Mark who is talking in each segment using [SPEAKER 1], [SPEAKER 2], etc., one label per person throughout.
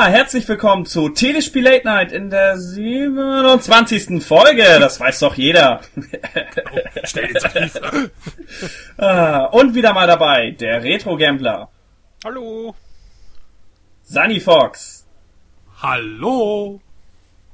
[SPEAKER 1] Ja, herzlich willkommen zu Telespiel Late Night in der 27. Folge. Das weiß doch jeder.
[SPEAKER 2] Oh, stell.
[SPEAKER 1] Ah, Und wieder mal dabei der Retro Gambler,
[SPEAKER 2] Hallo.
[SPEAKER 1] Sunny Fox
[SPEAKER 2] Hallo.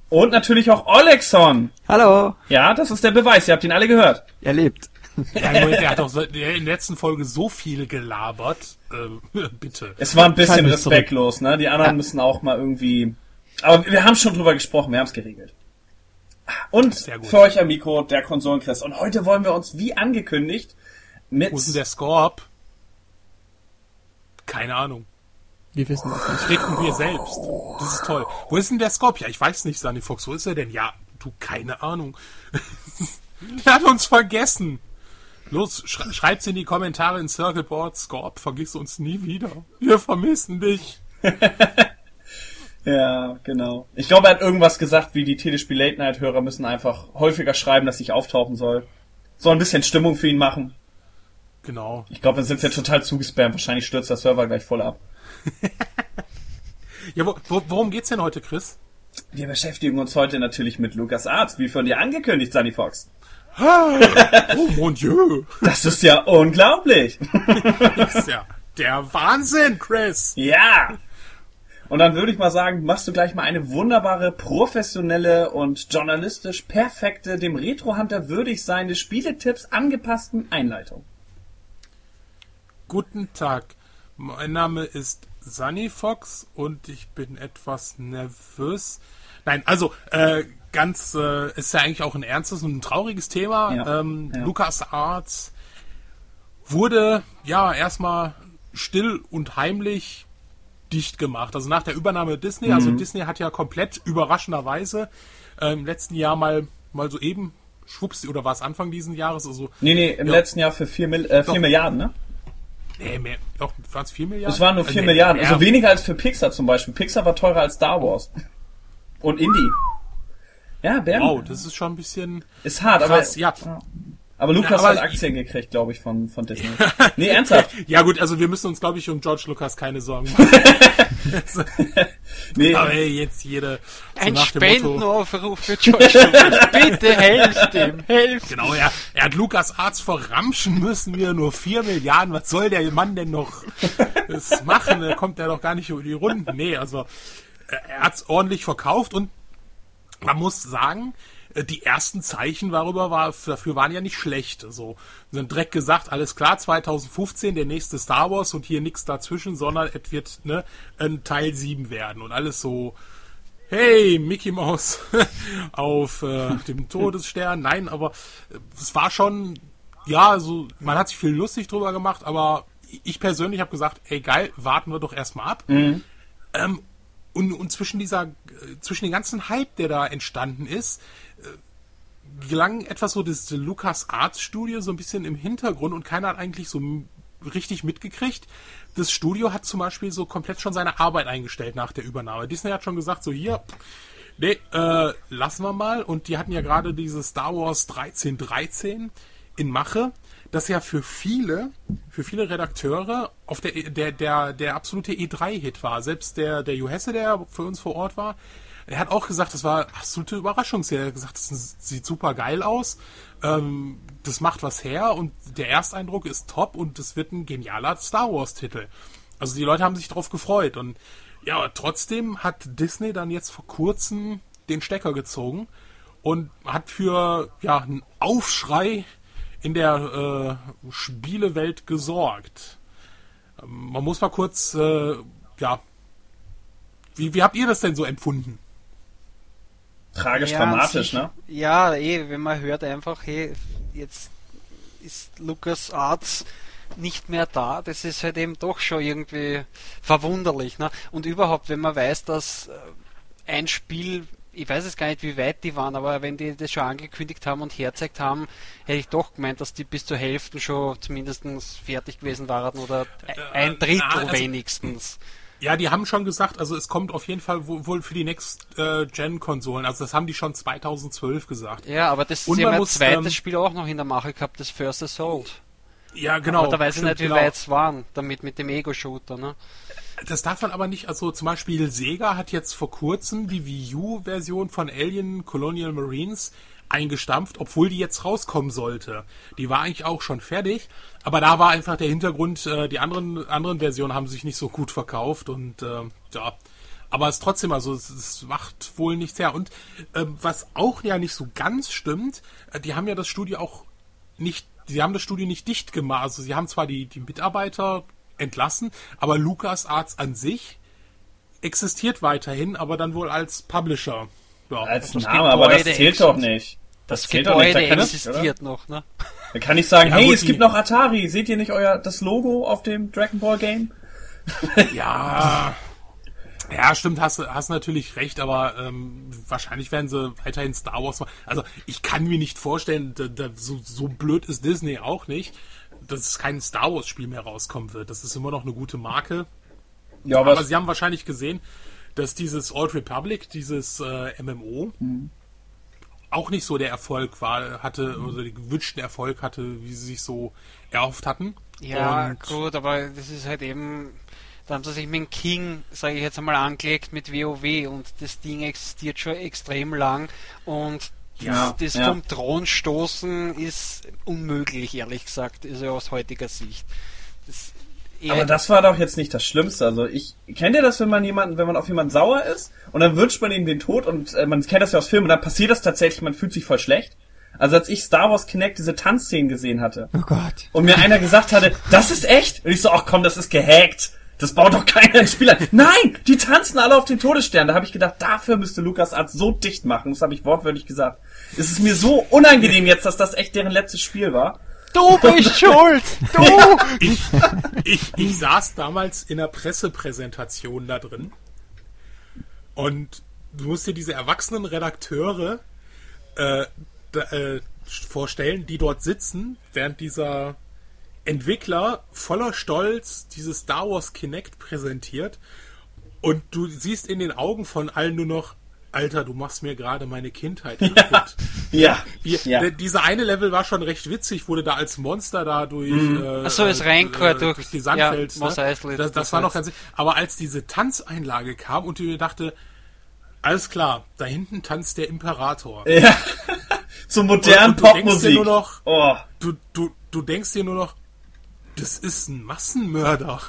[SPEAKER 1] und natürlich auch Olexon.
[SPEAKER 3] Hallo,
[SPEAKER 1] Ja, das ist der Beweis. Ihr habt ihn alle gehört.
[SPEAKER 3] er lebt.
[SPEAKER 2] Der hat doch in der letzten Folge so viel gelabert. Ähm, bitte.
[SPEAKER 1] Es war ein bisschen respektlos, ne? Die anderen
[SPEAKER 3] Ja.
[SPEAKER 1] müssen auch mal irgendwie. Aber wir haben schon drüber gesprochen, wir haben es geregelt. Und
[SPEAKER 2] Sehr gut.
[SPEAKER 1] für euch am Mikro der Konsolenchrist. Und heute wollen wir uns, wie angekündigt, mit
[SPEAKER 2] Wo ist denn der Scorp? Keine Ahnung.
[SPEAKER 3] Wir wissen es nicht.
[SPEAKER 2] In mir selbst. Das ist toll. Wo ist denn der Scorp? Ja, ich weiß nicht, Sunny Fox. Wo ist er denn? Ja, du, keine Ahnung. der hat uns vergessen. Los, sch schreibt's in die Kommentare in Circleboard. Scorp, vergiss uns nie wieder. Wir vermissen dich.
[SPEAKER 1] Ja, genau. Ich glaube, er hat irgendwas gesagt, wie die Telespiel Late Night Hörer müssen einfach häufiger schreiben, dass ich auftauchen soll. Soll ein bisschen Stimmung für ihn machen.
[SPEAKER 2] Genau.
[SPEAKER 1] Ich glaube, dann sind wir total zugespammt. Wahrscheinlich stürzt der Server gleich voll ab.
[SPEAKER 2] Ja, wo, wo, worum geht's denn heute, Chris?
[SPEAKER 1] Wir beschäftigen uns heute natürlich mit Lukas Arzt, wie von dir angekündigt, Sunny Fox.
[SPEAKER 2] Oh mon Dieu.
[SPEAKER 1] Das ist ja unglaublich.
[SPEAKER 2] Das ist ja der Wahnsinn, Chris.
[SPEAKER 1] Ja! Und dann würde ich mal sagen, machst du gleich mal eine wunderbare, professionelle und journalistisch perfekte, dem Retro-Hunter würdig seiende Spieletipps angepassten Einleitung.
[SPEAKER 2] Guten Tag. Mein Name ist Sunny Fox und ich bin etwas nervös. Nein, also äh, ganz äh, ist ja eigentlich auch ein ernstes und ein trauriges Thema.
[SPEAKER 1] Ja,
[SPEAKER 2] Ähm,
[SPEAKER 1] ja.
[SPEAKER 2] Lucas Arts wurde ja erstmal still und heimlich dicht gemacht. Also nach der Übernahme Disney, also
[SPEAKER 1] Mhm.
[SPEAKER 2] Disney hat ja komplett überraschenderweise äh, im letzten Jahr mal mal so eben schwupps oder war es Anfang diesen Jahres also
[SPEAKER 1] Nee, nee, im
[SPEAKER 2] Ja.
[SPEAKER 1] letzten Jahr für 4 Mil äh. Milliarden, ne?
[SPEAKER 2] nee, mehr doch waren es 4 Milliarden.
[SPEAKER 1] Es waren nur 4
[SPEAKER 2] Äh, nee,
[SPEAKER 1] Milliarden.
[SPEAKER 2] mehr.
[SPEAKER 1] Also weniger als für Pixar zum Beispiel. Pixar war teurer als Star Wars. Und Indie. Ja, Bären.
[SPEAKER 2] Wow, das ist schon ein bisschen
[SPEAKER 1] Ist hart,
[SPEAKER 2] krass.
[SPEAKER 1] aber,
[SPEAKER 2] Ja.
[SPEAKER 1] aber Lukas
[SPEAKER 2] Ja, aber-
[SPEAKER 1] hat Aktien gekriegt, glaube ich, von, von Disney. nee, ernsthaft.
[SPEAKER 2] ja gut, also wir müssen uns, glaube ich, um George Lucas keine Sorgen machen.
[SPEAKER 1] Nee,
[SPEAKER 2] Aber hey, jetzt jede so
[SPEAKER 4] Ein
[SPEAKER 2] nach dem Motto,
[SPEAKER 4] Spendenaufruf für George Lucas. Bitte helft ihm, helft.
[SPEAKER 2] Genau, er, er hat Lucas Arzt verramschen müssen wir nur 4 Milliarden. Was soll der Mann denn noch das machen? Da kommt er doch gar nicht über die Runden. Nee, also er hat's ordentlich verkauft und man muss sagen, äh, die ersten Zeichen darüber war, dafür waren ja nicht schlecht. Wir sind direkt gesagt, alles klar, 2015 der nächste Star Wars und hier nichts dazwischen, sondern es wird ne, ein Teil 7 werden und alles so, hey, Mickey Mouse auf äh, dem Todesstern. Nein, aber äh, es war schon, ja, also man hat sich viel lustig drüber gemacht, aber ich persönlich habe gesagt, ey geil, warten wir doch erstmal ab. Ähm, und, und zwischen dieser, äh, zwischen dem ganzen Hype, der da entstanden ist, äh, gelang etwas so das Lucas Arts Studio so ein bisschen im Hintergrund und keiner hat eigentlich so richtig mitgekriegt. Das Studio hat zum Beispiel so komplett schon seine Arbeit eingestellt nach der Übernahme. Disney hat schon gesagt, so hier, nee, äh, lassen wir mal. Und die hatten ja gerade dieses Star Wars 1313 in Mache, das ja für viele, für viele Redakteure auf der, der, der, der absolute E3-Hit war. Selbst der, der Johesse, der für uns vor Ort war, er hat auch gesagt, das war absolute Überraschung. Er hat gesagt, das sieht super geil aus. Ähm, das macht was her und der Ersteindruck ist top und das wird ein genialer Star Wars-Titel. Also die Leute haben sich darauf gefreut und ja, trotzdem hat Disney dann jetzt vor kurzem den Stecker gezogen und hat für ja einen Aufschrei in der äh, Spielewelt gesorgt. Man muss mal kurz, äh, ja, wie, wie habt ihr das denn so empfunden?
[SPEAKER 1] tragisch
[SPEAKER 4] Ja, an
[SPEAKER 1] dramatisch,
[SPEAKER 4] sich-
[SPEAKER 1] ne?
[SPEAKER 4] Ja, eh, wenn man hört einfach, hey, jetzt ist Lucas Arts nicht mehr da, das ist halt eben doch schon irgendwie verwunderlich. Ne? Und überhaupt, wenn man weiß, dass äh, ein Spiel, ich weiß jetzt gar nicht, wie weit die waren, aber wenn die das schon angekündigt haben und herzeigt haben, hätte ich doch gemeint, dass die bis zur Hälfte schon zumindest fertig gewesen waren oder ein Drittel
[SPEAKER 2] na, also-
[SPEAKER 4] wenigstens.
[SPEAKER 2] Ja, die haben schon gesagt, also es kommt auf jeden Fall wo- wohl für die Next-Gen-Konsolen. Also das haben die schon 2012 gesagt.
[SPEAKER 4] Ja, aber das ist ja mein zweites
[SPEAKER 2] ähm,
[SPEAKER 4] Spiel auch noch in der Mache gehabt, das First Assault.
[SPEAKER 2] Ja, genau.
[SPEAKER 4] aber da weiß ich nicht, wie
[SPEAKER 2] genau.
[SPEAKER 4] weit es waren, damit mit dem Ego-Shooter, ne?
[SPEAKER 2] Das darf man aber nicht, also zum Beispiel Sega hat jetzt vor kurzem die Wii U-Version von Alien Colonial Marines eingestampft, obwohl die jetzt rauskommen sollte. Die war eigentlich auch schon fertig, aber da war einfach der Hintergrund, äh, die anderen, anderen Versionen haben sich nicht so gut verkauft und äh, ja. Aber es ist trotzdem, also es, es macht wohl nichts her. Und äh, was auch ja nicht so ganz stimmt, äh, die haben ja das Studio auch nicht, sie haben das Studio nicht dicht gemacht. Also sie haben zwar die, die Mitarbeiter entlassen, aber LucasArts an sich existiert weiterhin, aber dann wohl als Publisher.
[SPEAKER 1] Ja, als Name, aber das zählt doch nicht.
[SPEAKER 4] Das, das zählt doch nicht. Da kann existiert ich, noch, ne?
[SPEAKER 1] Da kann ich sagen, ja, hey, es gibt noch Atari. Seht ihr nicht euer das Logo auf dem Dragon Ball Game?
[SPEAKER 2] ja. Ja, stimmt, hast, hast natürlich recht, aber ähm, wahrscheinlich werden sie weiterhin Star Wars machen. Also ich kann mir nicht vorstellen, da, da, so, so blöd ist Disney auch nicht, dass es kein Star Wars Spiel mehr rauskommen wird. Das ist immer noch eine gute Marke. Ja, aber, aber sie haben wahrscheinlich gesehen, dass dieses Old Republic, dieses äh, MMO, mhm. auch nicht so der Erfolg war, hatte, mhm. oder den gewünschten Erfolg hatte, wie sie sich so erhofft hatten.
[SPEAKER 4] Ja, Und gut, aber das ist halt eben da haben sie sich mit dem King, sage ich jetzt einmal, angelegt mit WoW und das Ding existiert schon extrem lang und ja, das, ja. vom Thron stoßen ist unmöglich, ehrlich gesagt, also aus heutiger Sicht.
[SPEAKER 1] Das aber das war doch jetzt nicht das Schlimmste. Also ich kennt ihr das, wenn man jemanden, wenn man auf jemanden sauer ist und dann wünscht man ihm den Tod und äh, man kennt das ja aus Filmen und dann passiert das tatsächlich, man fühlt sich voll schlecht. Also als ich Star Wars Kinect diese Tanzszenen gesehen hatte
[SPEAKER 3] oh Gott.
[SPEAKER 1] und mir einer gesagt hatte, das ist echt und ich so, ach komm, das ist gehackt. Das baut doch keiner ins Spiel ein. Nein, die tanzen alle auf den Todesstern. Da habe ich gedacht, dafür müsste Lukas Arzt so dicht machen. Das habe ich wortwörtlich gesagt. Es ist mir so unangenehm jetzt, dass das echt deren letztes Spiel war.
[SPEAKER 4] Du bist schuld! Du!
[SPEAKER 2] Ich, ich, ich saß damals in einer Pressepräsentation da drin. Und du musst dir diese erwachsenen Redakteure äh, da, äh, vorstellen, die dort sitzen, während dieser Entwickler voller Stolz dieses Star Wars Kinect präsentiert und du siehst in den Augen von allen nur noch, Alter, du machst mir gerade meine Kindheit
[SPEAKER 1] kaputt. Ja.
[SPEAKER 2] Wie, ja. Dieser eine Level war schon recht witzig, wurde da als Monster da durch,
[SPEAKER 4] mhm. äh, Achso, ist äh, durch,
[SPEAKER 2] durch die Sandfels. Ja, ne? das, das war noch ganz, aber als diese Tanzeinlage kam und du mir dachte, alles klar, da hinten tanzt der Imperator.
[SPEAKER 1] Ja. so modernen Popmusik.
[SPEAKER 2] oh. du, du, du denkst dir nur noch, das ist ein Massenmörder.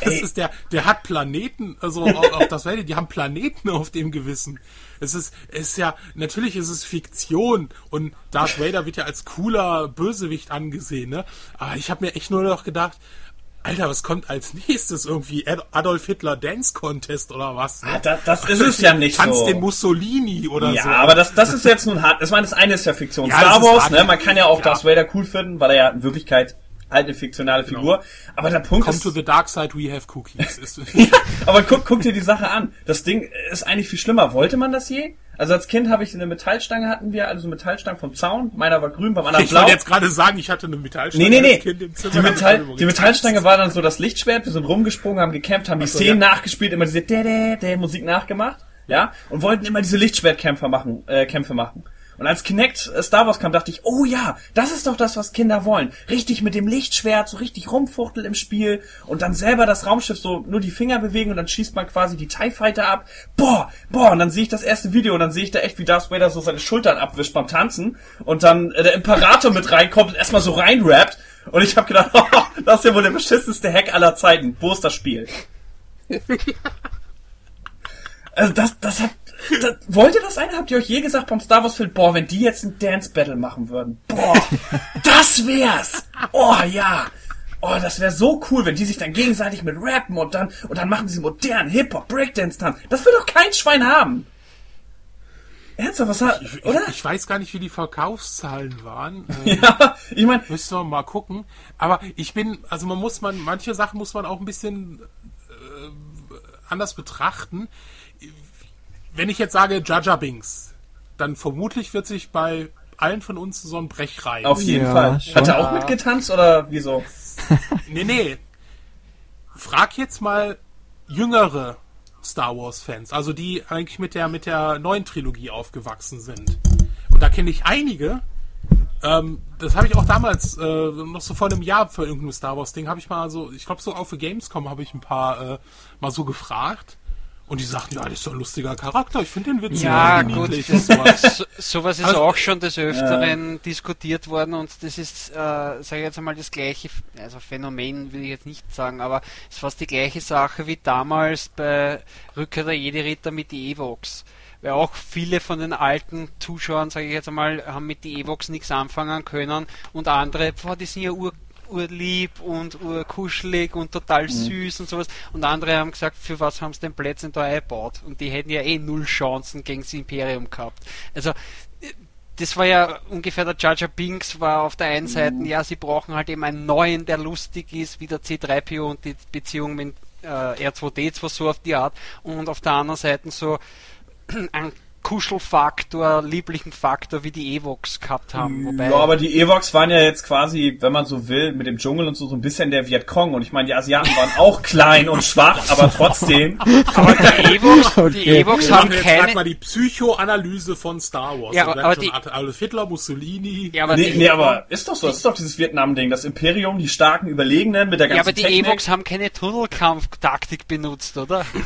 [SPEAKER 2] Das Ey. ist der, der hat Planeten, also auch, auch das Welt, die haben Planeten auf dem Gewissen. Es ist, es ist ja, natürlich ist es Fiktion und Darth Vader wird ja als cooler Bösewicht angesehen, ne? Aber ich habe mir echt nur noch gedacht, Alter, was kommt als nächstes? Irgendwie Adolf Hitler Dance Contest oder was?
[SPEAKER 1] Ne? Ah, das, das ist es ja nicht
[SPEAKER 2] Tanz
[SPEAKER 1] so.
[SPEAKER 2] den Mussolini oder
[SPEAKER 1] ja,
[SPEAKER 2] so.
[SPEAKER 1] Ja, aber das, das ist jetzt nun hart. Ich meine, das eine ist ja Fiktion. Ja, Star Wars, ne? Man kann ja auch ja. Darth Vader cool finden, weil er ja in Wirklichkeit halt eine fiktionale genau. Figur. Aber der Punkt
[SPEAKER 2] Come
[SPEAKER 1] ist...
[SPEAKER 2] to the dark side, we have cookies.
[SPEAKER 1] ja, aber guck, guck dir die Sache an. Das Ding ist eigentlich viel schlimmer. Wollte man das je? Also als Kind habe ich eine Metallstange hatten wir, also eine Metallstange vom Zaun. Meiner war grün, beim anderen
[SPEAKER 2] ich
[SPEAKER 1] blau. Ich
[SPEAKER 2] wollte jetzt gerade sagen, ich hatte eine Metallstange.
[SPEAKER 1] Nee, nee, nee. Kind im Zimmer die, Metall, die Metallstange war dann so das Lichtschwert. Wir sind rumgesprungen, haben gekämpft, haben die so, Szenen ja. nachgespielt, immer diese der, der, der Musik nachgemacht. Ja, und wollten immer diese Lichtschwertkämpfe machen, äh, Kämpfe machen. Und als Kinect äh, Star Wars kam, dachte ich, oh ja, das ist doch das, was Kinder wollen. Richtig mit dem Lichtschwert, so richtig rumfuchtel im Spiel und dann selber das Raumschiff so nur die Finger bewegen und dann schießt man quasi die TIE Fighter ab. Boah, boah, und dann sehe ich das erste Video und dann sehe ich da echt, wie Darth Vader so seine Schultern abwischt beim Tanzen und dann äh, der Imperator mit reinkommt und erstmal so reinrappt. Und ich habe gedacht, oh, das ist ja wohl der beschissenste Hack aller Zeiten. Wo ist das Spiel? also das, das hat das, wollt ihr das eine? Habt ihr euch je gesagt beim Star Wars Film, boah, wenn die jetzt ein Dance Battle machen würden, boah, das wär's. Oh ja. Oh, das wäre so cool, wenn die sich dann gegenseitig mit rappen und dann und dann machen sie modernen Hip-Hop Breakdance Tanz. Das will doch kein Schwein haben. Ernsthaft, was hat,
[SPEAKER 2] ich,
[SPEAKER 1] oder?
[SPEAKER 2] Ich, ich, weiß gar nicht, wie die Verkaufszahlen waren.
[SPEAKER 1] Ähm, ja, ich meine,
[SPEAKER 2] müssen wir mal gucken. Aber ich bin, also man muss man, manche Sachen muss man auch ein bisschen äh, anders betrachten wenn ich jetzt sage Jaja Binks, dann vermutlich wird sich bei allen von uns so ein Brech rein.
[SPEAKER 1] Auf jeden ja, Fall. Schon. Hat er auch mitgetanzt oder wieso?
[SPEAKER 2] nee, nee. Frag jetzt mal jüngere Star Wars Fans, also die eigentlich mit der mit der neuen Trilogie aufgewachsen sind. Und da kenne ich einige, Ähm, das habe ich auch damals, äh, noch so vor einem Jahr für irgendein Star Wars Ding, habe ich mal so, ich glaube so auch für Gamescom habe ich ein paar äh, mal so gefragt. Und die sagten, ja, das ist doch ein lustiger Charakter, ich finde den witzig.
[SPEAKER 4] Ja, gut,
[SPEAKER 2] sowas.
[SPEAKER 4] so, sowas ist
[SPEAKER 2] Also-
[SPEAKER 4] auch schon des Öfteren diskutiert worden und das ist, äh, sage ich jetzt einmal, das gleiche, also Phänomen will ich jetzt nicht sagen, aber es ist fast die gleiche Sache wie damals bei Rückkehr der Jedi-Ritter mit die Evox. Weil auch viele von den alten Zuschauern, sage ich jetzt einmal, haben mit die Evox nichts anfangen können und andere, boah, die sind ja ur urlieb und urkuschelig und total süß und sowas. Und andere haben gesagt, für was haben sie den Plätzchen da eingebaut? Und die hätten ja eh null Chancen gegen das Imperium gehabt. Also, äh, das war ja ungefähr der Jar Jar Binks war auf der einen Seite, ja, sie brauchen halt eben einen neuen, der lustig ist, wie der C3PO und die Beziehung mit äh, R2D2 so auf die Art. Und auf der anderen Seite so einen Kuschelfaktor, lieblichen Faktor, wie die Evox gehabt haben. Wobei,
[SPEAKER 1] Ja, aber die Evox waren ja jetzt quasi, wenn man so will, mit dem Dschungel und so, so ein bisschen der Vietcong. Und ich meine, die Asiaten waren auch klein und schwach, aber trotzdem.
[SPEAKER 4] aber die Evox, die
[SPEAKER 3] Okay.
[SPEAKER 4] Evox haben
[SPEAKER 2] jetzt
[SPEAKER 4] keine,
[SPEAKER 2] mal die Psychoanalyse von Star Wars.
[SPEAKER 4] Ja, aber
[SPEAKER 2] schon
[SPEAKER 4] die-
[SPEAKER 2] Adolf Hitler, Mussolini.
[SPEAKER 4] ja, aber
[SPEAKER 1] Nee, nee, aber ist doch so. Das ist doch dieses Vietnam-Ding. Das Imperium, die starken Überlegenen mit der
[SPEAKER 4] Ja,
[SPEAKER 1] ganzen
[SPEAKER 4] aber die
[SPEAKER 1] Technik.
[SPEAKER 4] Evox haben keine Tunnelkampftaktik benutzt, oder?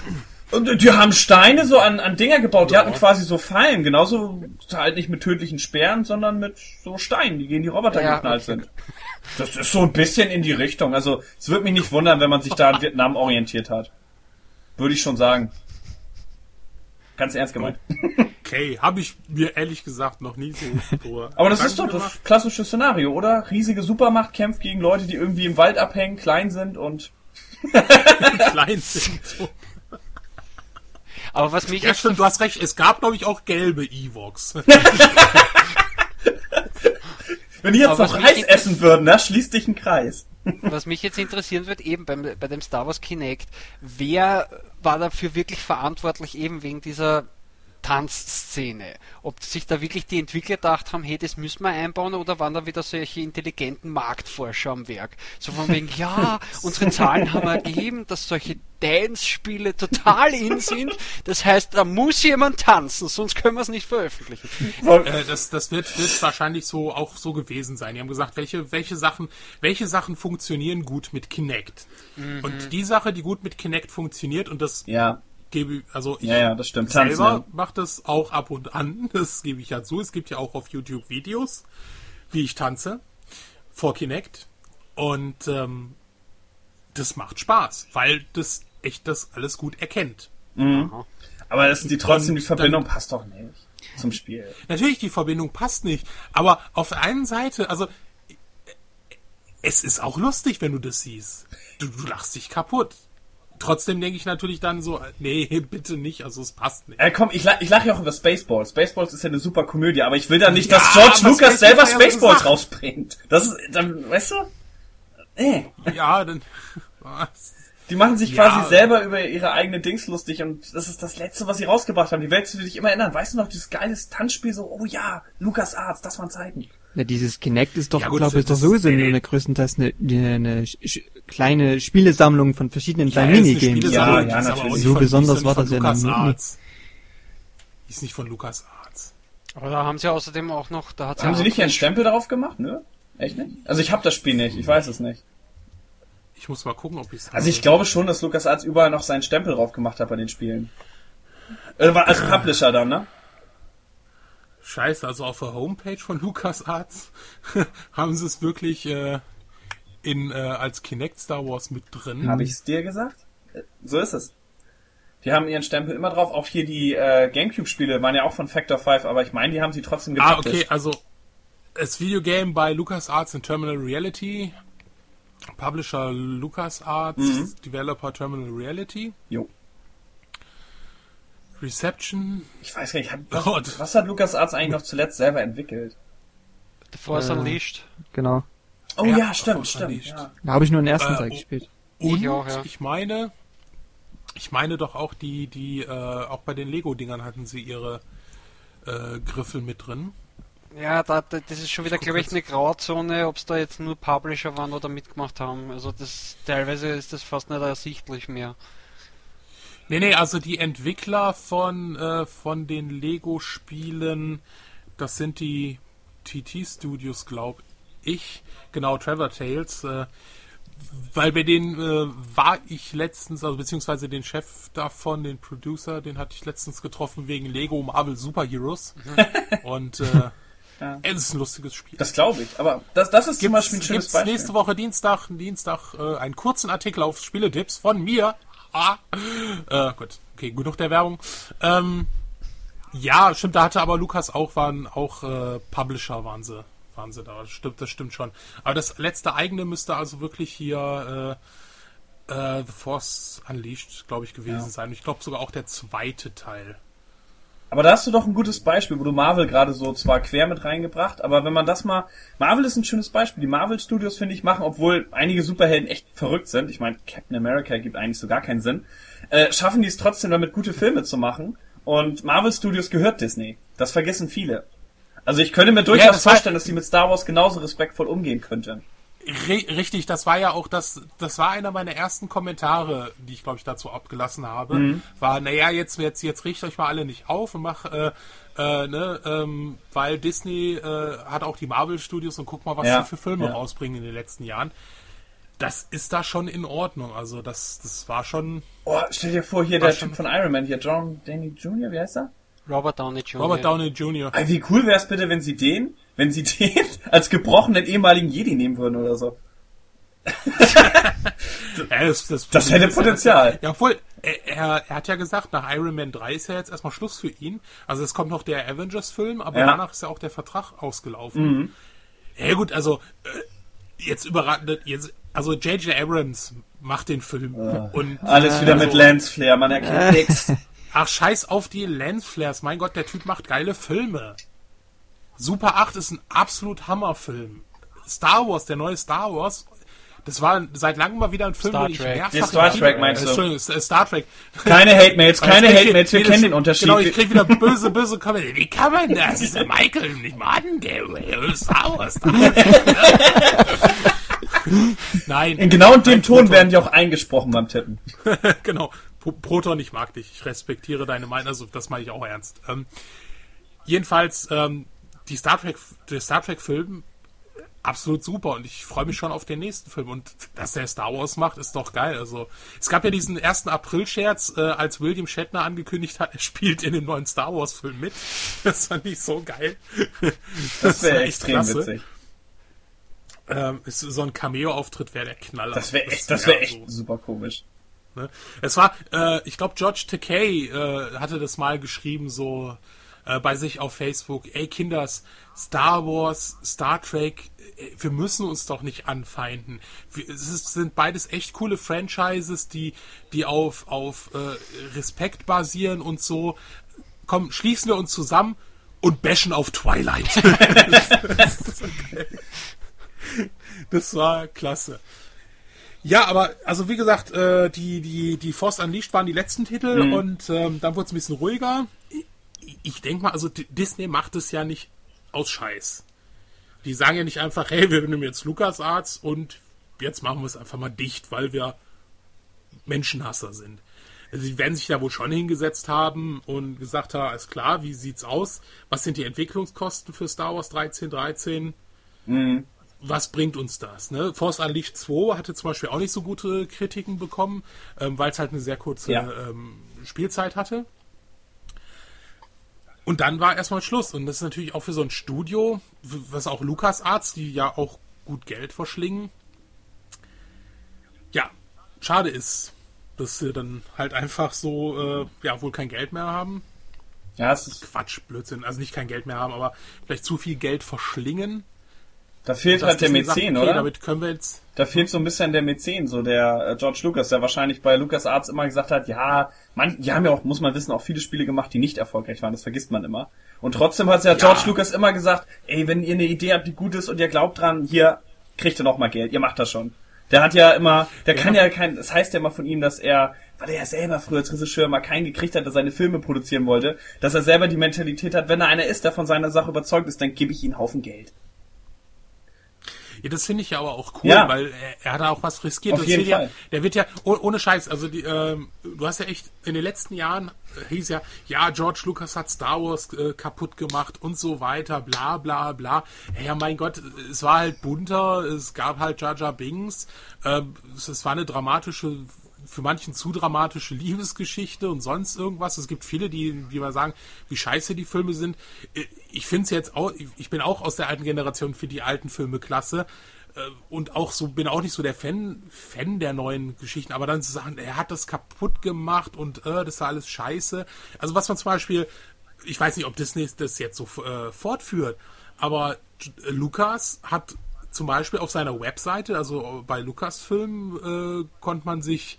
[SPEAKER 1] Und die haben Steine so an, an Dinger gebaut. Die
[SPEAKER 2] Ja.
[SPEAKER 1] hatten quasi so Fallen. Genauso halt nicht mit tödlichen Speeren, sondern mit so Steinen, die gegen die Roboter
[SPEAKER 4] Ja,
[SPEAKER 1] geknallt
[SPEAKER 4] okay.
[SPEAKER 1] sind. Das ist so ein bisschen in die Richtung. Also, es würde mich nicht wundern, wenn man sich da an Vietnam orientiert hat. Würde ich schon sagen. Ganz ernst gemeint.
[SPEAKER 2] Okay, habe ich mir ehrlich gesagt noch nie so drüber
[SPEAKER 1] Aber das ist doch das klassische Szenario, oder? Riesige Supermacht kämpft gegen Leute, die irgendwie im Wald abhängen, klein sind und
[SPEAKER 2] klein sind. So.
[SPEAKER 4] Aber was mich
[SPEAKER 2] Ja,
[SPEAKER 4] jetzt
[SPEAKER 2] stimmt, du hast recht. Es gab, glaube ich, auch gelbe Evox.
[SPEAKER 1] wenn die jetzt
[SPEAKER 4] Aber
[SPEAKER 1] noch
[SPEAKER 4] inter-
[SPEAKER 1] essen würden, na, schließt dich ein Kreis.
[SPEAKER 4] Was mich jetzt interessieren wird, eben beim, bei dem Star Wars Kinect, wer war dafür wirklich verantwortlich, eben wegen dieser Tanzszene? Ob sich da wirklich die Entwickler gedacht haben, hey, das müssen wir einbauen, oder waren da wieder solche intelligenten Marktforscher am Werk? So von wegen, ja, unsere Zahlen haben ergeben, dass solche Dance-Spiele total in sind. Das heißt, da muss jemand tanzen, sonst können wir es nicht veröffentlichen.
[SPEAKER 2] Äh, das das wird, wird wahrscheinlich so auch so gewesen sein. Die haben gesagt, welche, welche Sachen, welche Sachen funktionieren gut mit Kinect. Und die Sache, die gut mit Kinect funktioniert, und das
[SPEAKER 1] Ja,
[SPEAKER 2] gebe also ich
[SPEAKER 1] ja, ja, das stimmt. Tanzen,
[SPEAKER 2] selber
[SPEAKER 1] ja.
[SPEAKER 2] mache das auch ab und an, das gebe ich ja zu. Es gibt ja auch auf YouTube Videos, wie ich tanze vor Kinect. Und ähm, das macht Spaß, weil das echt das alles gut erkennt.
[SPEAKER 1] Aber das, die trotzdem, die Verbindung passt doch nicht zum Spiel.
[SPEAKER 2] Natürlich, die Verbindung passt nicht. Aber auf der einen Seite, also es ist auch lustig, wenn du das siehst. Du, du lachst dich kaputt. Trotzdem denke ich natürlich dann so, nee, bitte nicht, also es passt nicht.
[SPEAKER 1] Äh, komm, ich, la ich lache ja auch über Spaceballs. Spaceballs ist ja eine super Komödie, aber ich will dann nicht,
[SPEAKER 2] Ja,
[SPEAKER 1] dass George Lucas selber
[SPEAKER 2] so
[SPEAKER 1] Spaceballs
[SPEAKER 2] gesagt.
[SPEAKER 1] rausbringt. Das ist, dann, weißt du? Äh.
[SPEAKER 2] Ja, dann. was?
[SPEAKER 1] Die machen sich
[SPEAKER 2] Ja.
[SPEAKER 1] quasi selber über ihre eigene Dings lustig und das ist das Letzte, was sie rausgebracht haben. Die Welt wird sich immer erinnern. Weißt du noch, dieses geile Tanzspiel so, oh ja, Lucas Arts, das waren Zeiten.
[SPEAKER 3] Ja, dieses Kinect ist doch,
[SPEAKER 2] Ja, gut,
[SPEAKER 3] glaube ich, doch sowieso
[SPEAKER 2] nee,
[SPEAKER 3] nur größtenteils eine, eine, kleine Spielesammlung von verschiedenen
[SPEAKER 2] Ja,
[SPEAKER 3] kleinen Minigames.
[SPEAKER 1] Ja, ja, natürlich.
[SPEAKER 3] So
[SPEAKER 2] von-
[SPEAKER 3] besonders war das ja.
[SPEAKER 2] Arts. Die ist nicht von Lucas Arts.
[SPEAKER 4] Aber da haben sie außerdem auch noch, da hat
[SPEAKER 1] Haben sie nicht ihren Stempel darauf gemacht, ne? Echt nicht? Also ich habe das Spiel nicht, ich weiß es nicht.
[SPEAKER 2] Ich muss mal gucken, ob ich es
[SPEAKER 1] Also ich glaube schon, dass Lucas Arts überall noch seinen Stempel drauf gemacht hat bei den Spielen. Äh, war als Publisher dann, ne?
[SPEAKER 2] Scheiße, also auf der Homepage von LucasArts haben sie es wirklich äh, in äh, als Kinect Star Wars mit drin.
[SPEAKER 1] Habe ich's dir gesagt? Äh, So ist es. Die haben ihren Stempel immer drauf. Auch hier die äh, Gamecube-Spiele waren ja auch von Factor 5, aber ich meine, die haben sie trotzdem
[SPEAKER 2] Ah,
[SPEAKER 1] gepublished.
[SPEAKER 2] okay, also das Videogame bei LucasArts in Terminal Reality, Publisher LucasArts,
[SPEAKER 1] Mhm.
[SPEAKER 2] Developer Terminal Reality,
[SPEAKER 1] Jo.
[SPEAKER 2] Reception,
[SPEAKER 1] Ich weiß gar nicht, was,
[SPEAKER 2] Gott.
[SPEAKER 1] was hat Lucas Arts eigentlich noch zuletzt selber entwickelt?
[SPEAKER 4] The Force
[SPEAKER 3] Äh,
[SPEAKER 4] Unleashed.
[SPEAKER 3] Genau.
[SPEAKER 1] Oh
[SPEAKER 2] Ja,
[SPEAKER 1] ja, stimmt, stimmt. Ja.
[SPEAKER 3] Da habe ich nur den ersten
[SPEAKER 2] Äh,
[SPEAKER 3] Teil
[SPEAKER 2] oh.
[SPEAKER 3] gespielt.
[SPEAKER 2] und
[SPEAKER 4] Ich auch, ja.
[SPEAKER 2] ich meine, ich meine doch auch die, die, äh, auch bei den Lego-Dingern hatten sie ihre äh, Griffel mit drin.
[SPEAKER 4] Ja, da, da, das ist schon wieder, glaube ich, eine Grauzone, ob es da jetzt nur Publisher waren oder mitgemacht haben. Also das teilweise ist das fast nicht ersichtlich mehr.
[SPEAKER 2] Nee, nee, also die Entwickler von, äh, von den Lego-Spielen, das sind die TT Studios, glaube ich. Genau, Trevor Tales. Äh, weil bei denen äh, war ich letztens, also beziehungsweise den Chef davon, den Producer, den hatte ich letztens getroffen wegen Lego Marvel Super Heroes. Mhm. Und äh, ja. es ist ein lustiges Spiel.
[SPEAKER 1] Das glaube ich. Aber das, das ist
[SPEAKER 2] gibt's, zum Beispiel ein schönes gibt's Beispiel. nächste Woche Dienstag, Dienstag äh, einen kurzen Artikel auf Spieletipps von mir. Ah. Äh, gut, okay, genug der Werbung. Ähm, ja, stimmt, da hatte aber Lukas auch, waren auch äh, Publisher, waren sie waren sie da. Das stimmt, das stimmt schon. Aber das letzte eigene müsste also wirklich hier äh, äh, The Force Unleashed, glaube ich, gewesen ja. sein. Ich glaube sogar auch der zweite Teil.
[SPEAKER 1] Aber da hast du doch ein gutes Beispiel, wo du Marvel gerade so zwar quer mit reingebracht, aber wenn man das mal. Marvel ist ein schönes Beispiel. Die Marvel Studios, finde ich, machen, obwohl einige Superhelden echt verrückt sind, ich meine, Captain America gibt eigentlich so gar keinen Sinn, äh, schaffen die es trotzdem damit, gute Filme zu machen. Und Marvel Studios gehört Disney. Das vergessen viele. Also ich könnte mir durchaus ja, das vorstellen, dass die mit Star Wars genauso respektvoll umgehen könnten.
[SPEAKER 2] Richtig, das war ja auch das, das war einer meiner ersten Kommentare, die ich glaube ich dazu abgelassen habe. Mhm. War, naja, jetzt, jetzt, jetzt richtet euch mal alle nicht auf und mach, äh, äh, ne, ähm, weil Disney äh, hat auch die Marvel Studios und guck mal, was ja. sie für Filme ja. rausbringen in den letzten Jahren. Das ist da schon in Ordnung. Also das, das war schon.
[SPEAKER 1] Oh, stell dir vor, hier der Typ von Iron Man, hier John Danny Jr., wie heißt er?
[SPEAKER 4] Robert Downey Jr.
[SPEAKER 2] Robert Downey Jr.
[SPEAKER 1] Wie cool wäre es bitte, wenn sie den, wenn sie den als gebrochenen ehemaligen Jedi nehmen würden oder so.
[SPEAKER 2] das, das,
[SPEAKER 1] das hätte Potenzial.
[SPEAKER 2] Ja, obwohl, er, er, er, hat ja gesagt, nach Iron Man 3 ist ja jetzt erstmal Schluss für ihn. Also es kommt noch der Avengers-Film, aber ja. danach ist ja auch der Vertrag ausgelaufen. Mhm. Ja gut, also äh, jetzt überraschend, jetzt, also J.J. Abrams macht den Film.
[SPEAKER 1] Ja. Und, Alles wieder also, mit Lance Flair, man erkennt nichts.
[SPEAKER 2] Ach, scheiß auf die Lensflares. Mein Gott, der Typ macht geile Filme. Super 8 ist ein absolut Hammerfilm. Star Wars, der neue Star Wars, das war seit langem mal wieder ein Film,
[SPEAKER 1] Star den ich mehrfach... Ja, Star Trek meinst du? Entschuldigung,
[SPEAKER 2] Star Trek.
[SPEAKER 1] Keine Hate-Mails, keine Hate-Mails, wir kennen den Unterschied. Genau,
[SPEAKER 2] ich krieg wieder böse, böse Kommentare. Wie kann man das? Das ist der Michael, nicht Mann, der Star Wars. Star Wars. Nein.
[SPEAKER 1] In genau dem Ton werden die auch eingesprochen beim Tippen.
[SPEAKER 2] genau. Proton, ich mag dich, ich respektiere deine Meinung, also das meine ich auch ernst. Ähm, jedenfalls, ähm, die Star Trek, der Star Trek Film, absolut super und ich freue mich schon auf den nächsten Film und dass der Star Wars macht, ist doch geil. Also es gab ja diesen ersten April-Scherz, äh, als William Shatner angekündigt hat, er spielt in dem neuen Star Wars Film mit. Das fand ich so geil.
[SPEAKER 1] Das, wäre extrem klasse. witzig.
[SPEAKER 2] Ähm, so ein Cameo-Auftritt wäre der Knaller.
[SPEAKER 1] Das wäre echt, das wäre echt so. super komisch.
[SPEAKER 2] Ne? Es war, äh, ich glaube, George Takei äh, hatte das mal geschrieben, so äh, bei sich auf Facebook, ey Kinders, Star Wars, Star Trek, äh, wir müssen uns doch nicht anfeinden. Wir, es ist, sind beides echt coole Franchises, die, die auf, auf äh, Respekt basieren und so. Komm, schließen wir uns zusammen und bashen auf Twilight. das, das war klasse. Ja, aber also wie gesagt, äh, die die die Force Unleashed waren die letzten Titel mhm. und ähm, dann wurde es ein bisschen ruhiger. Ich, denke mal, also Disney macht es ja nicht aus Scheiß. Die sagen ja nicht einfach, hey, wir nehmen jetzt LucasArts und jetzt machen wir es einfach mal dicht, weil wir Menschenhasser sind. Also sie werden sich da wohl schon hingesetzt haben und gesagt haben, alles klar, wie sieht's aus? Was sind die Entwicklungskosten für Star Wars 1313? Mhm was bringt uns das? Ne? Force Unleashed 2 hatte zum Beispiel auch nicht so gute Kritiken bekommen, ähm, weil es halt eine sehr kurze ja. ähm, Spielzeit hatte. Und dann war erstmal Schluss. Und das ist natürlich auch für so ein Studio, was auch LucasArts, die ja auch gut Geld verschlingen. Ja, schade ist, dass sie dann halt einfach so, äh, ja, wohl kein Geld mehr haben.
[SPEAKER 1] Ja, es ist
[SPEAKER 2] Quatsch, Blödsinn. Also nicht kein Geld mehr haben, aber vielleicht zu viel Geld verschlingen
[SPEAKER 1] da fehlt halt der Mäzen, okay, oder?
[SPEAKER 2] Damit können wir jetzt.
[SPEAKER 1] Da fehlt so ein bisschen der Mäzen, so der äh, George Lucas, der wahrscheinlich bei Lucas Arts immer gesagt hat, ja, man, die haben ja auch, muss man wissen, auch viele Spiele gemacht, die nicht erfolgreich waren, das vergisst man immer. Und trotzdem hat ja, ja George Lucas immer gesagt, ey, wenn ihr eine Idee habt, die gut ist und ihr glaubt dran, hier kriegt ihr noch mal Geld, ihr macht das schon. Der hat ja immer, der ja. kann ja kein, das heißt ja immer von ihm, dass er, weil er ja selber früher als Regisseur mal keinen gekriegt hat, der seine Filme produzieren wollte, dass er selber die Mentalität hat, wenn er einer ist, der von seiner Sache überzeugt ist, dann gebe ich ihm einen Haufen Geld.
[SPEAKER 2] Ja, das finde ich ja aber auch cool,
[SPEAKER 1] Ja.
[SPEAKER 2] weil er, er hat da auch was riskiert.
[SPEAKER 1] Auf jeden
[SPEAKER 2] wird ja,
[SPEAKER 1] Fall.
[SPEAKER 2] der wird ja, oh, ohne Scheiß, also die, ähm, du hast ja echt, in den letzten Jahren äh, hieß ja, ja, George Lucas hat Star Wars äh, kaputt gemacht und so weiter, bla bla bla. Ja, mein Gott, es war halt bunter, es gab halt Jar Jar Binks, ähm, es, es war eine dramatische für manchen zu dramatische Liebesgeschichte und sonst irgendwas. Es gibt viele, die, die mal sagen, wie scheiße die Filme sind. Ich finde es jetzt auch, ich bin auch aus der alten Generation für die alten Filme klasse. Äh, Und auch so, bin auch nicht so der Fan, Fan der neuen Geschichten, aber dann zu sagen, er hat das kaputt gemacht und äh, das war alles scheiße. Also was man zum Beispiel, ich weiß nicht, ob Disney das jetzt so äh, fortführt, aber äh, Lukas hat zum Beispiel auf seiner Webseite, also bei Lucasfilm, äh, konnte man sich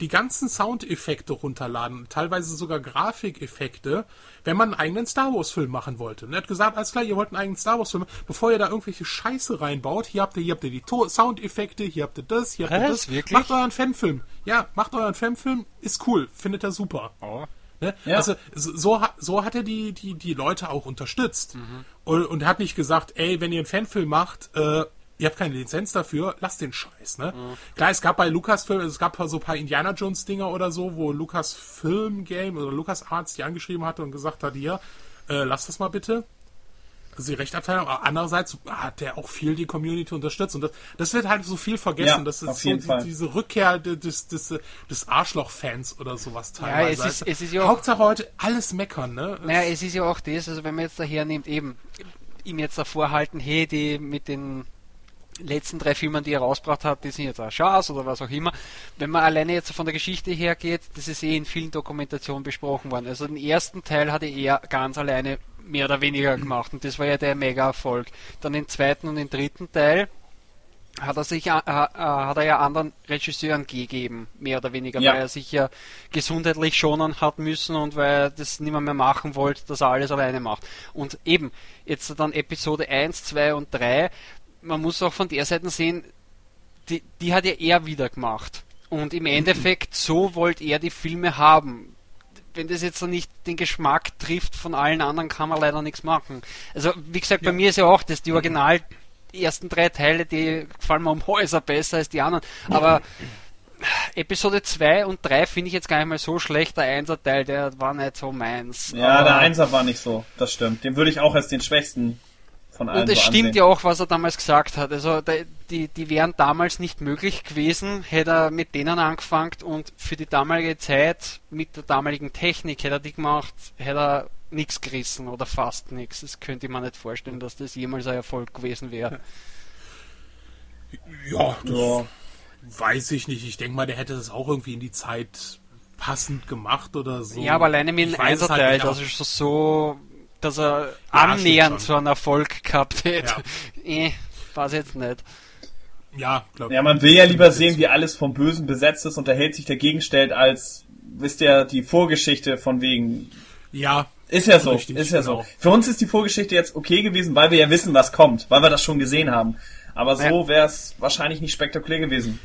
[SPEAKER 2] die ganzen Soundeffekte runterladen, teilweise sogar Grafikeffekte, wenn man einen eigenen Star Wars Film machen wollte. Und er hat gesagt, alles klar, ihr wollt einen eigenen Star Wars Film, bevor ihr da irgendwelche Scheiße reinbaut, hier habt ihr, hier habt ihr die to Soundeffekte, hier habt ihr das, hier habt ihr das.
[SPEAKER 4] Wirklich?
[SPEAKER 2] Macht euren Fanfilm. Ja, macht euren Fanfilm, ist cool, findet er super.
[SPEAKER 4] Oh.
[SPEAKER 2] Ne?
[SPEAKER 1] Ja.
[SPEAKER 2] Also so, so ha- so hat er die, die, die Leute auch unterstützt. Und, und er hat nicht gesagt, ey, wenn ihr einen Fanfilm macht, äh, ihr habt keine Lizenz dafür, lasst den Scheiß. Ne? Klar, es gab bei Lucasfilm, es gab so ein paar Indiana Jones Dinger oder so, wo Lucasfilm Game oder Lucas Arts die angeschrieben hatte und gesagt hat, hier, äh, lasst das mal bitte. Also die Rechtabteilung, aber andererseits hat der auch viel die Community unterstützt und das, das wird halt so viel vergessen.
[SPEAKER 1] Ja,
[SPEAKER 2] das ist so die, diese Rückkehr des, des, des Arschloch-Fans oder sowas
[SPEAKER 4] Ja,
[SPEAKER 2] teilweise.
[SPEAKER 4] es ist-
[SPEAKER 2] Also,
[SPEAKER 4] es ist ja auch-
[SPEAKER 2] Hauptsache heute alles meckern, ne?
[SPEAKER 4] Naja, es ist ja auch das, also wenn man jetzt daher nimmt, eben ihm jetzt davor halten, hey, die mit den letzten drei Filmen, die er rausgebracht hat, die sind jetzt eine Chance oder was auch immer. Wenn man alleine jetzt von der Geschichte her geht, das ist eh in vielen Dokumentationen besprochen worden. Also den ersten Teil hatte er ganz alleine mehr oder weniger gemacht und das war ja der Mega-Erfolg. Dann den zweiten und den dritten Teil hat er sich äh, äh, hat er ja anderen Regisseuren gegeben, mehr oder weniger,
[SPEAKER 1] Ja.
[SPEAKER 4] weil er sich ja gesundheitlich schonen hat müssen und weil er das nicht mehr, mehr machen wollte, dass er alles alleine macht. Und eben, jetzt dann Episode 1, 2 und 3, man muss auch von der Seite sehen, die, die hat ja er wieder gemacht. Und im Endeffekt, so wollte er die Filme haben. Wenn das jetzt nicht den Geschmack trifft von allen anderen, kann man leider nichts machen. Also, wie gesagt, bei mir ist ja auch das, die original ersten drei Teile, die gefallen mir um Häuser besser als die anderen. Aber Episode 2 und 3 finde ich jetzt gar nicht mal so schlecht. Der 1er Teil, der war nicht so meins.
[SPEAKER 1] Ja, der Einser war nicht so, das stimmt. Den würde ich auch als den schwächsten von allen
[SPEAKER 4] Und es
[SPEAKER 1] so
[SPEAKER 4] stimmt
[SPEAKER 1] ansehen.
[SPEAKER 4] ja auch, was er damals gesagt hat. Also die, die wären damals nicht möglich gewesen, hätte er mit denen angefangen und für die damalige Zeit mit der damaligen Technik hätte er die gemacht, hätte er nichts gerissen oder fast nichts. Das könnte ich mir nicht vorstellen, dass das jemals ein Erfolg gewesen wäre.
[SPEAKER 2] Ja, das
[SPEAKER 1] Ja.
[SPEAKER 2] weiß ich nicht. Ich denke mal, der hätte das auch irgendwie in die Zeit passend gemacht oder so.
[SPEAKER 4] Ja, aber alleine mit dem
[SPEAKER 2] halt
[SPEAKER 4] Einserteil, er schon so, dass er
[SPEAKER 2] Ja,
[SPEAKER 4] annähernd so einen Erfolg gehabt hätte. eh, weiß jetzt nicht.
[SPEAKER 2] Ja, glaube
[SPEAKER 1] Ja, man will ja lieber sehen, wie alles vom Bösen besetzt ist und der Held sich dagegen stellt, als, wisst ihr, die Vorgeschichte von wegen.
[SPEAKER 2] Ja,
[SPEAKER 1] Ist ja so,
[SPEAKER 2] Richtig,
[SPEAKER 1] ist ja
[SPEAKER 2] genau.
[SPEAKER 1] so. Für uns ist die Vorgeschichte jetzt okay gewesen, weil wir ja wissen, was kommt, weil wir das schon gesehen haben. Aber so
[SPEAKER 4] Ja.
[SPEAKER 1] wäre es wahrscheinlich nicht spektakulär gewesen.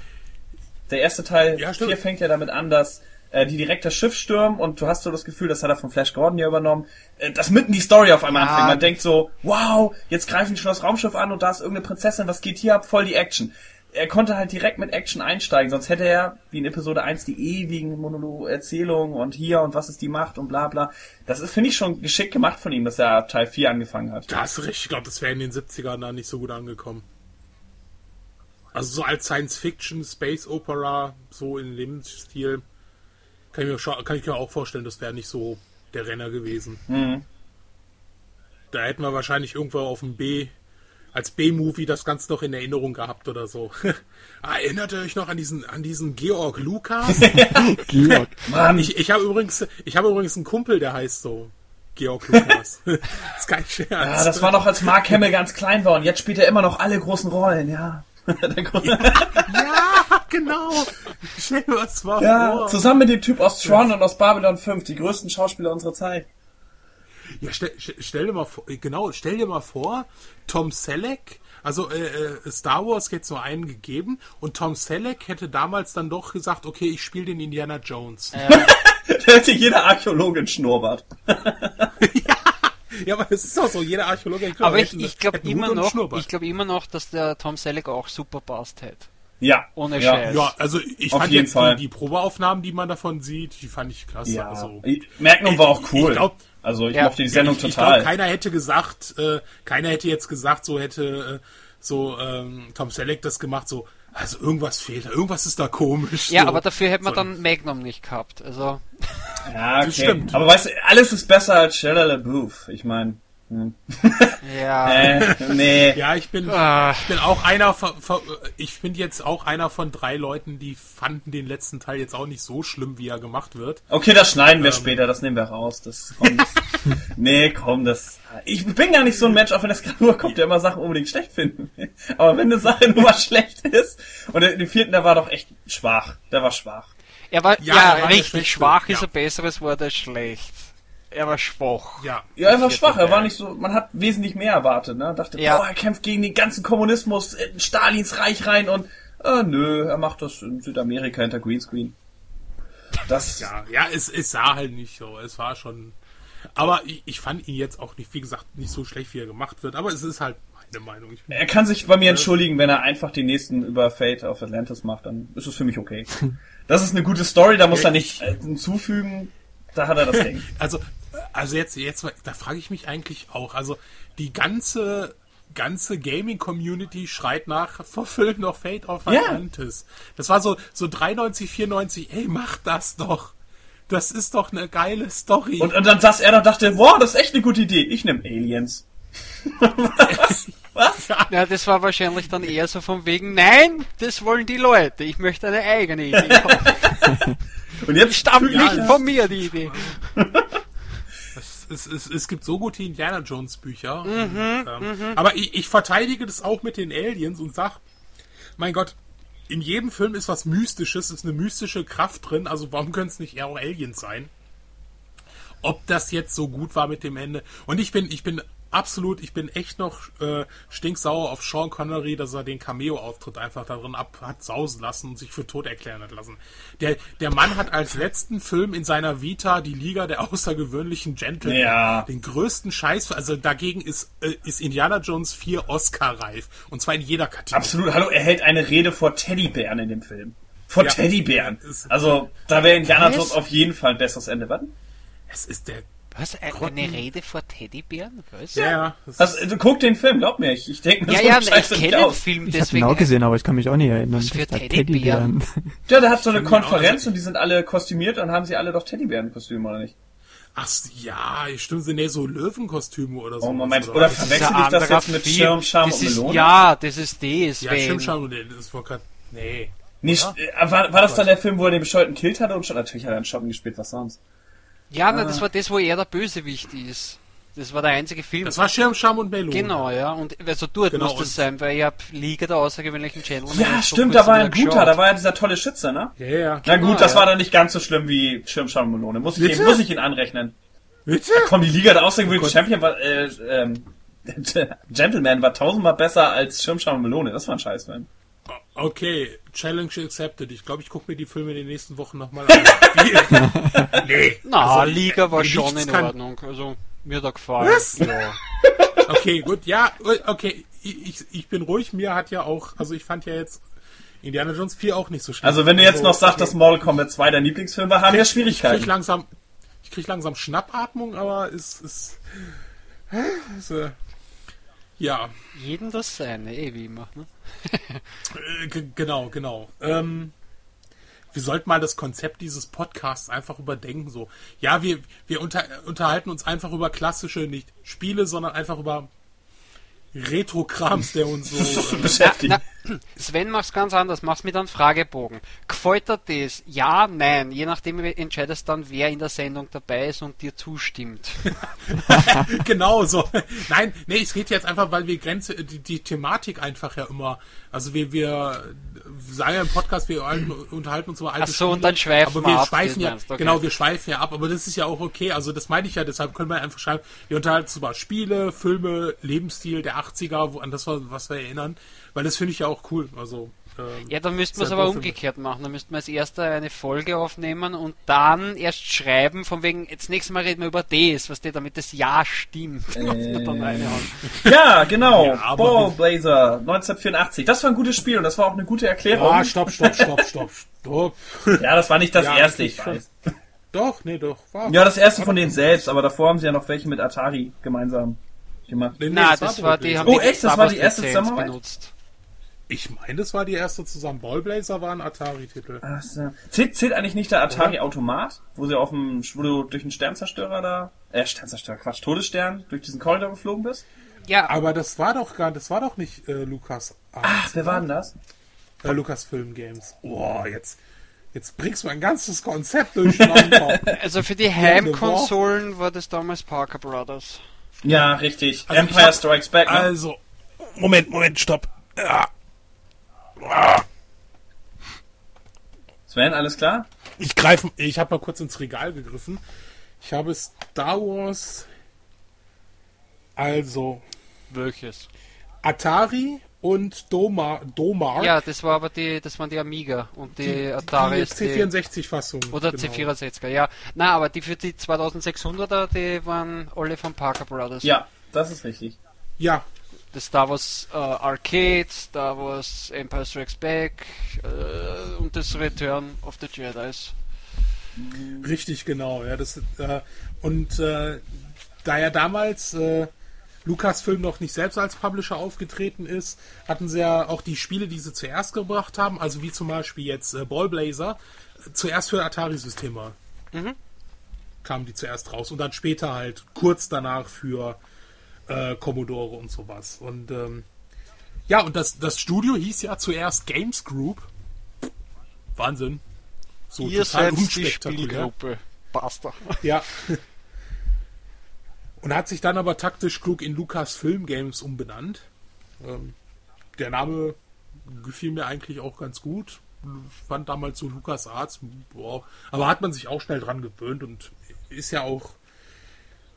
[SPEAKER 1] Der erste Teil
[SPEAKER 2] Ja, stimmt.
[SPEAKER 1] 4 fängt ja damit an, dass die direkt das Schiff stürmen und du hast so das Gefühl, das hat er von Flash Gordon ja übernommen, äh, dass mitten die Story auf einmal
[SPEAKER 4] Ja.
[SPEAKER 1] anfängt. Man denkt so, wow, jetzt greifen die schon das Raumschiff an und da ist irgendeine Prinzessin, was geht hier ab? Voll die Action. Er konnte halt direkt mit Action einsteigen, sonst hätte er, wie in Episode 1, die ewigen Monolog-Erzählungen und hier und was ist die Macht und bla bla. Das ist, finde ich, schon geschickt gemacht von ihm, dass er ab Teil 4 angefangen hat.
[SPEAKER 2] da hast du recht. Ich glaube, das wäre in den 70ern da nicht so gut angekommen. Also so als Science-Fiction, Space Opera, so in dem Stil, kann ich mir, kann ich mir auch vorstellen, das wäre nicht so der Renner gewesen.
[SPEAKER 1] Mhm.
[SPEAKER 2] Da hätten wir wahrscheinlich irgendwo auf dem B, als B-Movie das Ganze noch in Erinnerung gehabt oder so. Erinnert ihr euch noch an diesen, an diesen Georg Lukas?
[SPEAKER 3] Georg.
[SPEAKER 1] Mann,
[SPEAKER 2] ich ich habe übrigens, ich habe übrigens einen Kumpel, der heißt so. Georg Lukas. das ist kein Scherz.
[SPEAKER 1] ja, das war noch, als Mark Hamill ganz klein war und jetzt spielt er immer noch alle großen Rollen, ja. Große-
[SPEAKER 2] Ja, genau. Stell dir was mal
[SPEAKER 1] ja,
[SPEAKER 2] vor.
[SPEAKER 1] zusammen mit dem Typ aus Tron und aus Babylon 5, die größten Schauspieler unserer Zeit.
[SPEAKER 2] Ja, stell, stell, dir mal vor, genau, stell dir mal vor, Tom Selleck, also äh, äh, Star Wars hätte es nur einen gegeben und Tom Selleck hätte damals dann doch gesagt, okay, ich spiele den Indiana Jones.
[SPEAKER 1] Da hätte jeder Archäologe einen Schnurrbart.
[SPEAKER 2] Ja, aber es ist auch so, jeder Archäologe.
[SPEAKER 4] Aber ich, ich glaube immer noch, ich glaube immer noch, dass der Tom Selleck auch super passt hätte.
[SPEAKER 1] Ja.
[SPEAKER 4] Ohne
[SPEAKER 1] ja.
[SPEAKER 4] Scheiß.
[SPEAKER 2] Ja, also ich
[SPEAKER 1] Auf
[SPEAKER 2] fand
[SPEAKER 1] jeden
[SPEAKER 2] jetzt
[SPEAKER 1] Fall.
[SPEAKER 2] die, die Probeaufnahmen, die man davon sieht, die fand ich klasse.
[SPEAKER 1] Ja.
[SPEAKER 2] Also,
[SPEAKER 1] Magnum war auch
[SPEAKER 2] Ich-
[SPEAKER 1] cool.
[SPEAKER 2] ich glaub-
[SPEAKER 1] also ich
[SPEAKER 4] Ja.
[SPEAKER 1] mochte die Sendung
[SPEAKER 2] ich, ich
[SPEAKER 1] total.
[SPEAKER 2] glaube, keiner hätte gesagt, äh, keiner hätte jetzt gesagt, so hätte äh, so ähm, Tom Selleck das gemacht, so, also irgendwas fehlt da, irgendwas ist da komisch.
[SPEAKER 4] Ja,
[SPEAKER 2] so.
[SPEAKER 4] aber dafür hätte man
[SPEAKER 2] so.
[SPEAKER 4] dann Magnum nicht gehabt. Also,
[SPEAKER 1] ja, okay.
[SPEAKER 2] Das stimmt.
[SPEAKER 1] Aber weißt du, alles ist besser als Shia LaBeouf. Ich meine,
[SPEAKER 4] ja.
[SPEAKER 1] äh, nee.
[SPEAKER 2] Ja, ich bin,
[SPEAKER 4] Ah.
[SPEAKER 2] ich bin auch einer von, von ich bin jetzt auch einer von drei Leuten, die fanden den letzten Teil jetzt auch nicht so schlimm, wie er gemacht wird.
[SPEAKER 1] Okay, das schneiden
[SPEAKER 2] Ähm.
[SPEAKER 1] wir später, das nehmen wir raus. Das kommt. nee, komm, das. Ich bin gar nicht so ein Mensch, auch wenn das gerade nur kommt, der immer Sachen unbedingt schlecht finden. will. Aber wenn eine Sache nur mal schlecht ist, und der, der vierten, der war doch echt schwach. Der war schwach.
[SPEAKER 4] Er war,
[SPEAKER 2] Ja,
[SPEAKER 4] ja,
[SPEAKER 2] er
[SPEAKER 4] richtig, schwach ist
[SPEAKER 2] ja.
[SPEAKER 4] ein besseres Wort als schlecht. Er war schwach.
[SPEAKER 2] Ja.
[SPEAKER 1] Ja, er war schwach, er war nicht so, man hat wesentlich mehr erwartet, ne? Dachte,
[SPEAKER 4] Ja.
[SPEAKER 1] boah, er kämpft gegen den ganzen Kommunismus in Stalins Reich rein und, äh, nö, er macht das in Südamerika hinter Greenscreen. Das,
[SPEAKER 2] Ja, ja, es, es sah halt nicht so. Es war schon. Aber ich, ich fand ihn jetzt auch nicht, wie gesagt, nicht so schlecht, wie er gemacht wird. Aber es ist halt meine Meinung. Ich,
[SPEAKER 1] er kann sich bei mir entschuldigen, wenn er einfach die nächsten über Fate auf Atlantis macht, dann ist es für mich okay. Das ist eine gute Story, da muss er nicht äh, hinzufügen, da hat er das Ding.
[SPEAKER 2] also, also jetzt, jetzt, da frage ich mich eigentlich auch. Also die ganze ganze Gaming-Community schreit nach, verfüllen noch Fate of
[SPEAKER 1] Ja.
[SPEAKER 2] Atlantis. Das war so, so 93, 94, ey, mach das doch. Das ist doch eine geile Story.
[SPEAKER 1] Und, und dann saß er da und dachte, boah, das ist echt eine gute Idee, ich nehme Aliens. Was? Was?
[SPEAKER 4] Ja, das war wahrscheinlich dann eher so von wegen, nein, das wollen die Leute, ich möchte eine eigene Idee haben.
[SPEAKER 1] Und jetzt
[SPEAKER 4] Stammt
[SPEAKER 1] ich
[SPEAKER 4] nicht von mir, die Idee.
[SPEAKER 2] Es, es, es, gibt so gute Indiana Jones Bücher.
[SPEAKER 4] Mhm,
[SPEAKER 2] und, ähm, Aber ich, ich verteidige das auch mit den Aliens und sag, mein Gott, in jedem Film ist was Mystisches, ist eine mystische Kraft drin, also warum können es nicht eher auch Aliens sein? Ob das jetzt so gut war mit dem Ende. Und ich bin, ich bin absolut, ich bin echt noch äh, stinksauer auf Sean Connery, dass er den Cameo-Auftritt einfach darin ab hat sausen lassen und sich für tot erklären hat lassen. Der, der Mann hat als letzten Film in seiner Vita die Liga der außergewöhnlichen Gentlemen.
[SPEAKER 1] Ja.
[SPEAKER 2] Den größten Scheiß, also dagegen ist, äh, ist Indiana Jones 4 Oscar-reif. Und zwar in jeder Kategorie.
[SPEAKER 1] Absolut, hallo, er hält eine Rede vor Teddybären in dem Film. Vor
[SPEAKER 2] Ja.
[SPEAKER 1] Teddybären. Also, da wäre Indiana? Jones auf jeden Fall ein besseres Ende. Was?
[SPEAKER 2] Es ist der,
[SPEAKER 4] Was? Eine
[SPEAKER 2] Grotten-
[SPEAKER 4] Rede vor Teddybären? Was?
[SPEAKER 2] ja, ja, das
[SPEAKER 1] Also, du guck den Film, glaub mir, ich, ich denke mir
[SPEAKER 4] Ja,
[SPEAKER 1] so
[SPEAKER 4] ja, ich kenne den. Film,
[SPEAKER 3] Ich habe ihn
[SPEAKER 4] deswegen.
[SPEAKER 3] auch gesehen, aber ich kann mich auch nicht erinnern.
[SPEAKER 4] Was für
[SPEAKER 3] da
[SPEAKER 4] Teddybären?
[SPEAKER 1] Ja, der hat so eine
[SPEAKER 2] ich
[SPEAKER 1] Konferenz und die sind alle kostümiert und haben sie alle doch Teddybärenkostüme, oder nicht?
[SPEAKER 2] Ach ja, stimmt, sind nee, so Löwenkostüme oder so.
[SPEAKER 1] Oh, Moment, oder verwechsel
[SPEAKER 4] Das ist ein
[SPEAKER 1] ich das jetzt mit
[SPEAKER 4] Film.
[SPEAKER 1] Schirm, Scham
[SPEAKER 4] das
[SPEAKER 1] und
[SPEAKER 4] ist,
[SPEAKER 1] Melone?
[SPEAKER 4] Ja, das ist das,
[SPEAKER 2] Ja, stimmt schon, nee, das war grad, nee.
[SPEAKER 1] Nicht, äh, war, war das dann der Film, wo er den bescheuerten Kilt hatte und schon natürlich hat er einen Schotten gespielt, was sonst?
[SPEAKER 4] Ja, na, das war das, wo er der Bösewicht ist. Das war der einzige Film.
[SPEAKER 2] Das war Schirm, Scham und Melone.
[SPEAKER 4] Genau, ja. Und also dort
[SPEAKER 2] Genau,
[SPEAKER 4] muss das sein, weil ich hab Liga der außergewöhnlichen Gentlemen.
[SPEAKER 1] Ja, stimmt, da war ein guter,
[SPEAKER 4] geschaut.
[SPEAKER 1] da war er dieser tolle Schütze, ne?
[SPEAKER 2] Ja, ja.
[SPEAKER 1] Na gut,
[SPEAKER 4] Genau,
[SPEAKER 1] das
[SPEAKER 4] ja.
[SPEAKER 1] war dann nicht ganz so schlimm wie Schirm, Scham und Melone. Muss ich, ihn, muss ich ihn anrechnen.
[SPEAKER 2] Bitte?
[SPEAKER 1] Komm, die Liga der außergewöhnlichen
[SPEAKER 2] Oh.
[SPEAKER 1] Champion war, äh, ähm, Gentleman war tausendmal besser als Schirm, Scham und Melone. Das war ein Scheißfilm.
[SPEAKER 2] Okay, Challenge accepted. Ich glaube, ich gucke mir die Filme in den nächsten Wochen nochmal an. Nee.
[SPEAKER 4] Na,
[SPEAKER 2] also,
[SPEAKER 4] Liga war schon in
[SPEAKER 2] kann-
[SPEAKER 4] Ordnung. Also, mir er gefallen.
[SPEAKER 2] Was?
[SPEAKER 4] Ja.
[SPEAKER 2] Okay, gut, ja, okay, ich, ich- bin ruhig. Mir hat ja auch, also ich fand ja jetzt Indiana Jones 4 auch nicht so schlimm.
[SPEAKER 1] Also wenn du jetzt noch sagst,
[SPEAKER 2] okay.
[SPEAKER 1] dass Mortal Kombat 2 dein Lieblingsfilm war, haben wir
[SPEAKER 2] ich krieg
[SPEAKER 1] Schwierigkeiten.
[SPEAKER 2] langsam, ich krieg langsam Schnappatmung, aber es ist, ist äh, ja,
[SPEAKER 4] Jeden das seine, eh wie immer. Ne?
[SPEAKER 2] äh, genau, genau. Ähm, wir sollten mal das Konzept dieses Podcasts einfach überdenken. So, ja, wir wir unter, unterhalten uns einfach über klassische nicht Spiele, sondern einfach über Retro-Krams, der uns so äh,
[SPEAKER 1] beschäftigt.
[SPEAKER 4] Na, Sven macht's ganz anders, mach's mit einem Fragebogen. Gefällt dir das? Ja, nein. Je nachdem entscheidest dann, wer in der Sendung dabei ist und dir zustimmt.
[SPEAKER 2] genau so. Nein, nee, es geht jetzt einfach, weil wir Grenze, die, die Thematik einfach ja immer, also wir, wir sagen ja im Podcast, wir alten- unterhalten uns über alte
[SPEAKER 4] Ach so, und dann schweifen
[SPEAKER 2] aber
[SPEAKER 4] wir ab,
[SPEAKER 2] schweifen ja,
[SPEAKER 4] okay.
[SPEAKER 2] genau, wir schweifen ja ab, aber das ist ja auch okay, also das meine ich ja, deshalb können wir einfach schreiben, wir unterhalten uns über Spiele, Filme, Lebensstil der 80er, wo, an das, was wir erinnern, weil das finde ich ja auch cool, also Ähm,
[SPEAKER 4] Ja, dann müssten wir es aber umgekehrt machen. Dann müssten wir als erster eine Folge aufnehmen und dann erst schreiben, von wegen, jetzt nächstes Mal reden wir über das, was der damit das Ja stimmt. Reinhauen.
[SPEAKER 1] Ja, genau.
[SPEAKER 2] Ja, aber
[SPEAKER 1] Ball Blazer 1984. Das war ein gutes Spiel und das war auch eine gute Erklärung.
[SPEAKER 2] Ah, stopp, stopp, stopp, stopp, stopp.
[SPEAKER 1] Ja, das war nicht das
[SPEAKER 2] Ja,
[SPEAKER 1] erste, ich
[SPEAKER 2] schon.
[SPEAKER 1] weiß.
[SPEAKER 2] Doch, nee, doch. War,
[SPEAKER 1] Ja, das erste von denen selbst, aber davor haben sie ja noch welche mit Atari gemeinsam gemacht.
[SPEAKER 2] Nee, nee,
[SPEAKER 4] Na, das war
[SPEAKER 2] Ball
[SPEAKER 4] die,
[SPEAKER 1] Oh,
[SPEAKER 4] die
[SPEAKER 1] echt? Das war die erste Zusammenarbeit?
[SPEAKER 4] benutzt.
[SPEAKER 2] Ich meine, das war die erste zusammen. Ballblazer war ein Atari-Titel.
[SPEAKER 1] Ach so. Zählt, zählt eigentlich nicht der Atari-Automat, wo sie auf dem, wo du durch den Sternzerstörer da, äh, Sternzerstörer, Quatsch, Todesstern, durch diesen Korridor geflogen bist?
[SPEAKER 4] Ja,
[SPEAKER 2] Aber das war doch gar, das war doch nicht äh, Lukas
[SPEAKER 1] Ach, wer war denn das?
[SPEAKER 2] äh, Lukas Film Games. Boah, jetzt, jetzt bringst du mein ganzes Konzept durcheinander.
[SPEAKER 4] also für die Heimkonsolen war das damals Parker Brothers.
[SPEAKER 1] Ja, richtig.
[SPEAKER 2] Also
[SPEAKER 1] Empire
[SPEAKER 2] hab-
[SPEAKER 1] Strikes Back. Ne?
[SPEAKER 2] also, Moment, Moment, stopp. Ja.
[SPEAKER 1] Sven, alles klar?
[SPEAKER 2] Ich greife, ich habe mal kurz ins Regal gegriffen. Ich habe Star Wars, also
[SPEAKER 4] Welches?
[SPEAKER 2] Atari und Doma, Domar.
[SPEAKER 4] Ja, das war aber die, das waren die Amiga und die, Atari
[SPEAKER 2] die
[SPEAKER 4] ist die,
[SPEAKER 2] C64-Fassung.
[SPEAKER 4] oder
[SPEAKER 2] genau.
[SPEAKER 4] C64er, ja. Na, aber die für die 2600er, die waren alle von Parker Brothers.
[SPEAKER 1] Ja, das ist richtig.
[SPEAKER 2] Ja,
[SPEAKER 4] Das Star Wars äh, Arcade, Star Wars Empire Strikes Back äh, und das Return of the Jedi's.
[SPEAKER 2] Richtig, genau. Ja, das, äh, und äh, da ja damals äh, Lucasfilm noch nicht selbst als Publisher aufgetreten ist, hatten sie ja auch die Spiele, die sie zuerst gebracht haben, also wie zum Beispiel jetzt äh, Ballblazer, äh, zuerst für Atari-Systeme
[SPEAKER 4] Mhm.
[SPEAKER 2] kamen die zuerst raus und dann später halt kurz danach für äh, Commodore und sowas. Und ähm, ja, und das, das Studio hieß ja zuerst Games Group. Wahnsinn. So
[SPEAKER 4] Ihr
[SPEAKER 2] total unspektakulär.
[SPEAKER 4] Basta.
[SPEAKER 2] Ja. Und hat sich dann aber taktisch klug in Lucas Film Games umbenannt. Ähm, der Name gefiel mir eigentlich auch ganz gut. Fand damals so Lucas Arts, boah. aber hat man sich auch schnell dran gewöhnt und ist ja auch,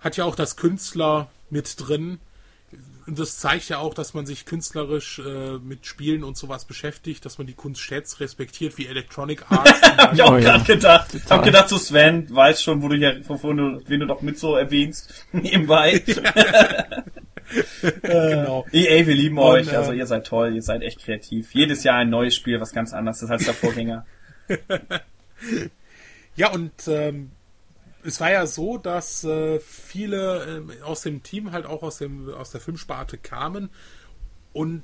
[SPEAKER 2] hat ja auch das Künstler mit drin. Und das zeigt ja auch, dass man sich künstlerisch äh, mit Spielen und sowas beschäftigt, dass man die Kunst schätzt, respektiert, wie Electronic Arts.
[SPEAKER 1] Hab ich auch
[SPEAKER 3] Oh, ja.
[SPEAKER 1] gerade gedacht. Hab gedacht, so Sven weiß schon, wo du hier, wovon du, wen du noch mit so erwähnst. Nebenbei.
[SPEAKER 2] genau.
[SPEAKER 1] EA, wir lieben
[SPEAKER 2] Und,
[SPEAKER 1] euch.
[SPEAKER 2] äh,
[SPEAKER 1] Also ihr seid toll, ihr seid echt kreativ. Jedes Jahr ein neues Spiel, was ganz anders ist als der Vorgänger.
[SPEAKER 2] Ja, und ähm, es war ja so, dass äh, viele ähm, aus dem Team halt auch aus, dem, aus der Filmsparte kamen und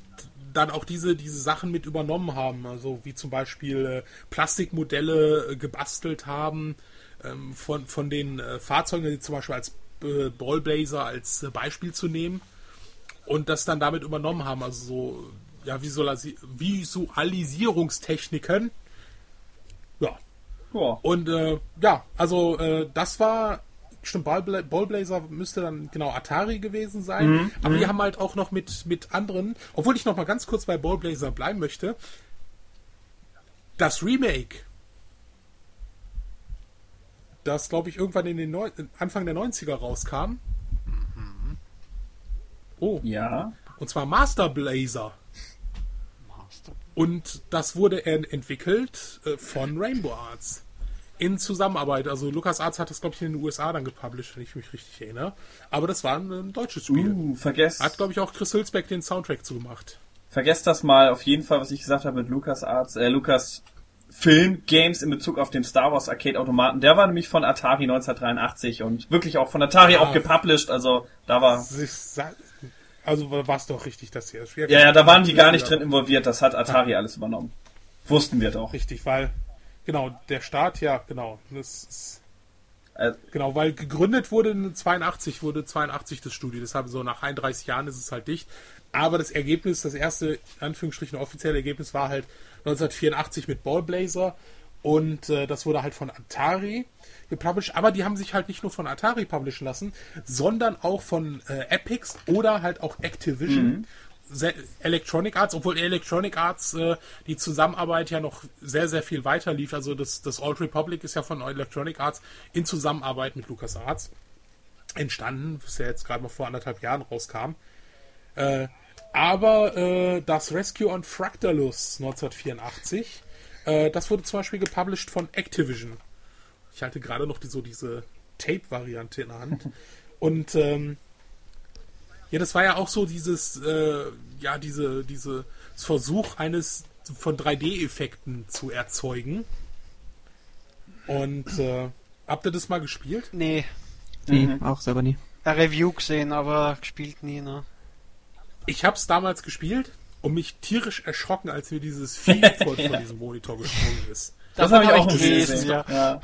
[SPEAKER 2] dann auch diese, diese Sachen mit übernommen haben. Also wie zum Beispiel äh, Plastikmodelle äh, gebastelt haben ähm, von, von den äh, Fahrzeugen, die zum Beispiel als äh, Ballblazer als äh, Beispiel zu nehmen und das dann damit übernommen haben. Also so ja, Visualisi Visualisierungstechniken. Ja, und äh, ja, also äh, das war, stimmt, Ballbla Ballblazer müsste dann genau Atari gewesen sein.
[SPEAKER 1] Mhm,
[SPEAKER 2] aber die haben halt auch noch mit, mit anderen, obwohl ich noch mal ganz kurz bei Ballblazer bleiben möchte, das Remake, das glaube ich irgendwann in den Neu Anfang der 90er rauskam. Oh,
[SPEAKER 1] Ja.
[SPEAKER 2] und zwar Master Blazer.
[SPEAKER 4] Master.
[SPEAKER 2] Und das wurde en- entwickelt äh, von Rainbow Arts. In Zusammenarbeit. Also Lucas Arts hat das, glaube ich, in den USA dann gepublished, wenn ich mich richtig erinnere. Aber das war ein, ähm, deutsches Spiel.
[SPEAKER 1] Uh, vergesst,
[SPEAKER 2] Hat, glaube ich, auch Chris Hülsbeck den Soundtrack zugemacht.
[SPEAKER 1] vergesst das mal auf jeden Fall, was ich gesagt habe mit Lucas Arts, äh, Lucas Film Games in Bezug auf den Star Wars Arcade Automaten. Der war nämlich von Atari 1983 und wirklich auch von Atari
[SPEAKER 2] Ah.
[SPEAKER 1] auch gepublished. Also da war,
[SPEAKER 2] Also war es doch richtig, dass hier das Spiel.
[SPEAKER 1] ja, ja, da waren die gar nicht drin involviert. Das hat Atari alles übernommen. Wussten wir doch.
[SPEAKER 2] Richtig, weil, genau, der Start, ja, genau. Das ist,
[SPEAKER 1] Äh,
[SPEAKER 2] Genau, weil gegründet wurde in 82, wurde 82 das Studio. Deshalb so nach 31 Jahren ist es halt dicht. Aber das Ergebnis, das erste, in Anführungsstrichen offizielle Ergebnis war halt 1984 mit Ballblazer. Und äh, das wurde halt von Atari gepublished. Aber die haben sich halt nicht nur von Atari publishen lassen, sondern auch von äh, Epics oder halt auch Activision. Se- Electronic Arts, obwohl Electronic Arts äh, die Zusammenarbeit ja noch sehr, sehr viel weiter lief. Also das, das Old Republic ist ja von Electronic Arts in Zusammenarbeit mit LucasArts entstanden, was ja jetzt gerade mal vor anderthalb Jahren rauskam. Äh, Aber äh, das Rescue on Fractalus 1984, äh, das wurde zum Beispiel gepublished von Activision. Ich halte gerade noch die, so diese Tape-Variante in der Hand. Und ähm, ja, das war ja auch so dieses, äh, ja, diese, diese Versuch eines von 3D-Effekten zu erzeugen. Und äh, habt ihr das mal gespielt?
[SPEAKER 4] Nee,
[SPEAKER 3] Nee,
[SPEAKER 1] Mhm.
[SPEAKER 3] auch selber nie.
[SPEAKER 4] ein Review gesehen, aber gespielt nie, ne?
[SPEAKER 2] Ich hab's damals gespielt und mich tierisch erschrocken, als mir dieses Vieh vor, von diesem Monitor gesprungen ist.
[SPEAKER 1] Das
[SPEAKER 4] Davon
[SPEAKER 1] habe ich auch gelesen,
[SPEAKER 4] ja.
[SPEAKER 1] ja.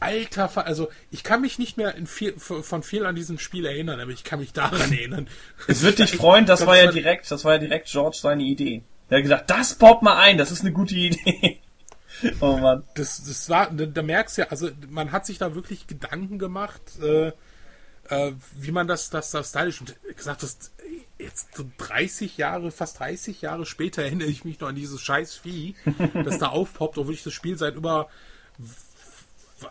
[SPEAKER 2] Alter, also ich kann mich nicht mehr viel, von viel an diesem Spiel erinnern, aber ich kann mich daran erinnern.
[SPEAKER 1] Es wird dich
[SPEAKER 2] Ich
[SPEAKER 1] freuen, das war ja direkt, das war ja direkt George seine Idee. Der hat gesagt, das baut mal ein, das ist eine gute Idee. oh Mann.
[SPEAKER 2] Das, das war, da, da merkst du ja, also man hat sich da wirklich Gedanken gemacht, äh, äh, wie man das, das, das stylisch und gesagt, das jetzt so 30 Jahre, fast 30 Jahre später erinnere ich mich noch an dieses scheiß Vieh, das da aufpoppt, obwohl ich das Spiel seit über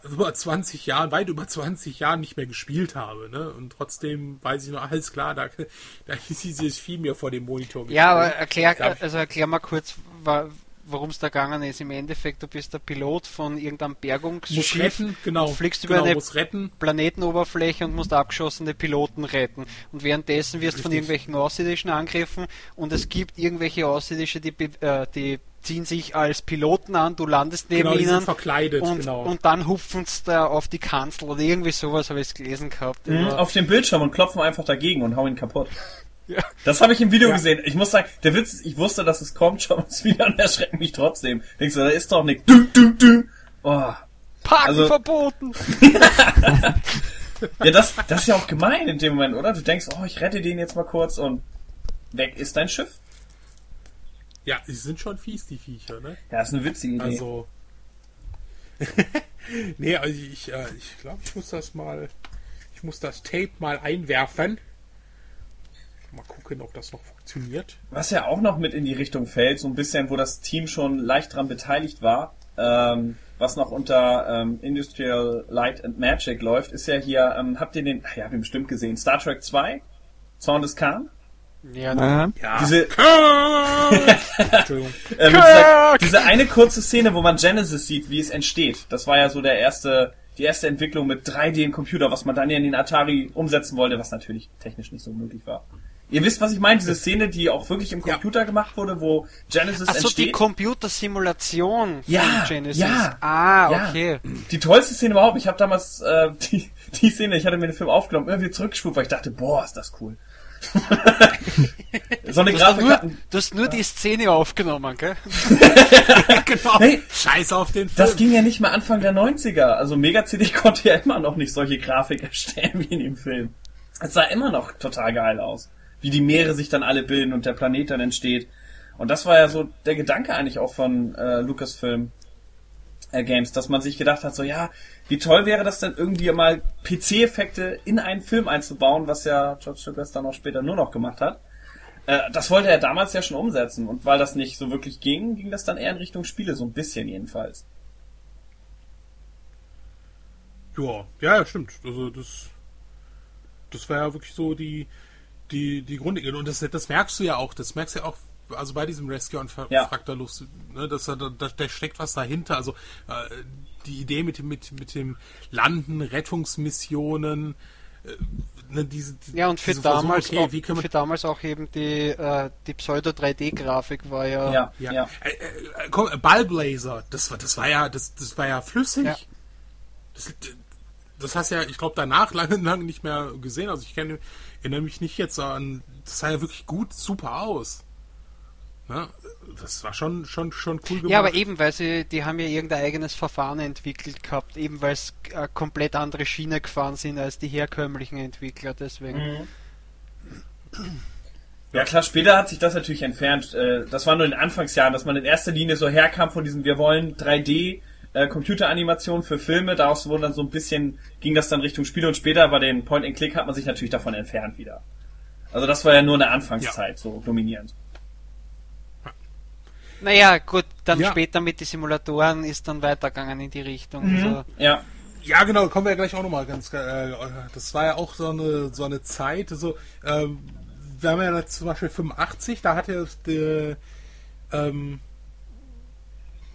[SPEAKER 2] über 20 Jahren, weit über 20 Jahren nicht mehr gespielt habe, ne? Und trotzdem weiß ich noch, alles klar, da, da ist dieses Vieh mir vor dem Monitor
[SPEAKER 4] Ja, aber erklär, also erklär mal kurz, worum es da gegangen ist. Im Endeffekt, du bist der Pilot von irgendeinem Bergungsschiff,
[SPEAKER 2] retten, genau.
[SPEAKER 4] fliegst
[SPEAKER 2] genau,
[SPEAKER 4] über eine
[SPEAKER 2] muss retten.
[SPEAKER 4] Planetenoberfläche und musst abgeschossene Piloten retten. Und währenddessen wirst du von irgendwelchen Außerirdischen angegriffen und es gibt irgendwelche Außerirdische, die, äh, die ziehen sich als Piloten an, du landest neben
[SPEAKER 2] Genau,
[SPEAKER 4] ihnen
[SPEAKER 2] verkleidet,
[SPEAKER 4] und,
[SPEAKER 2] genau.
[SPEAKER 4] und dann hupfen sie da auf die Kanzel oder irgendwie sowas habe ich gelesen gehabt.
[SPEAKER 1] Mhm, auf dem Bildschirm und klopfen einfach dagegen und hauen ihn kaputt.
[SPEAKER 4] ja.
[SPEAKER 1] Das habe ich im Video
[SPEAKER 2] Ja.
[SPEAKER 1] gesehen. Ich muss sagen, der Witz ist, ich wusste, dass es kommt schon das Video und erschreckt mich trotzdem. Denkst du, da ist doch nichts. Du, du, du. Oh.
[SPEAKER 4] Parken
[SPEAKER 1] Also-
[SPEAKER 4] verboten!
[SPEAKER 1] Ja, das, das ist ja auch gemein in dem Moment, oder? Du denkst, oh, ich rette den jetzt mal kurz und weg ist dein Schiff.
[SPEAKER 2] Ja, sie sind schon fies, die Viecher, ne?
[SPEAKER 1] Ja, ist eine witzige Idee.
[SPEAKER 2] Also. nee, also ich, äh, ich glaube, ich muss das mal. Ich muss das Tape mal einwerfen. Mal gucken, ob das noch funktioniert.
[SPEAKER 1] Was ja auch noch mit in die Richtung fällt, so ein bisschen, wo das Team schon leicht dran beteiligt war, ähm, was noch unter ähm, Industrial Light and Magic läuft, ist ja hier, ähm, habt ihr den, ach ja, habt ihr bestimmt gesehen, Star Trek 2, Zorn des Khan?
[SPEAKER 4] Ja,
[SPEAKER 3] Aha.
[SPEAKER 2] Ja.
[SPEAKER 1] Diese,
[SPEAKER 2] Entschuldigung.
[SPEAKER 1] ähm, diese, diese eine kurze Szene, wo man Genesis sieht, wie es entsteht, das war ja so der erste, die erste Entwicklung mit 3D im Computer, was man dann ja in den Atari umsetzen wollte, was natürlich technisch nicht so möglich war. Ihr wisst, was ich meine? Diese Szene, die auch wirklich im
[SPEAKER 2] Ja.
[SPEAKER 1] Computer gemacht wurde, wo Genesis
[SPEAKER 4] Achso, die
[SPEAKER 1] entsteht.
[SPEAKER 4] Computersimulation
[SPEAKER 1] Ja,
[SPEAKER 4] von Genesis.
[SPEAKER 1] ja,
[SPEAKER 4] ah,
[SPEAKER 1] ja.
[SPEAKER 4] okay.
[SPEAKER 1] Die tollste Szene überhaupt. Ich habe damals äh, die, die Szene, ich hatte mir den Film aufgenommen, irgendwie zurückgespult, weil ich dachte, boah, ist das cool. so eine
[SPEAKER 4] Du hast,
[SPEAKER 1] Grafik
[SPEAKER 4] nur,
[SPEAKER 1] hatten.
[SPEAKER 4] du hast nur die Szene aufgenommen, gell?
[SPEAKER 2] genau.
[SPEAKER 1] Hey,
[SPEAKER 2] Scheiß auf den Film.
[SPEAKER 1] Das ging ja nicht mal Anfang der 90er. Also Mega CD konnte ja immer noch nicht solche Grafik erstellen wie in dem Film. Es sah immer noch total geil aus. Wie die Meere sich dann alle bilden und der Planet dann entsteht. Und das war ja so der Gedanke eigentlich auch von äh, Lucasfilm äh, Games, dass man sich gedacht hat, so ja, wie toll wäre das denn irgendwie mal PC-Effekte in einen Film einzubauen, was ja George Lucas dann auch später nur noch gemacht hat. Äh, das wollte er damals ja schon umsetzen. Und weil das nicht so wirklich ging, ging das dann eher in Richtung Spiele, so ein bisschen jedenfalls.
[SPEAKER 2] Ja, ja, stimmt. Also das, das war ja wirklich so die, die, die Grundidee. Und das, das merkst du ja auch. Das merkst du ja auch, also bei diesem Rescue und
[SPEAKER 1] Ja.
[SPEAKER 2] Fractalus, ne, dass da, da, da steckt was dahinter. Also äh, die Idee mit dem, mit, mit dem Landen, Rettungsmissionen, äh, ne, diese, die-
[SPEAKER 4] Ja, und für damals,
[SPEAKER 2] okay,
[SPEAKER 4] auch,
[SPEAKER 2] wie können wir
[SPEAKER 4] für damals auch eben die, äh, die Pseudo-3D-Grafik war ja,
[SPEAKER 1] Ja,
[SPEAKER 2] Ja.
[SPEAKER 1] ja.
[SPEAKER 2] Äh, äh, komm, Ballblazer, das war, das war ja, das, das war ja flüssig.
[SPEAKER 4] Ja.
[SPEAKER 2] Das, das hast ja, ich glaube, danach lange, lange nicht mehr gesehen. Also ich kenne, erinnere mich nicht jetzt an, das sah ja wirklich gut, super aus. Ne? Das war schon, schon, schon cool gemacht.
[SPEAKER 4] Ja, aber eben, weil sie, die haben ja irgendein eigenes Verfahren entwickelt gehabt, eben weil es äh, komplett andere Schiene gefahren sind als die herkömmlichen Entwickler, deswegen.
[SPEAKER 1] Mhm. Ja klar, später hat sich das natürlich entfernt. Äh, Das war nur in den Anfangsjahren, dass man in erster Linie so herkam von diesem, wir wollen 3D äh, Computeranimation für Filme, daraus wurden dann so ein bisschen, ging das dann Richtung Spiele und später bei den Point-and-Click hat man sich natürlich davon entfernt wieder. Also das war ja nur eine Anfangszeit so dominierend.
[SPEAKER 4] Naja, gut, dann
[SPEAKER 2] Ja.
[SPEAKER 4] später mit den Simulatoren ist dann weitergegangen in die Richtung. Also,
[SPEAKER 1] Ja,
[SPEAKER 2] Ja, genau, kommen wir ja gleich auch nochmal ganz. Äh, das war ja auch so eine so eine Zeit, so ähm, wir haben ja zum Beispiel 85, da hat er der, ähm,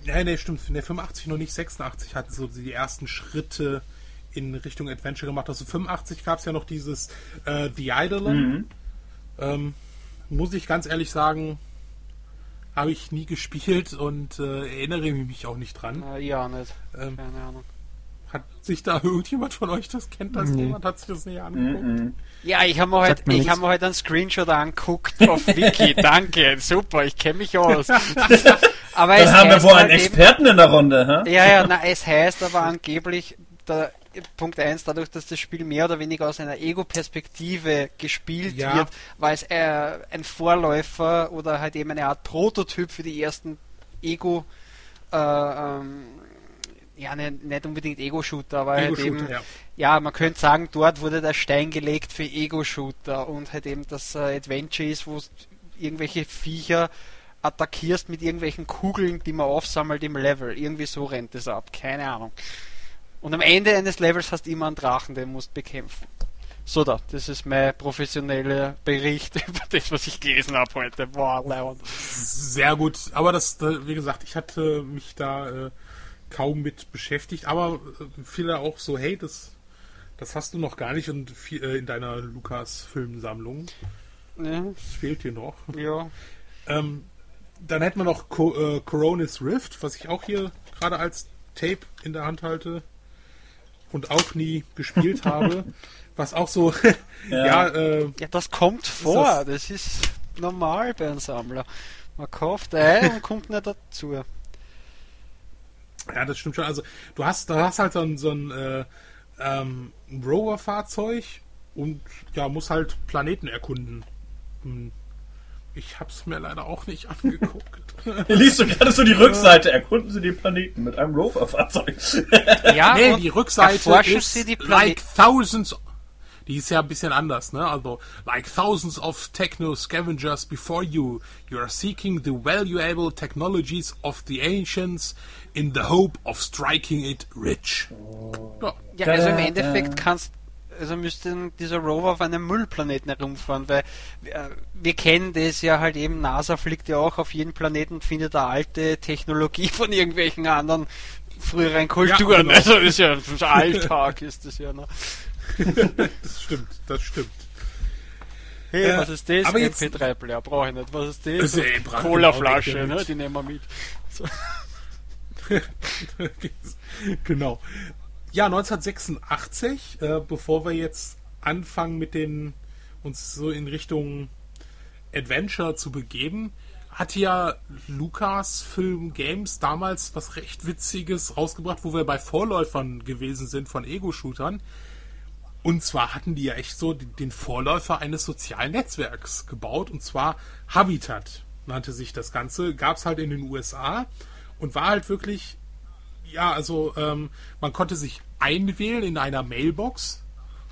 [SPEAKER 2] ja, nee, stimmt, ne, 85 noch nicht, 86 hatten so die ersten Schritte in Richtung Adventure gemacht. Also 85 gab es ja noch dieses äh, The Eidolon. Mhm. Ähm, muss ich ganz ehrlich sagen, habe ich nie gespielt und äh, erinnere mich auch nicht dran.
[SPEAKER 4] Äh, ja, nicht. Ähm, Keine
[SPEAKER 2] Ahnung. Hat sich da irgendjemand von euch das kennt? Das nee. jemand hat sich das nicht angeguckt?
[SPEAKER 4] Mhm. Ja, ich habe mir heute halt, hab mir halt einen Screenshot angeguckt auf Wiki. Danke, super, ich kenne mich aus.
[SPEAKER 1] aber Dann haben wir wohl einen Experten in der Runde,
[SPEAKER 4] hä? Ja, ja, na, es heißt aber angeblich, der Punkt 1, dadurch, dass das Spiel mehr oder weniger aus einer Ego-Perspektive gespielt ja. wird, war es äh, ein Vorläufer oder halt eben eine Art Prototyp für die ersten Ego- äh, ähm, ja, ne, nicht unbedingt Ego-Shooter, aber Ego halt eben, ja. ja. man könnte sagen, dort wurde der Stein gelegt für Ego-Shooter und halt eben das äh, Adventure ist, wo irgendwelche Viecher attackierst mit irgendwelchen Kugeln, die man aufsammelt im Level. Irgendwie so rennt es ab, keine Ahnung. Und am Ende eines Levels hast du immer einen Drachen, den musst bekämpfen. So da, das ist mein professioneller Bericht über das, was ich gelesen habe heute. Boah,
[SPEAKER 2] Leon. Sehr gut, aber das, wie gesagt, ich hatte mich da äh, kaum mit beschäftigt, aber äh, viele auch so, hey, das, das hast du noch gar nicht und viel, äh, in deiner Lukas-Filmsammlung. Ja. Das fehlt dir noch.
[SPEAKER 4] Ja.
[SPEAKER 2] Ähm, dann hätten wir noch Co äh, Coronis Rift, was ich auch hier gerade als Tape in der Hand halte und auch nie gespielt habe. Was auch so, ja, ja,
[SPEAKER 4] äh, ja, das kommt vor. Das, das, ist normal bei einem Sammler. Man kauft ein und kommt nicht dazu.
[SPEAKER 2] Ja, das stimmt schon. Also du hast, da hast halt so ein, so ein äh, ähm, Rover-Fahrzeug und ja, muss halt Planeten erkunden. Hm. Ich hab's mir leider auch nicht angeguckt.
[SPEAKER 1] Hier liest du gerade so die Rückseite. Erkunden Sie den Planeten mit einem Rover-Fahrzeug.
[SPEAKER 2] ja, nee, die Rückseite ist Sie die like thousands die ist ja ein bisschen anders, ne? Also, like thousands of techno scavengers before you, you are seeking the valuable technologies of the ancients in the hope of striking it rich.
[SPEAKER 4] Ja, ja also im Endeffekt kannst also müsste dieser Rover auf einem Müllplaneten herumfahren, weil äh, wir kennen das ja halt eben, NASA fliegt ja auch auf jeden Planeten und findet da alte Technologie von irgendwelchen anderen früheren Kulturen. Ja, genau. Also ist ja Alltag ist das ja. Ne?
[SPEAKER 2] das stimmt, das stimmt.
[SPEAKER 4] Hey, äh, was ist das? Aber MP3-Player, brauche ich nicht. Was ist das? das ist Cola-Flasche, ne? die nehmen wir mit. So.
[SPEAKER 2] genau. Ja, 1986, äh, bevor wir jetzt anfangen mit den uns so in Richtung Adventure zu begeben, hat ja Lucas Film Games damals was recht Witziges rausgebracht, wo wir bei Vorläufern gewesen sind von Ego-Shootern. Und zwar hatten die ja echt so den Vorläufer eines sozialen Netzwerks gebaut, und zwar Habitat nannte sich das Ganze. Gab es halt in den USA und war halt wirklich, ja, also ähm, man konnte sich einwählen in einer Mailbox,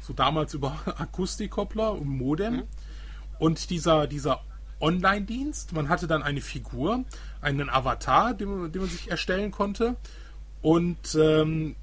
[SPEAKER 2] so damals über Akustikkoppler und Modem. Mhm. Und dieser, dieser Online-Dienst, man hatte dann eine Figur, einen Avatar, den, den man sich erstellen konnte. Und ähm,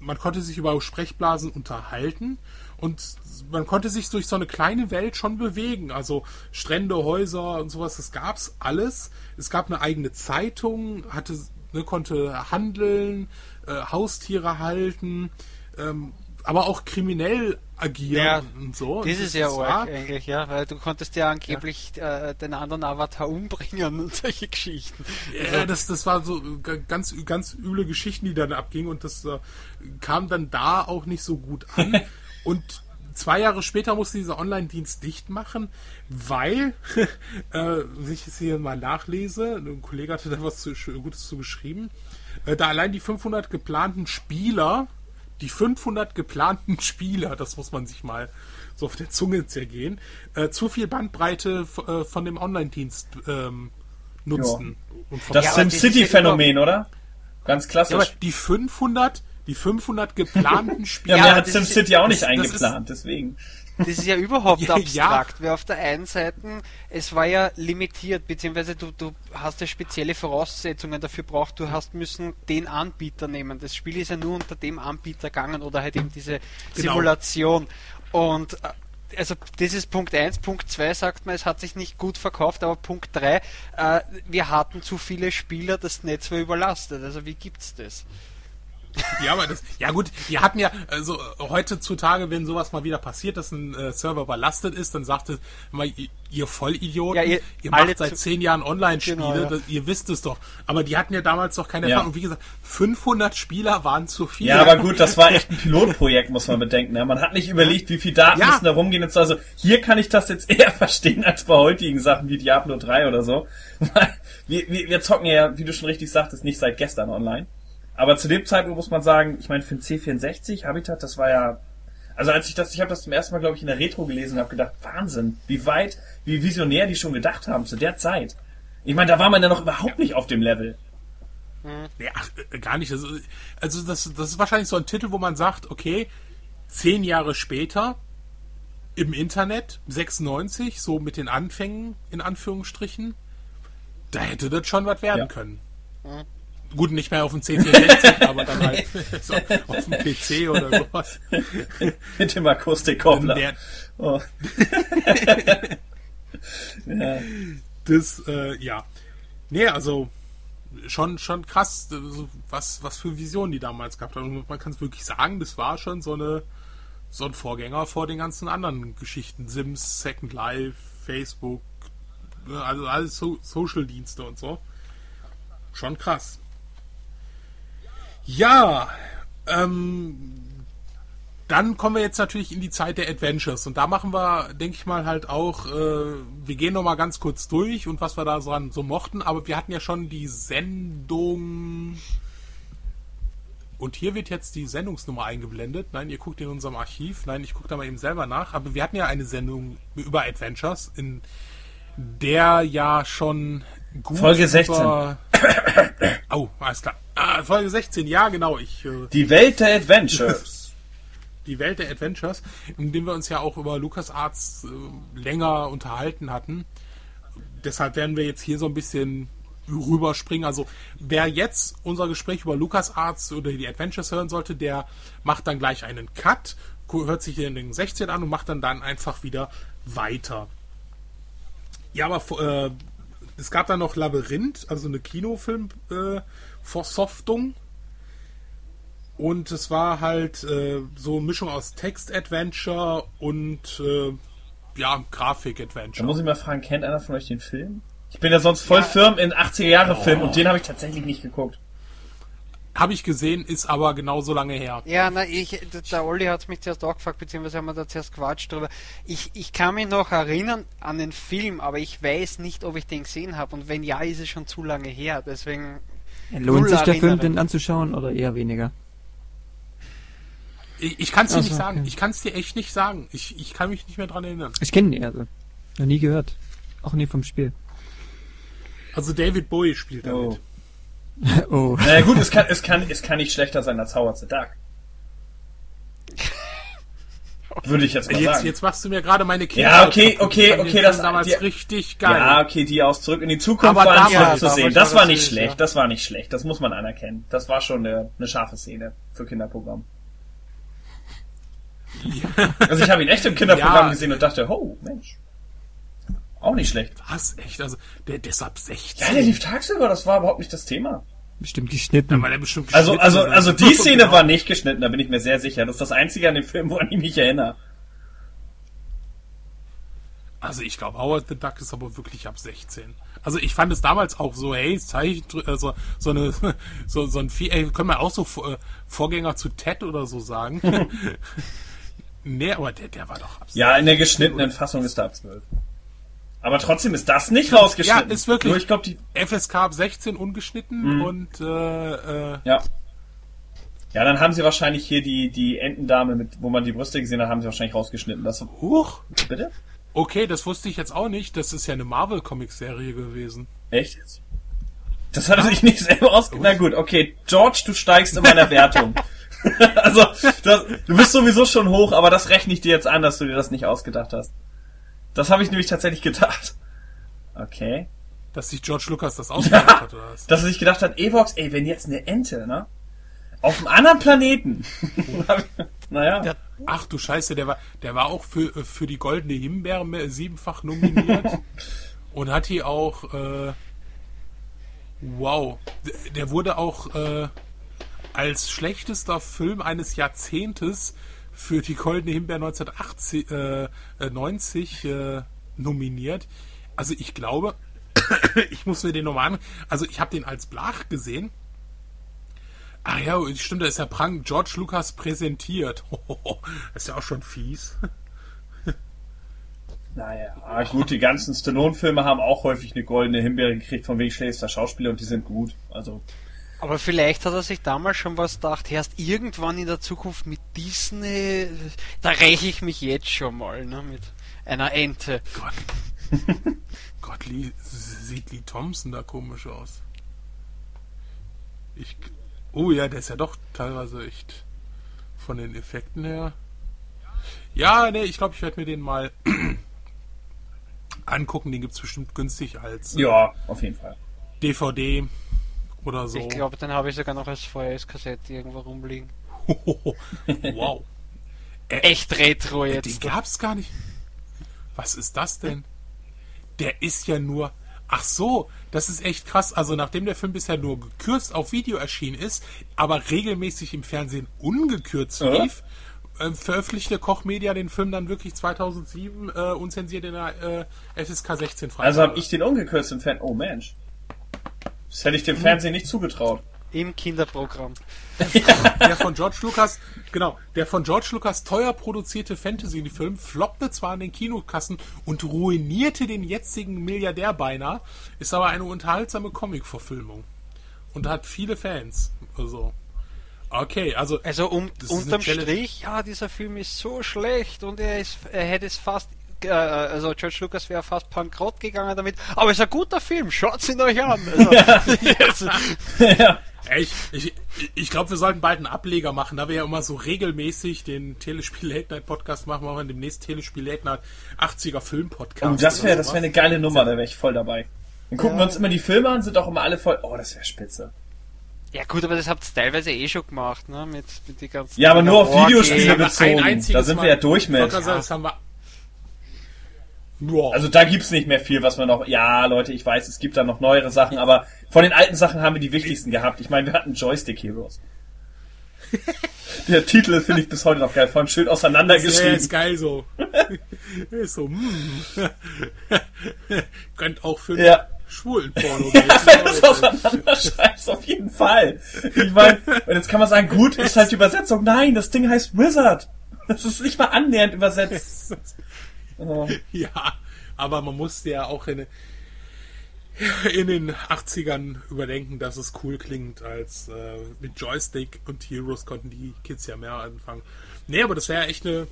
[SPEAKER 2] man konnte sich über Sprechblasen unterhalten und man konnte sich durch so eine kleine Welt schon bewegen. Also Strände, Häuser und sowas, das gab's alles. Es gab eine eigene Zeitung, hatte, ne, konnte handeln, äh, Haustiere halten, ähm, aber auch kriminell agieren ja, und so.
[SPEAKER 4] Das, ist ja arg eigentlich, ja, weil du konntest ja angeblich ja. Äh, den anderen Avatar umbringen und solche Geschichten.
[SPEAKER 2] Ja, also, das, das war so ganz, ganz üble Geschichten, die dann abgingen und das äh, kam dann da auch nicht so gut an. und zwei Jahre später musste dieser Online-Dienst dicht machen, weil, äh, wenn ich es hier mal nachlese, ein Kollege hatte da was zu, Gutes zu geschrieben, da allein die 500 geplanten Spieler die 500 geplanten Spieler, das muss man sich mal so auf der Zunge zergehen, äh, zu viel Bandbreite äh, von dem Online-Dienst ähm, nutzten.
[SPEAKER 1] Das ja, SimCity-Phänomen, oder? Ganz klassisch. Ja, aber
[SPEAKER 2] die 500, die 500 geplanten Spieler.
[SPEAKER 1] ja, mehr hat SimCity auch nicht eingeplant, deswegen.
[SPEAKER 4] Das ist ja überhaupt abstrakt, ja. weil auf der einen Seite, es war ja limitiert, beziehungsweise du, du hast ja spezielle Voraussetzungen dafür braucht, du hast müssen den Anbieter nehmen. Das Spiel ist ja nur unter dem Anbieter gegangen oder halt eben diese genau. Simulation. Und äh, also das ist Punkt 1. Punkt 2 sagt man, es hat sich nicht gut verkauft, aber Punkt 3, äh, wir hatten zu viele Spieler, das Netz war überlastet. Also wie gibt's das?
[SPEAKER 2] Ja, aber das, ja gut, die hatten ja, also heutzutage, wenn sowas mal wieder passiert, dass ein äh, Server überlastet ist, dann sagt es immer, ihr, ihr Vollidioten,
[SPEAKER 4] Ja, ihr-
[SPEAKER 2] ihr, macht seit zehn Jahren Online-Spiele,
[SPEAKER 4] Genau, ja.
[SPEAKER 2] das- ihr wisst es doch. Aber die hatten ja damals noch keine
[SPEAKER 1] Ja.
[SPEAKER 2] Erfahrung. Und wie gesagt, 500 Spieler waren zu viel.
[SPEAKER 1] Ja, aber gut, das war echt ein Pilotprojekt, muss man bedenken. Ne? Man hat nicht überlegt, wie viel Daten
[SPEAKER 2] Ja.
[SPEAKER 1] müssen da rumgehen. Und so. Also hier kann ich das jetzt eher verstehen als bei heutigen Sachen wie Diablo 3 oder so. Weil wir, wir, wir zocken ja, wie du schon richtig sagtest, nicht seit gestern online. Aber zu dem Zeitpunkt muss man sagen, ich meine, für ein C64 Habitat, das war ja also als ich das, ich habe das zum ersten Mal, glaube ich, in der Retro gelesen und habe gedacht, Wahnsinn, wie weit, wie visionär die schon gedacht haben zu der Zeit. Ich meine, da war man ja noch überhaupt nicht auf dem Level.
[SPEAKER 2] Ja, ach, äh, gar nicht. Also, also das, das ist wahrscheinlich so ein Titel, wo man sagt, okay, zehn Jahre später im Internet, 96, so mit den Anfängen, in Anführungsstrichen, da hätte das schon was werden
[SPEAKER 1] Ja.
[SPEAKER 2] können. Gut, nicht mehr auf dem C64, aber dann halt so auf dem PC oder sowas.
[SPEAKER 1] Mit dem Akustikkoppler. Oh. ja.
[SPEAKER 2] das, äh, ja. Nee, also schon, schon krass, also, was, was für Visionen die damals gehabt haben. Und man kann es wirklich sagen, das war schon so eine so ein Vorgänger vor den ganzen anderen Geschichten. Sims, Second Life, Facebook, ne, also alles so Social-Dienste und so. Schon krass. Ja, ähm, dann kommen wir jetzt natürlich in die Zeit der Adventures und da machen wir, denke ich mal, halt auch, äh, wir gehen noch mal ganz kurz durch und was wir da so, an, so mochten, aber wir hatten ja schon die Sendung und hier wird jetzt die Sendungsnummer eingeblendet. Nein, ihr guckt in unserem Archiv. Nein, ich gucke da mal eben selber nach. Aber wir hatten ja eine Sendung über Adventures, in der ja schon gut
[SPEAKER 1] Folge 16.
[SPEAKER 2] Über oh, alles klar. Ah, Folge 16, ja genau. Ich äh,
[SPEAKER 1] Die Welt der Adventures.
[SPEAKER 2] die Welt der Adventures, in dem wir uns ja auch über LucasArts äh, länger unterhalten hatten. Deshalb werden wir jetzt hier so ein bisschen rüberspringen. Also wer jetzt unser Gespräch über LucasArts oder die Adventures hören sollte, der macht dann gleich einen Cut, hört sich den 16 an und macht dann dann einfach wieder weiter. Ja, aber äh, es gab dann noch Labyrinth, also eine Kinofilm-Versoftung. Äh, Versoftung. Und es war halt äh, so eine Mischung aus Text-Adventure und äh, ja,
[SPEAKER 1] Da
[SPEAKER 2] Grafik-Adventure.
[SPEAKER 1] muss ich mal fragen, kennt einer von euch den Film? Ich bin ja sonst voll firm in 80er-Jahre-Film und den habe ich tatsächlich nicht geguckt.
[SPEAKER 2] Habe ich gesehen, ist aber genauso lange her.
[SPEAKER 4] Ja, na, ich, der Olli hat mich zuerst auch gefragt, beziehungsweise haben wir da zuerst quatscht drüber. Ich, ich kann mich noch erinnern an den Film, aber ich weiß nicht, ob ich den gesehen habe. Und wenn ja, ist es schon zu lange her. Deswegen.
[SPEAKER 3] Lohnt sich der Film denn anzuschauen oder eher weniger?
[SPEAKER 2] Ich, ich kann es dir
[SPEAKER 3] Ach
[SPEAKER 2] nicht sagen.
[SPEAKER 3] okay.
[SPEAKER 2] Ich kann es dir echt nicht sagen. Ich, ich kann mich nicht mehr dran erinnern.
[SPEAKER 3] Ich kenne ihn also. Noch nie gehört. Auch nie vom Spiel.
[SPEAKER 2] Also David Bowie spielt damit.
[SPEAKER 1] Oh.
[SPEAKER 3] oh.
[SPEAKER 1] Naja gut, es kann, es kann, es kann nicht schlechter sein als Howard the Duck. Würde ich jetzt mal
[SPEAKER 2] Jetzt,
[SPEAKER 1] sagen.
[SPEAKER 2] jetzt machst du mir gerade meine Kinder.
[SPEAKER 1] Ja, okay, okay, okay, das-
[SPEAKER 2] damals
[SPEAKER 1] die-
[SPEAKER 2] richtig geil.
[SPEAKER 1] Ja, okay, die aus Zurück in die Zukunft
[SPEAKER 2] Aber
[SPEAKER 1] waren
[SPEAKER 2] damals-
[SPEAKER 1] schön zu
[SPEAKER 4] ja,
[SPEAKER 1] sehen. Das
[SPEAKER 4] war
[SPEAKER 1] war nicht schlecht,
[SPEAKER 4] ja.
[SPEAKER 1] das war nicht schlecht. Das muss man anerkennen. Das war schon eine, eine scharfe Szene für Kinderprogramm. Also ich habe ihn echt im Kinderprogramm
[SPEAKER 2] Ja.
[SPEAKER 1] gesehen und dachte, oh, Mensch. Auch nicht schlecht.
[SPEAKER 2] Was? Echt? Also, der, der ist ab 16.
[SPEAKER 1] Ja, der lief tagsüber, das war überhaupt nicht das Thema.
[SPEAKER 3] Bestimmt geschnitten.
[SPEAKER 2] Er bestimmt
[SPEAKER 1] Also,
[SPEAKER 2] geschnitten
[SPEAKER 1] also, also
[SPEAKER 2] so.
[SPEAKER 1] die Szene
[SPEAKER 2] Genau.
[SPEAKER 1] war nicht geschnitten, da bin ich mir sehr sicher. Das ist das Einzige an dem Film, woran ich mich erinnere.
[SPEAKER 2] Also ich glaube, Howard the Duck ist aber wirklich ab 16. Also ich fand es damals auch so, hey, Zeichen, also so eine, so, so ein Vieh, ey, können wir auch so äh, Vorgänger zu Ted oder so sagen. nee, aber der, der war doch ab 16.
[SPEAKER 1] Ja, in der geschnittenen Fassung ist er ab 12. Aber trotzdem ist das nicht rausgeschnitten.
[SPEAKER 2] Ja, ist wirklich.
[SPEAKER 1] Nur ich glaube, die,
[SPEAKER 2] FSK ab 16 ungeschnitten
[SPEAKER 1] Mhm.
[SPEAKER 2] und äh, äh,
[SPEAKER 1] ja. Ja, dann haben sie wahrscheinlich hier die, die Entendame, mit, wo man die Brüste gesehen hat, haben sie wahrscheinlich rausgeschnitten. Das,
[SPEAKER 2] huch,
[SPEAKER 1] bitte?
[SPEAKER 2] okay, das wusste ich jetzt auch nicht. Das ist ja eine Marvel-Comic-Serie gewesen.
[SPEAKER 1] Echt jetzt? Das hat er sich nicht selber ausge... Na gut, okay. George, du steigst in meiner Wertung. also, das, du bist sowieso schon hoch, aber das rechne ich dir jetzt an, dass du dir das nicht ausgedacht hast. Das habe ich nämlich tatsächlich gedacht. Okay.
[SPEAKER 2] Dass sich George Lucas das ausgedacht hat, oder was?
[SPEAKER 1] Dass er sich gedacht hat, Evox, ey, wenn jetzt eine Ente, ne? Auf einem anderen Planeten. naja.
[SPEAKER 4] Der,
[SPEAKER 2] Ach du Scheiße, der war, der war auch für, für die Goldene Himbeere siebenfach nominiert. und hat die auch, äh, wow, der wurde auch äh, als schlechtester Film eines Jahrzehntes für die Goldene Himbeere 1980, äh, 90 äh, nominiert. Also ich glaube, ich muss mir den nochmal an. Also ich habe den als Blach gesehen. Ah ja, stimmt, da ist ja Prank George Lucas präsentiert. das ist ja auch schon fies.
[SPEAKER 1] Naja, gut, die ganzen Stallone-Filme haben auch häufig eine goldene Himbeere gekriegt von wegen schlechtester Schauspieler und die sind gut. Also.
[SPEAKER 4] Aber vielleicht hat er sich damals schon was gedacht, erst irgendwann in der Zukunft mit Disney, da räche ich mich jetzt schon mal, ne, mit einer Ente.
[SPEAKER 2] Gott. Gott, Lee, sieht Lee Thompson da komisch aus. Ich, oh ja, der ist ja doch teilweise echt von den Effekten her. Ja, ne, ich glaube, ich werde mir den mal angucken. Den gibt es bestimmt günstig als
[SPEAKER 1] ja, auf jeden Fall.
[SPEAKER 2] DVD oder so.
[SPEAKER 4] Ich glaube, den habe ich sogar noch als VHS-Kassette irgendwo rumliegen.
[SPEAKER 2] wow.
[SPEAKER 4] Echt retro jetzt.
[SPEAKER 2] Den gab's gar nicht. Was ist das denn? Der ist ja nur. Ach so, das ist echt krass. Also nachdem der Film bisher nur gekürzt auf Video erschienen ist, aber regelmäßig im Fernsehen ungekürzt ja. lief, äh, veröffentlichte Koch Media den Film dann wirklich 2007 äh, unzensiert in der äh, FSK 16
[SPEAKER 1] frei. Also habe ich den ungekürzt im Fernsehen. Oh Mensch. Das hätte ich dem Fernsehen nicht zugetraut.
[SPEAKER 4] Im Kinderprogramm.
[SPEAKER 2] der von George Lucas, genau, der von George Lucas teuer produzierte Fantasy-Film floppte zwar in den Kinokassen und ruinierte den jetzigen Milliardär beinahe, ist aber eine unterhaltsame Comic-Verfilmung. Und hat viele Fans. Also. Okay, also.
[SPEAKER 4] Also um, unterm Strich, ja, dieser Film ist so schlecht und er ist, er hätte es fast äh, also George Lucas wäre fast bankrott gegangen damit, aber es ist ein guter Film, schaut ihn euch an. Also,
[SPEAKER 2] ja. Ich, ich, ich glaube, wir sollten bald einen Ableger machen, da wir ja immer so regelmäßig den Telespiel Late Night Podcast machen, machen wir demnächst Telespiel Late Night 80er Film Podcast.
[SPEAKER 1] Und das wäre das wäre eine geile Nummer, da wäre ich voll dabei. Dann gucken ja. wir uns immer die Filme an, sind auch immer alle voll, oh, das wäre spitze.
[SPEAKER 4] Ja gut, aber das habt ihr teilweise eh schon gemacht, ne? Mit, mit
[SPEAKER 1] die ganzen ja, aber nur auf Videospiele bezogen. Da sind wir ja durch mit. Ja. Das haben wir also da gibt's nicht mehr viel, was wir noch. Ja, Leute, ich weiß, es gibt da noch neuere Sachen, aber von den alten Sachen haben wir die wichtigsten gehabt. Ich meine, wir hatten Joystick Heroes. Der Titel finde ich bis heute noch geil, vor allem schön auseinandergeschrieben. Ja,
[SPEAKER 2] ist geil so. ist so, mm. Könnt auch für ja. schwulen Porno
[SPEAKER 1] ja, wenn du es auseinanderschreibst, auf jeden Fall. Ich meine, und jetzt kann man sagen, gut ist halt die Übersetzung. Nein, das Ding heißt Wizard. Das ist nicht mal annähernd übersetzt.
[SPEAKER 2] Ja, aber man musste ja auch in, in den 80ern überdenken, dass es cool klingt, als äh, mit Joystick und Heroes konnten die Kids ja mehr anfangen. Nee, aber das wäre ja echt eine,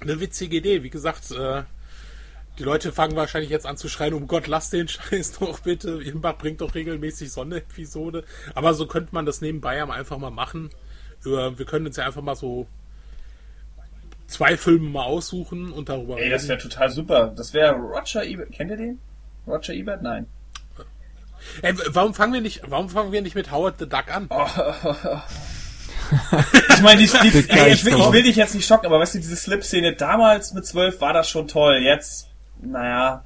[SPEAKER 2] eine witzige Idee. Wie gesagt, äh, die Leute fangen wahrscheinlich jetzt an zu schreien, um Gott, lass den Scheiß doch bitte. Imbach bringt doch regelmäßig Sonne-Episode. Aber so könnte man das nebenbei einfach mal machen. Wir können uns ja einfach mal so zwei Filme mal aussuchen und darüber
[SPEAKER 1] Ey, reden. das wäre total super. Das wäre Roger Ebert. Kennt ihr den? Roger Ebert? Nein.
[SPEAKER 2] Ey, warum fangen wir nicht, warum fangen wir nicht mit Howard the Duck an? Oh,
[SPEAKER 1] ich meine, die, die, ey, ich, will, ich will dich jetzt nicht schocken, aber weißt du, diese Slip-Szene damals mit zwölf war das schon toll. Jetzt, naja,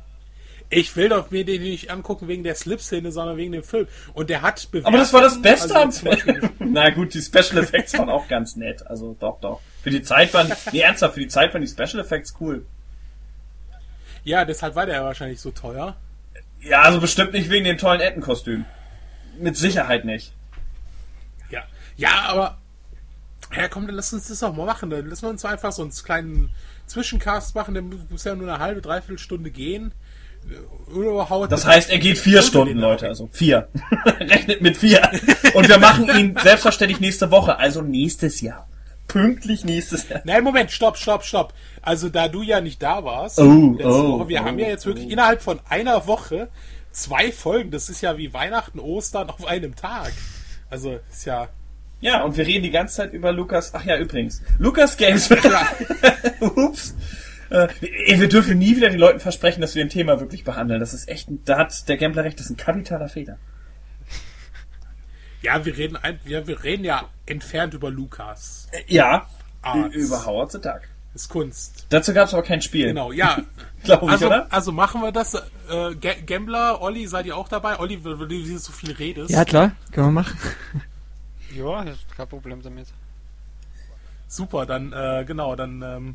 [SPEAKER 2] ich will doch mir den nicht angucken wegen der Slip-Szene, sondern wegen dem Film. Und der hat.
[SPEAKER 1] Aber das war das Beste also am Film. Na gut, die Special Effects waren auch ganz nett. Also doch, doch. Für die Zeit waren, nee, ernsthaft, für die Zeit waren die Special Effects cool.
[SPEAKER 2] Ja, deshalb war der ja wahrscheinlich so teuer.
[SPEAKER 1] Ja, also bestimmt nicht wegen dem tollen Entenkostüm. Mit Sicherheit nicht.
[SPEAKER 2] Ja, ja, aber ja, komm, dann lass uns das auch mal machen. Dann lassen wir uns einfach so einen kleinen Zwischencast machen. Der muss ja nur eine halbe, dreiviertel Stunde gehen.
[SPEAKER 1] Das heißt, er geht vier Stunden, Leute, also vier. Rechnet mit vier. Und wir machen ihn selbstverständlich nächste Woche, also nächstes Jahr. Pünktlich nächstes Jahr.
[SPEAKER 2] Nein, Moment, stopp, stopp, stopp. Also da du ja nicht da warst, oh, oh, Woche, wir oh, haben ja jetzt wirklich oh. innerhalb von einer Woche zwei Folgen. Das ist ja wie Weihnachten, Ostern auf einem Tag. Also ist ja.
[SPEAKER 1] Ja, und wir reden die ganze Zeit über Lukas. Ach ja, übrigens. Lukas Games. Ups. Äh, wir dürfen nie wieder den Leuten versprechen, dass wir ein Thema wirklich behandeln. Das ist echt, da hat der Gambler recht, das ist ein kapitaler Fehler.
[SPEAKER 2] Ja, wir reden, ein, ja, wir reden ja entfernt über Lukas.
[SPEAKER 1] Äh, ja.
[SPEAKER 2] Arts.
[SPEAKER 1] Über Howard the Duck.
[SPEAKER 2] Ist Kunst.
[SPEAKER 1] Dazu gab es aber kein Spiel.
[SPEAKER 2] Genau, ja.
[SPEAKER 1] Glaube ich,
[SPEAKER 2] Also,
[SPEAKER 1] oder?
[SPEAKER 2] also machen wir das. Äh, Ga- Gambler, Olli, seid ihr auch dabei? Olli, weil du so viel redest.
[SPEAKER 3] Ja, klar, können wir machen.
[SPEAKER 4] Ja, ist kein Problem damit.
[SPEAKER 2] Super, dann, äh, genau, dann ähm,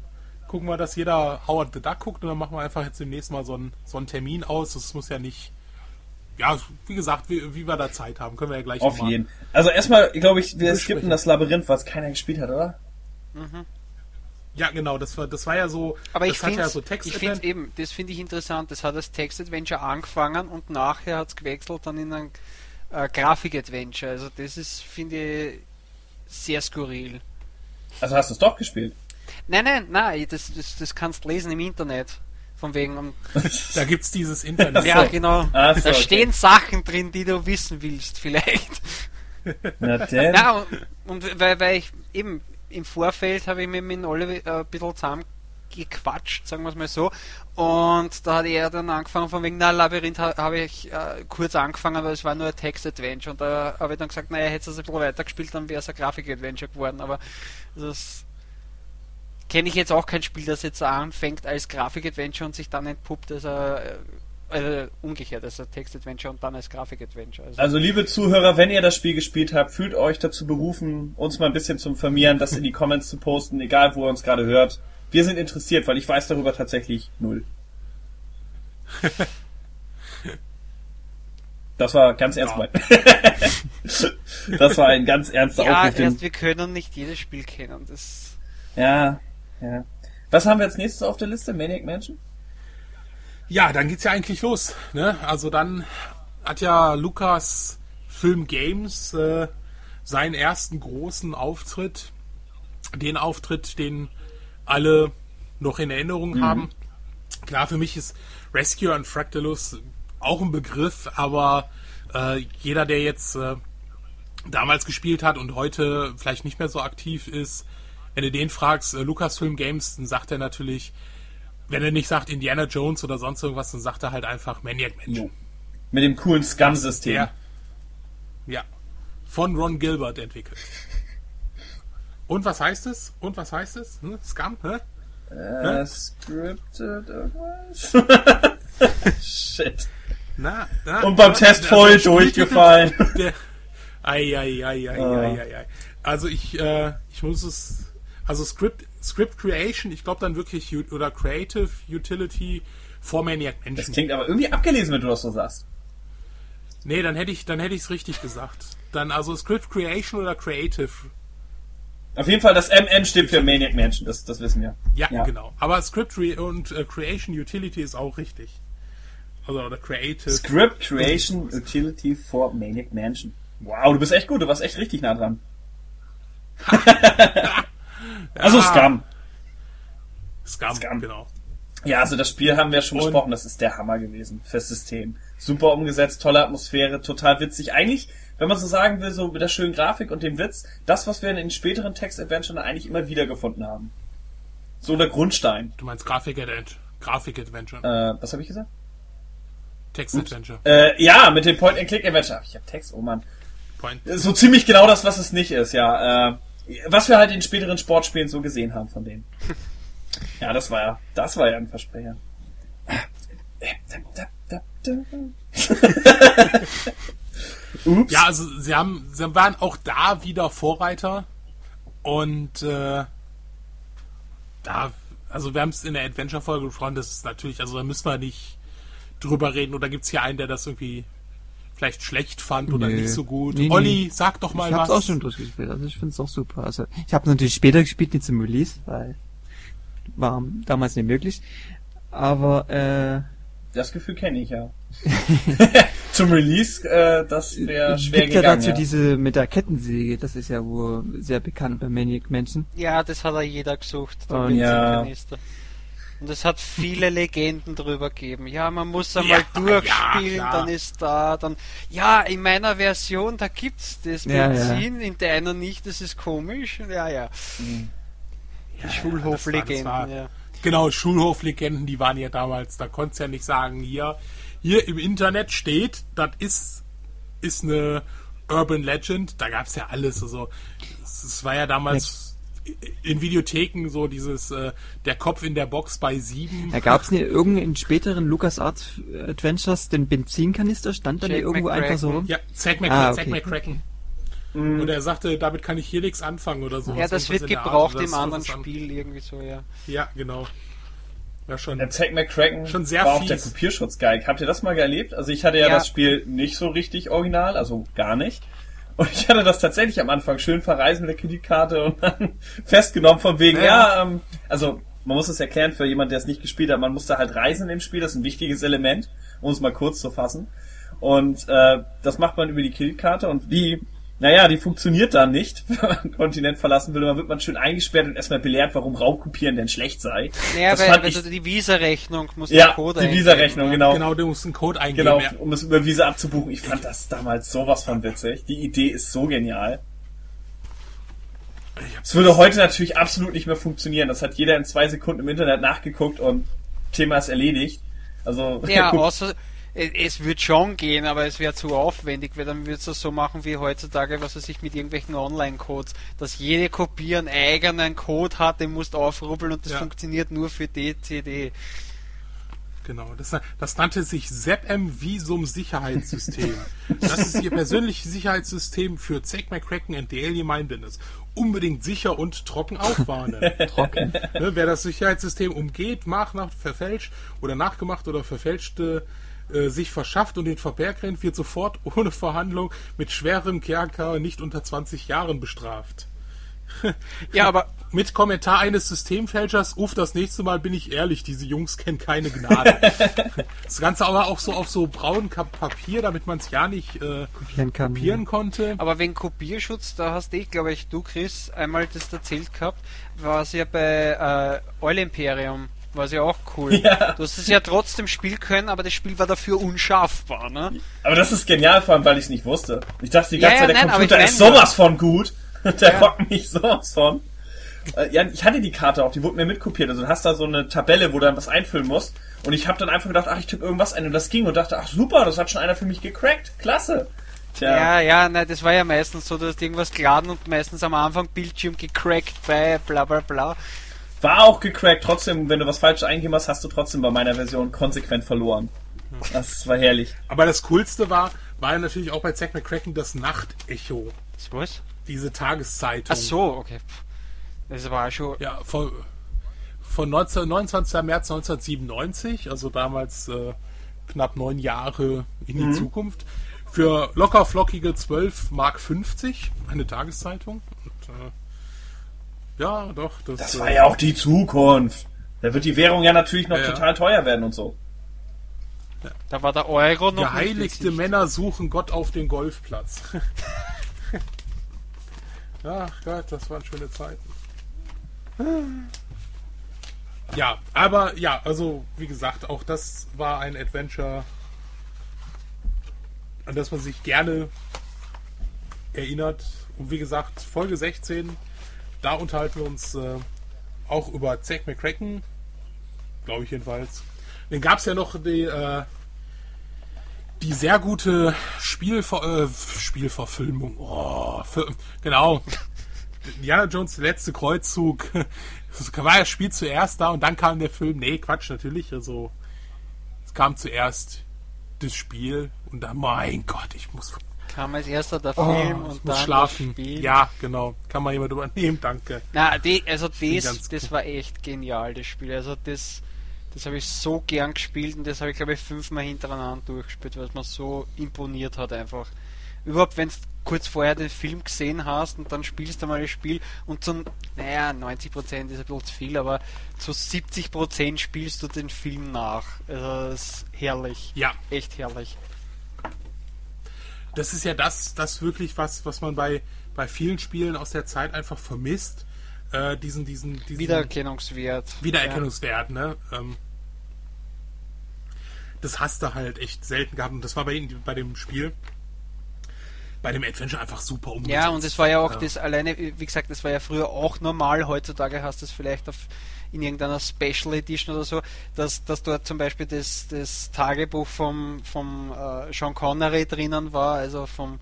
[SPEAKER 2] gucken wir, dass jeder Howard the Duck guckt und dann machen wir einfach jetzt demnächst mal so einen, so einen Termin aus. Das muss ja nicht. Ja, wie gesagt, wie, wie wir da Zeit haben, können wir ja gleich
[SPEAKER 1] Auf jeden. Also erstmal, glaube ich, wir
[SPEAKER 2] Besprechen.
[SPEAKER 1] skippen das Labyrinth, was keiner gespielt hat, oder?
[SPEAKER 2] Ja, genau, das war, das war ja so.
[SPEAKER 4] Aber
[SPEAKER 2] das
[SPEAKER 4] ich finde
[SPEAKER 2] ja so Text
[SPEAKER 4] ich find's eben, das finde ich interessant. Das hat als Text-Adventure angefangen und nachher hat es gewechselt dann in ein äh, Grafik-Adventure. Also das ist, finde ich, sehr skurril.
[SPEAKER 1] Also hast du es doch gespielt.
[SPEAKER 4] Nein, nein, nein, das, das, das kannst lesen im Internet. Von wegen, um,
[SPEAKER 2] Da gibt's dieses Internet.
[SPEAKER 4] ja genau,
[SPEAKER 1] Ach so,
[SPEAKER 4] da
[SPEAKER 1] okay.
[SPEAKER 4] stehen Sachen drin, die du wissen willst, vielleicht.
[SPEAKER 1] Na denn.
[SPEAKER 4] Ja, und, und weil, weil ich eben im Vorfeld habe ich mir mit Oliver äh, ein bisschen zusammen gequatscht, sagen wir es mal so. Und da hat er dann angefangen von wegen, na, Labyrinth ha- habe ich äh, kurz angefangen, weil es war nur ein Text-Adventure. Und da habe ich dann gesagt, naja, hätte es ein bisschen weitergespielt, dann wäre es ein Grafik-Adventure geworden. Aber das kenne ich jetzt auch kein Spiel, das jetzt anfängt als Grafik-Adventure und sich dann entpuppt als ein, äh, also umgekehrt, als ein Text-Adventure und dann als Grafik-Adventure. Also,
[SPEAKER 1] Also liebe Zuhörer, wenn ihr das Spiel gespielt habt, fühlt euch dazu berufen, uns mal ein bisschen zu informieren, das in die Comments zu posten, egal wo ihr uns gerade hört. Wir sind interessiert, weil ich weiß darüber tatsächlich null. Das war ganz ernst
[SPEAKER 2] Ja.
[SPEAKER 1] das war ein ganz ernster
[SPEAKER 4] ja,
[SPEAKER 1] Aufruf. den-
[SPEAKER 4] erst wir können nicht jedes Spiel kennen. Das
[SPEAKER 1] Ja, ja. Was haben wir als nächstes auf der Liste? Maniac Mansion?
[SPEAKER 2] Ja, dann geht's ja eigentlich los. Ne? Also dann hat ja Lukas Film Games äh, seinen ersten großen Auftritt, den Auftritt, den alle noch in Erinnerung haben. Klar, für mich ist Rescue und Fractalus auch ein Begriff, aber äh, jeder, der jetzt äh, damals gespielt hat und heute vielleicht nicht mehr so aktiv ist, wenn du den fragst, äh, Lucasfilm Games, dann sagt er natürlich, wenn er nicht sagt Indiana Jones oder sonst irgendwas, dann sagt er halt einfach Maniac Mansion.
[SPEAKER 1] Jo. Mit dem coolen Scum-System.
[SPEAKER 2] Der, ja, von Ron Gilbert entwickelt. Und was heißt es? Und was heißt es? Hm? Scum? Hä?
[SPEAKER 1] Äh, scripted irgendwas? Shit.
[SPEAKER 2] Na, na,
[SPEAKER 1] Und beim
[SPEAKER 2] na,
[SPEAKER 1] Test
[SPEAKER 2] also
[SPEAKER 1] voll
[SPEAKER 2] Spieltitel-
[SPEAKER 1] durchgefallen.
[SPEAKER 2] Der, ei, ei, ei, ei,
[SPEAKER 1] Ah.
[SPEAKER 2] ei, ei, ei. Also ich, äh, ich muss es, also Script, Script Creation, ich glaube dann wirklich, oder Creative Utility for Maniac
[SPEAKER 1] Das
[SPEAKER 2] Mansion.
[SPEAKER 1] klingt aber irgendwie abgelesen, wenn du das so sagst.
[SPEAKER 2] Nee, dann hätte ich, dann hätte ich es richtig gesagt. Dann also Script Creation oder Creative.
[SPEAKER 1] Auf jeden Fall, das MN steht für Maniac Mansion, das, das wissen wir.
[SPEAKER 2] Ja,
[SPEAKER 1] Ja.
[SPEAKER 2] genau. Aber Script und äh, Creation Utility ist auch richtig. Also oder Creative.
[SPEAKER 1] Script Creation Utility for Maniac Mansion. Wow, du bist echt gut, du warst echt richtig nah dran. also Scum.
[SPEAKER 2] Scum,
[SPEAKER 1] Scum.
[SPEAKER 2] genau.
[SPEAKER 1] Ja, also das Spiel haben wir schon
[SPEAKER 2] Und-
[SPEAKER 1] besprochen, das ist der Hammer gewesen fürs System. Super umgesetzt, tolle Atmosphäre, total witzig. Eigentlich, wenn man so sagen will, so mit der schönen Grafik und dem Witz, das, was wir in den späteren Text-Adventuren eigentlich immer wieder gefunden haben. So der Grundstein.
[SPEAKER 2] Du meinst Grafik-Adventure. Grafik-Adventure.
[SPEAKER 1] Äh, was habe ich gesagt?
[SPEAKER 2] Text-Adventure.
[SPEAKER 1] Äh, ja, mit dem Point-and-Click-Adventure. Ich hab Text, oh Mann.
[SPEAKER 2] Point.
[SPEAKER 1] So ziemlich genau das, was es nicht ist, ja. Äh, was wir halt in späteren Sportspielen so gesehen haben von denen. Ja, das war ja, das war ja ein Versprecher. Ups.
[SPEAKER 2] Ja, also sie haben, sie waren auch da wieder Vorreiter und äh, da, also wir haben es in der Adventure-Folge gesprochen, das ist natürlich, also da müssen wir nicht drüber reden oder gibt es hier einen, der das irgendwie vielleicht schlecht fand oder
[SPEAKER 3] Nee.
[SPEAKER 2] nicht so gut?
[SPEAKER 3] Nee, nee.
[SPEAKER 2] Olli, sag doch mal
[SPEAKER 3] ich hab's
[SPEAKER 2] was.
[SPEAKER 3] auch schon durchgespielt, also ich finde es auch super. Also ich habe natürlich später gespielt, nicht zum Release, weil war damals nicht möglich. Aber äh,
[SPEAKER 1] Das Gefühl kenne ich ja. Zum Release, äh, das wäre
[SPEAKER 3] es
[SPEAKER 1] schwer
[SPEAKER 3] gibt ja
[SPEAKER 1] gegangen.
[SPEAKER 3] dazu
[SPEAKER 1] ja.
[SPEAKER 3] diese mit der Kettensäge, das ist ja wohl sehr bekannt bei Maniac Mansion.
[SPEAKER 4] Ja, das hat ja jeder gesucht, der
[SPEAKER 3] Oh,
[SPEAKER 1] ja.
[SPEAKER 4] Und es hat viele Legenden drüber gegeben. Ja, man muss einmal
[SPEAKER 2] Ja,
[SPEAKER 4] durchspielen,
[SPEAKER 2] ja,
[SPEAKER 4] dann ist da, dann, ja, in meiner Version, da gibt's das
[SPEAKER 3] Ja,
[SPEAKER 4] Benzin, in deiner nicht, das ist komisch. Ja, ja. Die Schulhoflegenden, ja.
[SPEAKER 2] Genau, Schulhoflegenden, die waren ja damals, da konntest du ja nicht sagen, hier, hier im Internet steht, das ist, ist eine Urban Legend, da gab's ja alles, also, es es war ja damals in Videotheken so dieses äh, der Kopf in der Box bei sieben.
[SPEAKER 3] Da gab es nicht irgendeinen späteren LucasArts Adventures den Benzinkanister, stand dann irgendwo
[SPEAKER 4] McCracken.
[SPEAKER 3] einfach so rum?
[SPEAKER 2] Ja, Zack, Mc
[SPEAKER 3] Ah,
[SPEAKER 2] Zack
[SPEAKER 3] okay.
[SPEAKER 2] McCracken. Und er sagte, damit kann ich hier nichts anfangen oder so.
[SPEAKER 4] Ja, das wird gebraucht im anderen
[SPEAKER 2] Spiel.
[SPEAKER 4] Irgendwie so, ja.
[SPEAKER 2] Ja, genau. Ja, schon.
[SPEAKER 1] Der Zack McCracken
[SPEAKER 2] Schon sehr
[SPEAKER 1] war auch der Kopierschutz-Geig. Habt ihr das mal erlebt? Also ich hatte ja,
[SPEAKER 4] Ja.
[SPEAKER 1] das Spiel nicht so richtig original, also gar nicht. Und ich hatte das tatsächlich am Anfang schön verreisen mit der Kreditkarte und dann festgenommen von wegen,
[SPEAKER 2] Ja.
[SPEAKER 1] ja, ähm, also man muss es erklären für jemanden, der es nicht gespielt hat, man musste halt reisen im Spiel, das ist ein wichtiges Element, um es mal kurz zu fassen. Und äh, das macht man über die Kreditkarte und die, naja, die funktioniert dann nicht, wenn man den Kontinent verlassen will. Dann wird man schön eingesperrt und erstmal belehrt, warum Raubkopieren denn schlecht sei.
[SPEAKER 4] Naja,
[SPEAKER 1] das
[SPEAKER 4] weil,
[SPEAKER 1] fand
[SPEAKER 4] weil
[SPEAKER 1] ich,
[SPEAKER 4] du die Visa-Rechnung musst
[SPEAKER 1] ja,
[SPEAKER 4] den Code
[SPEAKER 1] die
[SPEAKER 4] eingeben,
[SPEAKER 1] Visa-Rechnung,
[SPEAKER 4] ja.
[SPEAKER 1] genau.
[SPEAKER 2] Genau, du musst einen Code eingeben.
[SPEAKER 1] Genau,
[SPEAKER 2] Ja.
[SPEAKER 1] um es über Visa abzubuchen. Ich fand das damals sowas von witzig. Die Idee ist so genial. Es würde heute natürlich absolut nicht mehr funktionieren. Das hat jeder in zwei Sekunden im Internet nachgeguckt und Thema ist erledigt. Also,
[SPEAKER 4] Ja, außer es, es wird schon gehen, aber es wäre zu aufwendig, weil dann würdest du so machen wie heutzutage, was weiß ich, mit irgendwelchen Online-Codes, dass jede Kopie einen eigenen Code hat, den musst du aufrubbeln und das
[SPEAKER 2] Ja.
[SPEAKER 4] funktioniert nur für DCD.
[SPEAKER 2] Genau, das, das nannte sich ZepM Visum Sicherheitssystem. Das ist Ihr persönliches Sicherheitssystem für Zack McCracken and the Alien Mindedness. Unbedingt sicher und trocken aufwarnen. trocken. Ne, wer das Sicherheitssystem umgeht, macht, nach, verfälscht oder nachgemacht oder verfälschte äh, sich verschafft und den Verberg rennt, wird sofort ohne Verhandlung mit schwerem Kerker nicht unter 20 Jahren bestraft.
[SPEAKER 4] Ja, aber
[SPEAKER 2] Mit Kommentar eines Systemfälschers, uff, das nächste Mal bin ich ehrlich, diese Jungs kennen keine Gnade. das Ganze aber auch so auf so braunem Papier, damit man es ja nicht äh,
[SPEAKER 3] Kopieren kann.
[SPEAKER 2] kopieren konnte.
[SPEAKER 4] Aber wegen Kopierschutz, da hast eh, glaube ich, du, Chris, einmal das erzählt gehabt, war es ja bei äh, Oil Imperium, war es ja auch cool.
[SPEAKER 1] Ja.
[SPEAKER 4] Du hast es ja trotzdem spielen können, aber das Spiel war dafür unschaffbar, ne?
[SPEAKER 1] aber das ist genial, vor allem, weil ich es nicht wusste. Ich dachte die ganze
[SPEAKER 4] Ja,
[SPEAKER 1] Zeit, der
[SPEAKER 4] nein,
[SPEAKER 1] Computer ist sowas von gut. Der
[SPEAKER 4] Ja.
[SPEAKER 1] rockt mich sowas von. Äh, Ja, ich hatte die Karte auch, die wurde mir mitkopiert. Also du hast da so eine Tabelle, wo du dann was einfüllen musst. Und ich habe dann einfach gedacht, ach, ich tippe irgendwas ein und das ging und dachte, ach super, das hat schon einer für mich gecrackt. Klasse. Tja.
[SPEAKER 4] Ja, ja, nein, das war ja meistens so, du hast irgendwas geladen und meistens am Anfang Bildschirm gecrackt bei bla bla bla.
[SPEAKER 1] War auch gecrackt, trotzdem, wenn du was falsch eingegeben hast, hast du trotzdem bei meiner Version konsequent verloren. Das war herrlich.
[SPEAKER 2] Aber das Coolste war, war ja natürlich auch bei Zack McCracken das Nachtecho,
[SPEAKER 4] Das was?
[SPEAKER 2] diese Tageszeitung.
[SPEAKER 4] Ach so, okay. Das war schon.
[SPEAKER 2] Ja, von, von 19, 29. März 1997, also damals äh, knapp neun Jahre in die Zukunft. Für locker flockige 12 Mark 50, eine Tageszeitung. Und, äh, ja, doch. Das,
[SPEAKER 1] Das
[SPEAKER 2] äh,
[SPEAKER 1] war ja auch die Zukunft. Da wird die Währung ja natürlich noch
[SPEAKER 2] Ja, ja.
[SPEAKER 1] total teuer werden und so.
[SPEAKER 4] Da war der Euro noch. nicht
[SPEAKER 2] Geheiligte. Männer suchen Gott auf den Golfplatz. Ach Gott, das waren schöne Zeiten. Ja, aber ja, also wie gesagt, auch das war ein Adventure, an das man sich gerne erinnert. Und wie gesagt, Folge 16, da unterhalten wir uns äh, auch über Zack McCracken, glaube ich jedenfalls. Dann gab es ja noch die, äh, die sehr gute Spielver äh, Spielverfilmung. Oh, für, genau. Indiana Jones, letzte Kreuzzug. Es war das Spiel zuerst da und dann kam der Film. Nee, Quatsch, natürlich. Also, es kam zuerst das Spiel und dann, mein Gott, ich muss,
[SPEAKER 4] Kam als erster der
[SPEAKER 2] oh,
[SPEAKER 4] Film und dann
[SPEAKER 2] schlafen.
[SPEAKER 4] das Spiel.
[SPEAKER 2] Ja, genau. Kann man jemand übernehmen, danke.
[SPEAKER 4] Na, die, also das, das war echt genial, das Spiel. Also das, das habe ich so gern gespielt und das habe ich glaube ich fünfmal hintereinander durchgespielt, weil es mir so imponiert hat einfach. Überhaupt, wenn du kurz vorher den Film gesehen hast und dann spielst du mal das Spiel und so, naja, 90% ist ein bisschen zu viel, aber zu 70% spielst du den Film nach. Also das ist herrlich.
[SPEAKER 2] Ja,
[SPEAKER 4] Echt herrlich.
[SPEAKER 2] Das ist ja das, das wirklich was, was man bei, bei vielen Spielen aus der Zeit einfach vermisst. Äh, diesen, diesen, diesen
[SPEAKER 4] Wiedererkennungswert.
[SPEAKER 2] Wiedererkennungswert, ne? Ähm, das hast du halt echt selten gehabt und das war bei, ihnen- bei dem Spiel, bei dem Adventure einfach super umgesetzt.
[SPEAKER 4] Ja, und es war ja auch
[SPEAKER 2] Ja.
[SPEAKER 4] das alleine, wie gesagt, das war ja früher auch normal. Heutzutage hast du es vielleicht auf, in irgendeiner Special Edition oder so, dass, dass dort zum Beispiel das, das Tagebuch vom, vom äh, Sean Connery drinnen war, also vom,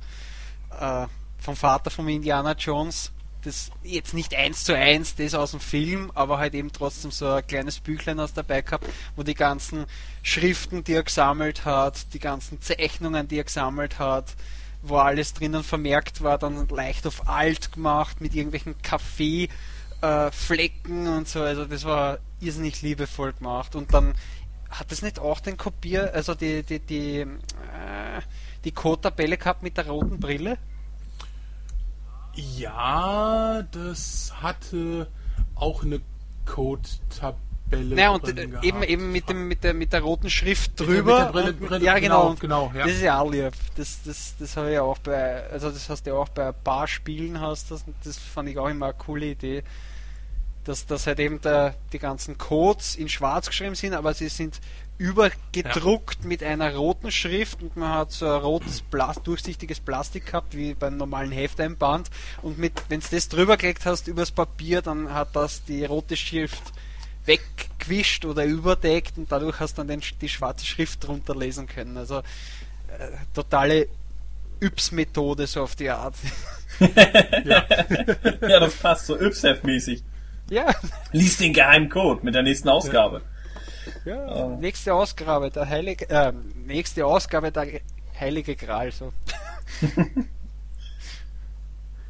[SPEAKER 4] äh, vom Vater von Indiana Jones. das jetzt nicht eins zu eins das aus dem Film, aber halt eben trotzdem so ein kleines Büchlein aus dabei gehabt, wo die ganzen Schriften, die er gesammelt hat, die ganzen Zeichnungen, die er gesammelt hat, wo alles drinnen vermerkt war, dann leicht auf alt gemacht mit irgendwelchen Kaffee äh, Flecken und so, also das war irrsinnig liebevoll gemacht und dann hat es nicht auch den Kopier, also die die die äh, die Code-Tabelle gehabt mit der roten Brille?
[SPEAKER 2] Ja, das hatte auch eine Code-Tabelle.
[SPEAKER 4] Naja, und äh, eben, eben mit, dem, mit, der, mit der roten Schrift drüber.
[SPEAKER 2] Brille,
[SPEAKER 4] und,
[SPEAKER 2] Brille,
[SPEAKER 4] ja, genau.
[SPEAKER 2] genau, ja.
[SPEAKER 4] Das ist ja auch lieb. Das, das, das habe ich auch bei, also das hast du ja auch bei ein paar Spielen hast das, das fand ich auch immer eine coole Idee. Dass, dass halt eben der, die ganzen Codes in schwarz geschrieben sind, aber sie sind übergedruckt ja. mit einer roten Schrift und man hat so ein rotes Plast durchsichtiges Plastik gehabt, wie beim normalen Hefteinband und mit wenn du das drüber gelegt hast übers Papier, dann hat das die rote Schrift weggewischt oder überdeckt und dadurch hast du dann den, die schwarze Schrift drunter lesen können. Also äh, totale Yps-Methode so auf die Art.
[SPEAKER 1] ja. ja, das passt so Yps-mäßig.
[SPEAKER 4] Ja.
[SPEAKER 1] Lies den geheimen Code mit der nächsten Ausgabe. Ja.
[SPEAKER 4] Ja, oh. nächste Ausgabe, der Heilige, äh, nächste Ausgabe der Heilige Gral, so.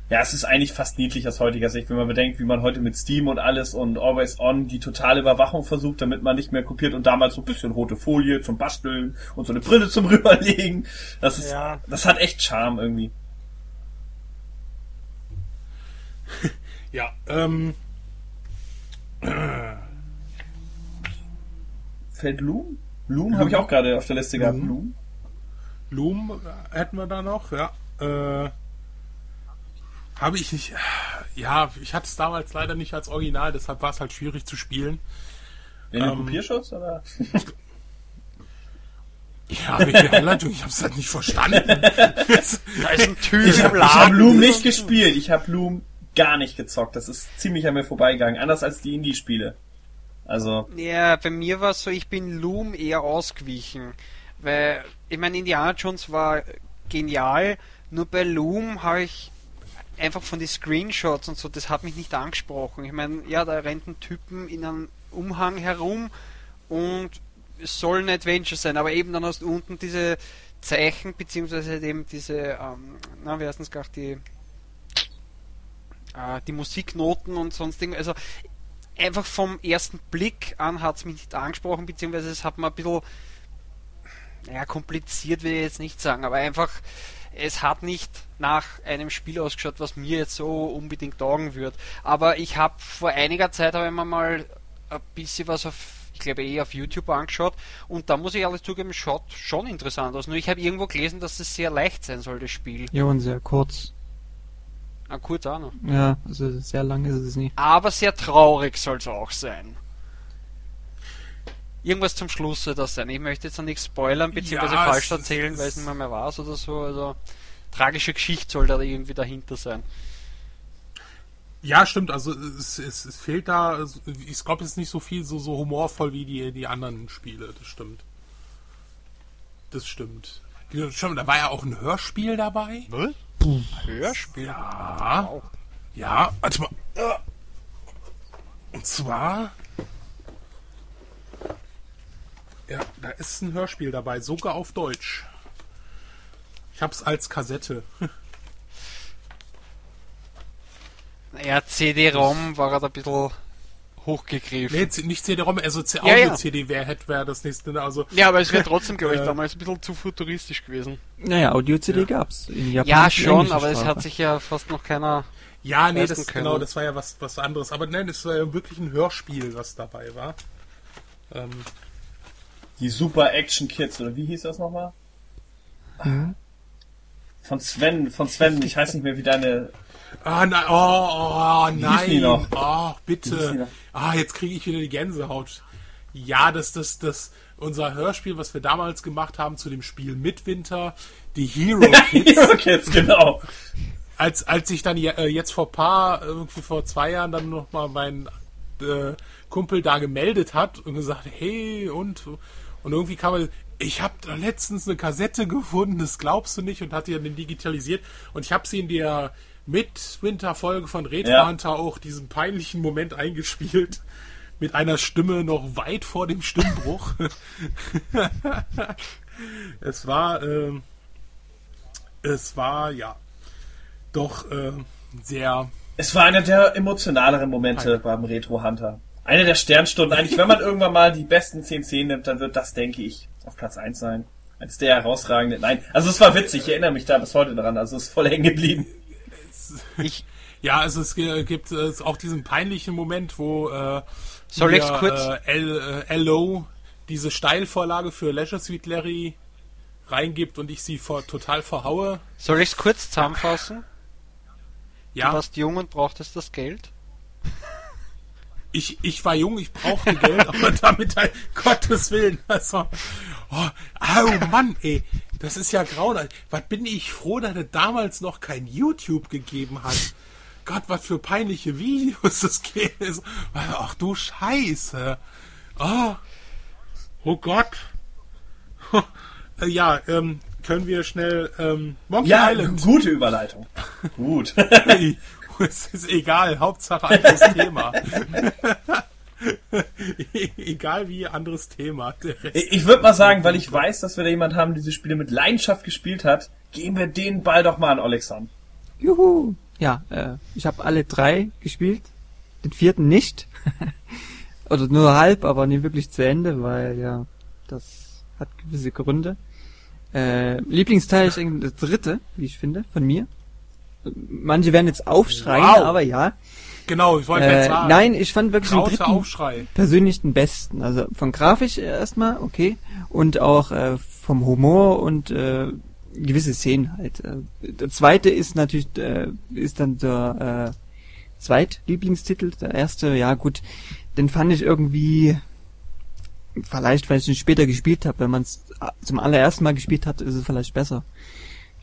[SPEAKER 1] ja, es ist eigentlich fast niedlich aus heutiger Sicht, wenn man bedenkt, wie man heute mit Steam und alles und Always On die totale Überwachung versucht, damit man nicht mehr kopiert und damals so ein bisschen rote Folie zum Basteln und so eine Brille zum rüberlegen. Das ist, ja. das hat echt Charme irgendwie.
[SPEAKER 2] ja, ähm,
[SPEAKER 1] Fällt Loom? Loom habe ich auch gerade auf der Liste gehabt.
[SPEAKER 2] Loom. Loom hätten wir da noch, ja. Äh, habe ich nicht. Ja, ich hatte es damals leider nicht als Original, deshalb war es halt schwierig zu spielen.
[SPEAKER 1] In ähm, Kopierschutz oder?
[SPEAKER 2] Ja, welche Anleitung? Ich habe es halt nicht verstanden. da
[SPEAKER 1] ist ein Typ. Ich habe hab Loom nicht gespielt. Ich habe Loom gar nicht gezockt. Das ist ziemlich an mir vorbeigegangen. Anders als die Indie-Spiele. Also.
[SPEAKER 4] Ja, bei mir war es so, ich bin Loom eher ausgewichen. Weil, ich meine, Indiana Jones war genial, nur bei Loom habe ich einfach von den Screenshots und so, das hat mich nicht angesprochen. Ich meine, ja, da rennt ein Typen in einem Umhang herum und es soll ein Adventure sein, aber eben dann hast du unten diese Zeichen, beziehungsweise eben diese, ähm, na, wie heißt das gerade, die, äh, die Musiknoten und sonst irgendwas. Also einfach vom ersten Blick an hat es mich nicht angesprochen, beziehungsweise es hat mir ein bisschen, naja, kompliziert will ich jetzt nicht sagen, aber einfach, es hat nicht nach einem Spiel ausgeschaut, was mir jetzt so unbedingt taugen wird. Aber ich habe vor einiger Zeit habe ich mir mal ein bisschen was auf, ich glaube eh auf YouTube angeschaut und da muss ich alles zugeben, schaut schon interessant aus. Nur ich habe irgendwo gelesen, dass es sehr leicht sein soll, das Spiel.
[SPEAKER 3] Ja, und sehr kurz.
[SPEAKER 4] Ah, kurz auch noch.
[SPEAKER 3] Ja, also sehr lang ist es nicht.
[SPEAKER 4] Aber sehr traurig soll es auch sein. Irgendwas zum Schluss soll das sein. Ich möchte jetzt noch nichts spoilern, beziehungsweise ja, falsch erzählen, weil es nicht mehr, mehr war oder so. Also, tragische Geschichte soll da irgendwie dahinter sein.
[SPEAKER 2] Ja, stimmt. Also es, es, es fehlt da, ich glaube, es ist nicht so viel so, so humorvoll wie die, die anderen Spiele. Das stimmt. Das stimmt. Schon, da war ja auch ein Hörspiel dabei.
[SPEAKER 4] Was? Hörspiel?
[SPEAKER 2] Ja. Wow. Ja, warte mal. Und zwar. Ja, da ist ein Hörspiel dabei, sogar auf Deutsch. Ich hab's als Kassette.
[SPEAKER 4] Ja, CD-ROM war gerade ein bisschen hochgegriffen.
[SPEAKER 2] Nee, nicht CD-ROM, also Audio-CD ja, wäre wär das nächste. Ne? Also,
[SPEAKER 4] ja, aber es wäre trotzdem, glaube ich, äh, damals ein bisschen zu futuristisch gewesen.
[SPEAKER 3] Naja, Audio-CD ja. gab's.
[SPEAKER 4] In Japan ja, schon, aber es hat sich ja fast noch keiner.
[SPEAKER 2] Ja, nee, das, können. genau, das war ja was, was anderes. Aber nein, es war ja wirklich ein Hörspiel, was dabei war. Ähm,
[SPEAKER 1] die Super Action Kids, oder wie hieß das nochmal? Mhm. Von Sven, von Sven, ich weiß nicht mehr, wie deine
[SPEAKER 2] Ah, nein, oh, oh nein. Noch? Oh, bitte. Ah, jetzt kriege ich wieder die Gänsehaut. Ja, das, das, das, unser Hörspiel, was wir damals gemacht haben zu dem Spiel Midwinter, die Hero Kids. Hero
[SPEAKER 1] Kids, genau.
[SPEAKER 2] Als, als ich dann äh, jetzt vor paar, irgendwie vor zwei Jahren dann nochmal mein äh, Kumpel da gemeldet hat und gesagt, hey, und, und irgendwie kam er, ich habe da letztens eine Kassette gefunden, das glaubst du nicht, und hat die dann digitalisiert und ich habe sie in der mit Winterfolge von Retro
[SPEAKER 1] Ja.
[SPEAKER 2] Hunter auch diesen peinlichen Moment eingespielt. Mit einer Stimme noch weit vor dem Stimmbruch. es war, ähm, es war, ja, doch äh, sehr
[SPEAKER 1] Es war einer der emotionaleren Momente beim Retro Hunter. Eine der Sternstunden. Eigentlich, wenn man irgendwann mal die besten 10 Szenen nimmt, dann wird das, denke ich, auf Platz 1 sein. Als der herausragende. Nein, also es war witzig, ich erinnere mich da bis heute daran. Also es ist voll hängen geblieben.
[SPEAKER 4] Ich,
[SPEAKER 2] Ja, also es gibt äh, auch diesen peinlichen Moment, wo äh,
[SPEAKER 4] Soll
[SPEAKER 2] hier? Äh, L, äh, LO diese Steilvorlage für Leisure Suite Larry reingibt und ich sie vor, total verhaue.
[SPEAKER 4] soll ich's kurz zusammenfassen?
[SPEAKER 2] Ja,
[SPEAKER 4] Du warst jung und brauchtest das Geld.
[SPEAKER 2] Ich, ich war jung, ich brauchte Geld, aber damit halt, Gottes Willen, also, oh, au Mann, ey, das ist ja grauenhaft. Was bin ich froh, dass es damals noch kein YouTube gegeben hat. Gott, was für peinliche Videos das geht. Ach du Scheiße. Oh, oh Gott. Ja, ähm, können wir schnell, ähm, Monkey
[SPEAKER 1] Ja,
[SPEAKER 2] Island.
[SPEAKER 1] gute Überleitung. Gut.
[SPEAKER 2] es ist egal, Hauptsache anderes Thema. egal wie, anderes Thema. Der
[SPEAKER 1] Ich würde mal sagen, weil ich weiß, dass wir da jemand haben, der diese Spiele mit Leidenschaft gespielt hat, geben wir den Ball doch mal an Alexander.
[SPEAKER 3] Juhu. Ja, äh, ich habe alle drei gespielt. Den vierten nicht. Oder nur halb, aber nie wirklich zu Ende, weil ja, das hat gewisse Gründe. Äh, Lieblingsteil ist irgendwie das dritte, wie ich finde, von mir. Manche werden jetzt aufschreien,
[SPEAKER 2] Wow.
[SPEAKER 3] aber ja.
[SPEAKER 2] Genau, ich wollte jetzt
[SPEAKER 3] Äh,
[SPEAKER 2] sagen.
[SPEAKER 3] nein, ich fand wirklich den dritten
[SPEAKER 2] Aufschrei.
[SPEAKER 3] persönlich den besten. Also von grafisch erstmal, okay. Und auch äh, vom Humor und äh, gewisse Szenen halt. Äh, der zweite ist natürlich, äh, ist dann der äh, Zweitlieblingstitel. Der erste, ja gut, den fand ich irgendwie, vielleicht weil ich ihn später gespielt habe, wenn man es zum allerersten Mal gespielt hat, ist es vielleicht besser.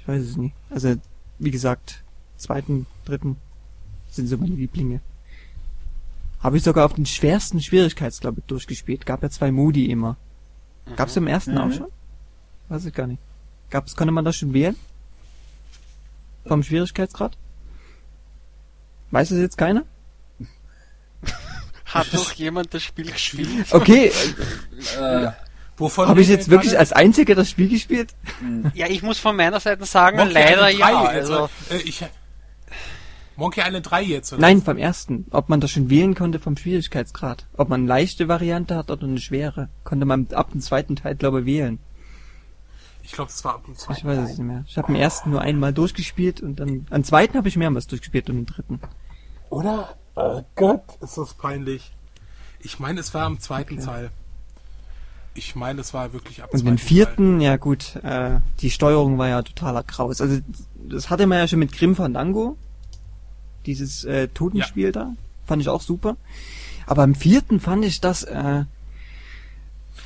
[SPEAKER 3] Ich weiß es nicht. Also, wie gesagt, zweiten, dritten sind so meine Lieblinge. Habe ich sogar auf den schwersten Schwierigkeitsgrad durchgespielt. Gab ja zwei Modi immer. Gab's im ersten auch
[SPEAKER 1] Mhm.
[SPEAKER 3] schon? Weiß ich gar nicht. Gab's, konnte man das schon wählen? Vom Schwierigkeitsgrad? Weiß es jetzt keiner?
[SPEAKER 4] Hat doch jemand das Spiel gespielt?
[SPEAKER 3] Okay,
[SPEAKER 1] Äh,
[SPEAKER 2] Wovon
[SPEAKER 3] habe ich jetzt
[SPEAKER 2] wir
[SPEAKER 3] wirklich
[SPEAKER 2] gerade?
[SPEAKER 3] als Einziger das Spiel gespielt?
[SPEAKER 4] Ja, ich muss von meiner Seite sagen,
[SPEAKER 2] Monkey
[SPEAKER 4] leider
[SPEAKER 2] Island 3,
[SPEAKER 4] ja.
[SPEAKER 2] Also,
[SPEAKER 4] Also,
[SPEAKER 2] äh, ich, Monkey Island 3 jetzt, oder?
[SPEAKER 3] Nein, vom ersten. Ob man das schon wählen konnte vom Schwierigkeitsgrad. Ob man eine leichte Variante hat oder eine schwere. Konnte man ab dem zweiten Teil, glaube ich, wählen.
[SPEAKER 2] Ich glaube, das war ab dem zweiten.
[SPEAKER 3] Ich weiß es nicht mehr. Ich habe den ersten nur einmal durchgespielt und dann, am zweiten habe ich mehrmals durchgespielt und den dritten.
[SPEAKER 2] Oder? Oh Gott, ist das peinlich. Ich meine, es war am zweiten Teil. Ich meine, es war wirklich ab
[SPEAKER 3] Und den vierten, ja gut, äh, die Steuerung war ja totaler Kraus. Also das hatte man ja schon mit Grim Fandango, dieses äh, Totenspiel da, fand ich auch super. Aber im vierten fand ich das äh,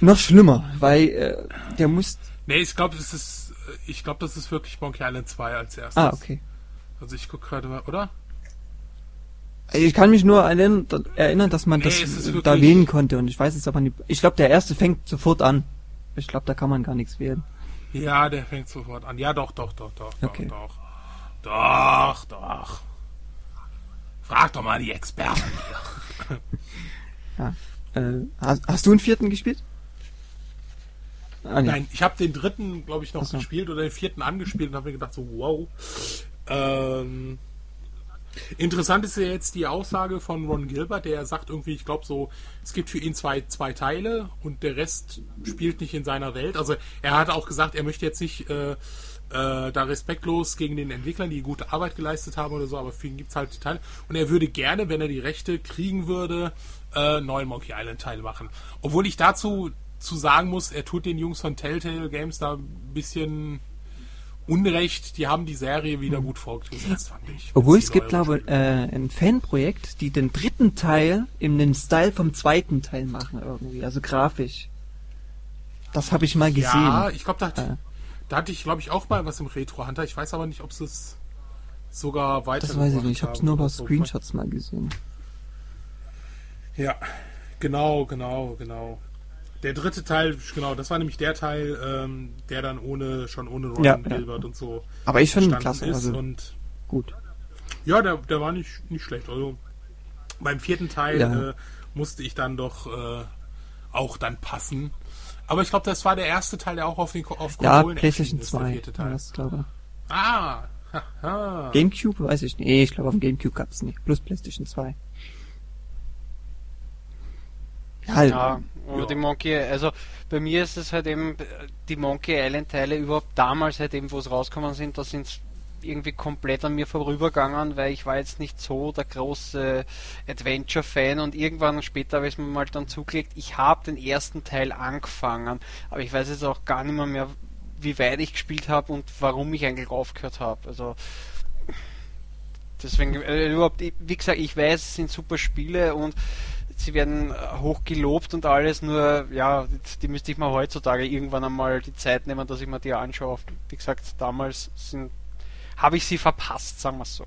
[SPEAKER 3] noch schlimmer, weil äh, der muss.
[SPEAKER 2] Nee, ich glaube, das ist, äh, ich glaube, das ist wirklich Monkey Island 2 als erstes.
[SPEAKER 3] Ah, okay.
[SPEAKER 2] Also ich gucke gerade mal, oder?
[SPEAKER 3] Ich kann mich nur erinnern, dass man
[SPEAKER 2] Nee,
[SPEAKER 3] das
[SPEAKER 2] es
[SPEAKER 3] da wählen konnte und ich weiß jetzt aber nicht. Ich glaube, der erste fängt sofort an. Ich glaube, da kann man gar nichts wählen.
[SPEAKER 2] Ja, der fängt sofort an. Ja, doch, doch, doch, doch,
[SPEAKER 3] Okay.
[SPEAKER 2] doch, doch. Doch, doch. Frag doch mal die Experten hier.
[SPEAKER 3] Äh, hast, hast du einen vierten gespielt? Ah, nee.
[SPEAKER 2] Nein, ich habe den dritten, glaube ich, noch
[SPEAKER 3] so.
[SPEAKER 2] gespielt oder den vierten angespielt und habe mir gedacht so, wow. Ähm, interessant ist ja jetzt die Aussage von Ron Gilbert, der sagt irgendwie, ich glaube so, es gibt für ihn zwei, zwei Teile und der Rest spielt nicht in seiner Welt. Also er hat auch gesagt, er möchte jetzt nicht äh, äh, da respektlos gegen den Entwicklern, die gute Arbeit geleistet haben oder so, aber für ihn gibt's halt die Teile. Und er würde gerne, wenn er die Rechte kriegen würde, äh, neuen Monkey Island Teil machen. Obwohl ich dazu zu sagen muss, er tut den Jungs von Telltale Games da ein bisschen Unrecht. Die haben die Serie wieder gut fortgesetzt, fand ich.
[SPEAKER 3] Hm. Obwohl es gibt, glaube ich, äh, ein Fanprojekt, die den dritten Teil in den Style vom zweiten Teil machen irgendwie, also grafisch. Das habe ich mal gesehen.
[SPEAKER 2] Ja, ich glaube, da, hat-
[SPEAKER 3] Äh.
[SPEAKER 2] Da hatte ich, glaube ich, auch mal was im Retro Hunter. Ich weiß aber nicht, ob sie es sogar weiter.
[SPEAKER 3] das weiß ich nicht. Ich habe es nur bei. Screenshots mal gesehen.
[SPEAKER 2] Ja, genau, genau, genau. Der dritte Teil, genau, das war nämlich der Teil, ähm, der dann ohne schon ohne Ron
[SPEAKER 3] Ja, ja.
[SPEAKER 2] Gilbert und so
[SPEAKER 3] Aber ich finde klasse,
[SPEAKER 2] ist
[SPEAKER 3] also
[SPEAKER 2] und
[SPEAKER 3] gut.
[SPEAKER 2] Ja, der, der war nicht, nicht schlecht. Also beim vierten Teil
[SPEAKER 3] Ja.
[SPEAKER 2] äh, musste ich dann doch äh, auch dann passen. Aber ich glaube, das war der erste Teil, der auch auf den auf
[SPEAKER 3] Ja,
[SPEAKER 2] Konsolen
[SPEAKER 3] PlayStation
[SPEAKER 2] ist, der
[SPEAKER 3] 2.
[SPEAKER 2] vierte
[SPEAKER 3] war
[SPEAKER 2] Teil.
[SPEAKER 3] das, glaube
[SPEAKER 2] Ah, haha.
[SPEAKER 3] ich. Gamecube, weiß ich nicht. Nee, ich glaube auf dem Gamecube gab's nicht. Plus PlayStation 2. Ja,
[SPEAKER 4] Ja, oder
[SPEAKER 2] Ja.
[SPEAKER 4] die Monkey, also bei mir ist es halt eben, äh, die Monkey Island Teile überhaupt damals halt eben, wo es rausgekommen sind, da sind irgendwie komplett an mir vorübergegangen, weil ich war jetzt nicht so der große Adventure-Fan und irgendwann später habe ich es mir mal dann zugelegt. Ich habe den ersten Teil angefangen, aber ich weiß jetzt auch gar nicht mehr, mehr wie weit ich gespielt habe und warum ich eigentlich aufgehört habe. Also deswegen, äh, überhaupt, wie gesagt, ich weiß, es sind super Spiele und sie werden hoch gelobt und alles, nur ja, die müsste ich mir heutzutage irgendwann einmal die Zeit nehmen, dass ich mir die anschaue. Wie gesagt, damals sind habe ich sie verpasst, sagen wir es so.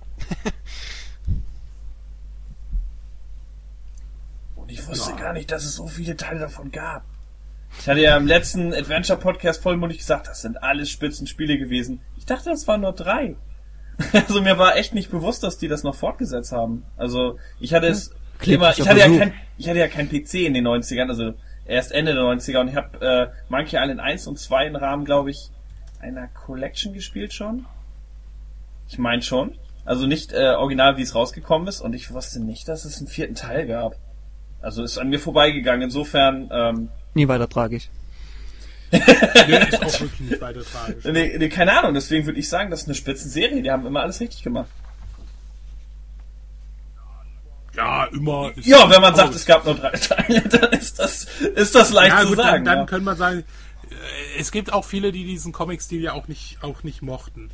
[SPEAKER 1] Und ich wusste gar nicht, dass es so viele Teile davon gab. Ich hatte ja im letzten Adventure-Podcast vollmundig gesagt, das sind alles Spitzenspiele gewesen. Ich dachte, das waren nur drei. Also mir war echt nicht bewusst, dass die das noch fortgesetzt haben. Also ich hatte es immer,
[SPEAKER 3] Kläglicher
[SPEAKER 1] ich hatte ja kein, ich hatte ja kein PC in den 90ern, also erst Ende der 90er und ich habe äh, Monkey Island 1 und 2 im Rahmen, glaube ich, einer Collection gespielt schon. Ich meine schon. Also nicht äh, original, wie es rausgekommen ist und ich wusste nicht, dass es einen vierten Teil gab. Also ist an mir vorbeigegangen. Insofern, ähm,
[SPEAKER 3] nie weiter tragisch.
[SPEAKER 2] Nee, ist auch wirklich nicht weiter tragisch.
[SPEAKER 1] nee, nee, keine Ahnung. Deswegen würde ich sagen, das ist eine Spitzenserie. Die haben immer alles richtig gemacht.
[SPEAKER 2] Ja, immer. ist-
[SPEAKER 1] Ja, wenn man sagt, es gab nur drei Teile, dann ist das, ist das leicht
[SPEAKER 2] ja,
[SPEAKER 1] zu
[SPEAKER 2] gut,
[SPEAKER 1] sagen.
[SPEAKER 2] dann, dann
[SPEAKER 1] ja.
[SPEAKER 2] können wir sagen, äh, es gibt auch viele, die diesen Comic-Stil ja auch nicht, auch nicht mochten.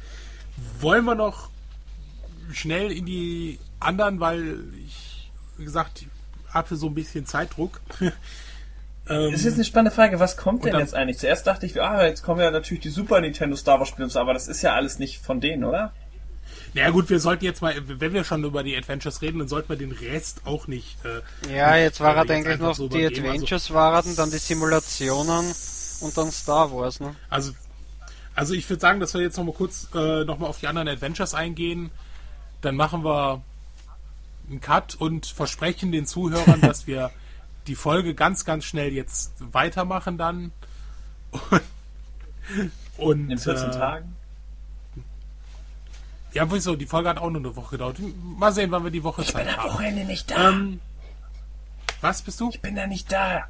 [SPEAKER 2] Wollen wir noch schnell in die anderen, weil ich, wie gesagt, hatte so ein bisschen Zeitdruck. ähm,
[SPEAKER 1] Es ist eine spannende Frage, was kommt denn
[SPEAKER 2] dann-
[SPEAKER 1] jetzt eigentlich? Zuerst dachte ich, ah, jetzt kommen ja natürlich die Super Nintendo Star Wars Spiele und so, aber das ist ja alles nicht von denen, oder?
[SPEAKER 2] naja gut, wir sollten jetzt mal, wenn wir schon über die Adventures reden, dann sollten wir den Rest auch nicht. Äh,
[SPEAKER 4] Ja, jetzt war
[SPEAKER 2] äh,
[SPEAKER 4] halt eigentlich noch
[SPEAKER 2] so
[SPEAKER 4] die.
[SPEAKER 2] Also,
[SPEAKER 4] Adventures waren, dann die Simulationen und dann Star Wars, ne?
[SPEAKER 2] Also, also ich würde sagen, dass wir jetzt noch mal kurz äh, noch mal auf die anderen Adventures eingehen. Dann machen wir einen Cut und versprechen den Zuhörern, dass wir die Folge ganz, ganz schnell jetzt weitermachen dann. Und,
[SPEAKER 1] In den 14
[SPEAKER 2] äh,
[SPEAKER 1] Tagen?
[SPEAKER 2] Ja, wieso? Die Folge hat auch nur eine Woche gedauert. Mal sehen, wann wir die Woche
[SPEAKER 1] Ich bin
[SPEAKER 2] Zeit
[SPEAKER 1] am
[SPEAKER 2] haben.
[SPEAKER 1] Wochenende nicht da.
[SPEAKER 2] Ähm, was bist du?
[SPEAKER 1] ich bin da nicht da.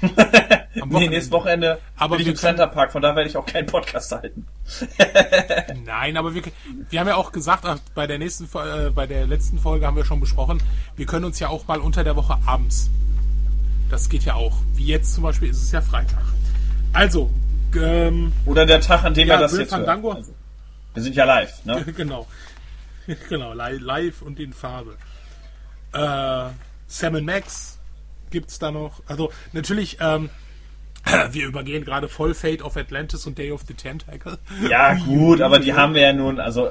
[SPEAKER 2] Am
[SPEAKER 1] Nee,
[SPEAKER 2] Wochenende.
[SPEAKER 1] nächstes Wochenende
[SPEAKER 2] Aber
[SPEAKER 1] bin ich im Center Park, von da werde ich auch keinen Podcast halten.
[SPEAKER 2] Nein, aber wir, wir haben ja auch gesagt, bei der nächsten, äh, bei der letzten Folge haben wir schon besprochen, wir können uns ja auch mal unter der Woche abends. Das geht ja auch. Wie jetzt zum Beispiel ist es ja Freitag. Also, ähm,
[SPEAKER 1] Oder der Tag, an dem
[SPEAKER 2] Ja,
[SPEAKER 1] er das
[SPEAKER 2] Bill
[SPEAKER 1] jetzt.
[SPEAKER 2] Fandango.
[SPEAKER 1] Also, wir sind ja live, ne?
[SPEAKER 2] genau. genau, li live und in Farbe. Äh, Sam Max gibt's da noch. Also, natürlich, ähm, wir übergehen gerade voll Fate of Atlantis und Day of the Tentacle.
[SPEAKER 1] Ja, gut, aber die haben wir ja nun, also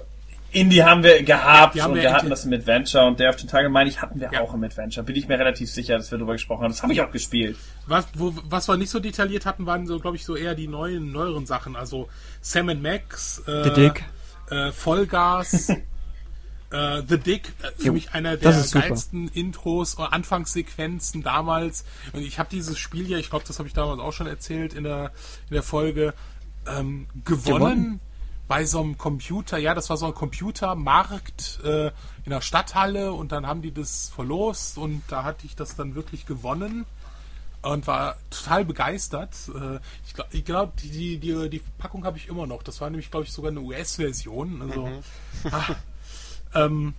[SPEAKER 1] Indie haben wir gehabt
[SPEAKER 2] die haben
[SPEAKER 1] und
[SPEAKER 2] wir
[SPEAKER 1] wir hatten das im Adventure und der auf den Tage meine ich, hatten wir
[SPEAKER 2] Ja.
[SPEAKER 1] auch im Adventure. Bin ich mir relativ sicher, dass wir darüber gesprochen haben. Das habe ich auch gespielt.
[SPEAKER 2] Was, wo, was wir nicht so detailliert hatten, waren so, glaube ich, so eher die neuen, neueren Sachen. Also Sam Max, äh,
[SPEAKER 3] The Dick.
[SPEAKER 2] Äh, Vollgas, äh, The Dick, äh, für
[SPEAKER 3] Jo,
[SPEAKER 2] mich einer der
[SPEAKER 3] super.
[SPEAKER 2] geilsten Intros, äh, Anfangssequenzen damals. Und ich habe dieses Spiel ja, ich glaube, das habe ich damals auch schon erzählt in der, in der Folge, ähm, gewonnen,
[SPEAKER 3] Gewonnen?
[SPEAKER 2] bei so einem Computer, ja, das war so ein Computermarkt äh, in der Stadthalle und dann haben die das verlost und da hatte ich das dann wirklich gewonnen und war total begeistert. Äh, Ich glaube, glaub, die, die, die, die Packung habe ich immer noch. Das war nämlich, glaube ich, sogar eine US-Version. Also, ah, ähm,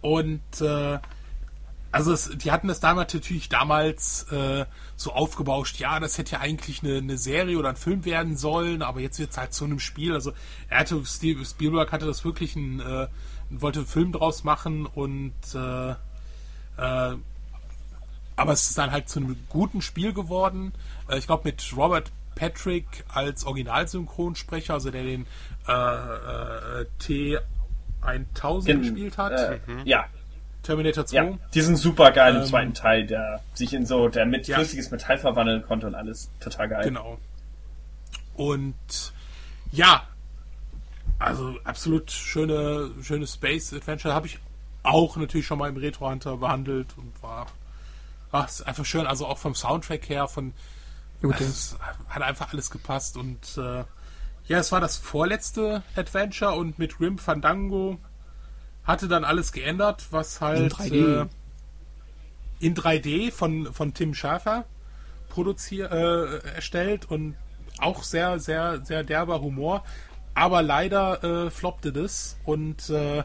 [SPEAKER 2] und äh, also es, die hatten das damals natürlich damals äh, so aufgebauscht, ja, das hätte ja eigentlich eine, eine, Serie oder ein Film werden sollen, aber jetzt wird es halt zu einem Spiel. Also er hatte, Steve Spielberg hatte das wirklich ein, äh, wollte einen Film draus machen und äh, äh, aber es ist dann halt zu einem guten Spiel geworden. Äh, ich glaube mit Robert Patrick als Originalsynchronsprecher, also der den äh, T 1000
[SPEAKER 1] Gen
[SPEAKER 2] gespielt hat.
[SPEAKER 1] Äh, mhm. Ja.
[SPEAKER 2] Terminator 2.
[SPEAKER 1] Ja, diesen super geilen
[SPEAKER 2] ähm,
[SPEAKER 1] zweiten Teil, der sich in so, der mit
[SPEAKER 2] ja.
[SPEAKER 1] flüssiges Metall verwandeln konnte und alles total geil.
[SPEAKER 2] Genau. Und ja, also absolut schöne, schöne Space Adventure. Habe ich auch natürlich schon mal im Retro Hunter behandelt und war ach, ist einfach schön. Also auch vom Soundtrack her, von
[SPEAKER 3] Gut,
[SPEAKER 2] also, hat einfach alles gepasst und äh, ja, es war das vorletzte Adventure und mit Grim Fandango hatte dann alles geändert, was halt
[SPEAKER 3] In 3D.
[SPEAKER 2] Äh, in 3D von, von Tim Schafer produziert, äh, erstellt und auch sehr, sehr, sehr derber Humor. Aber leider äh, floppte das und äh,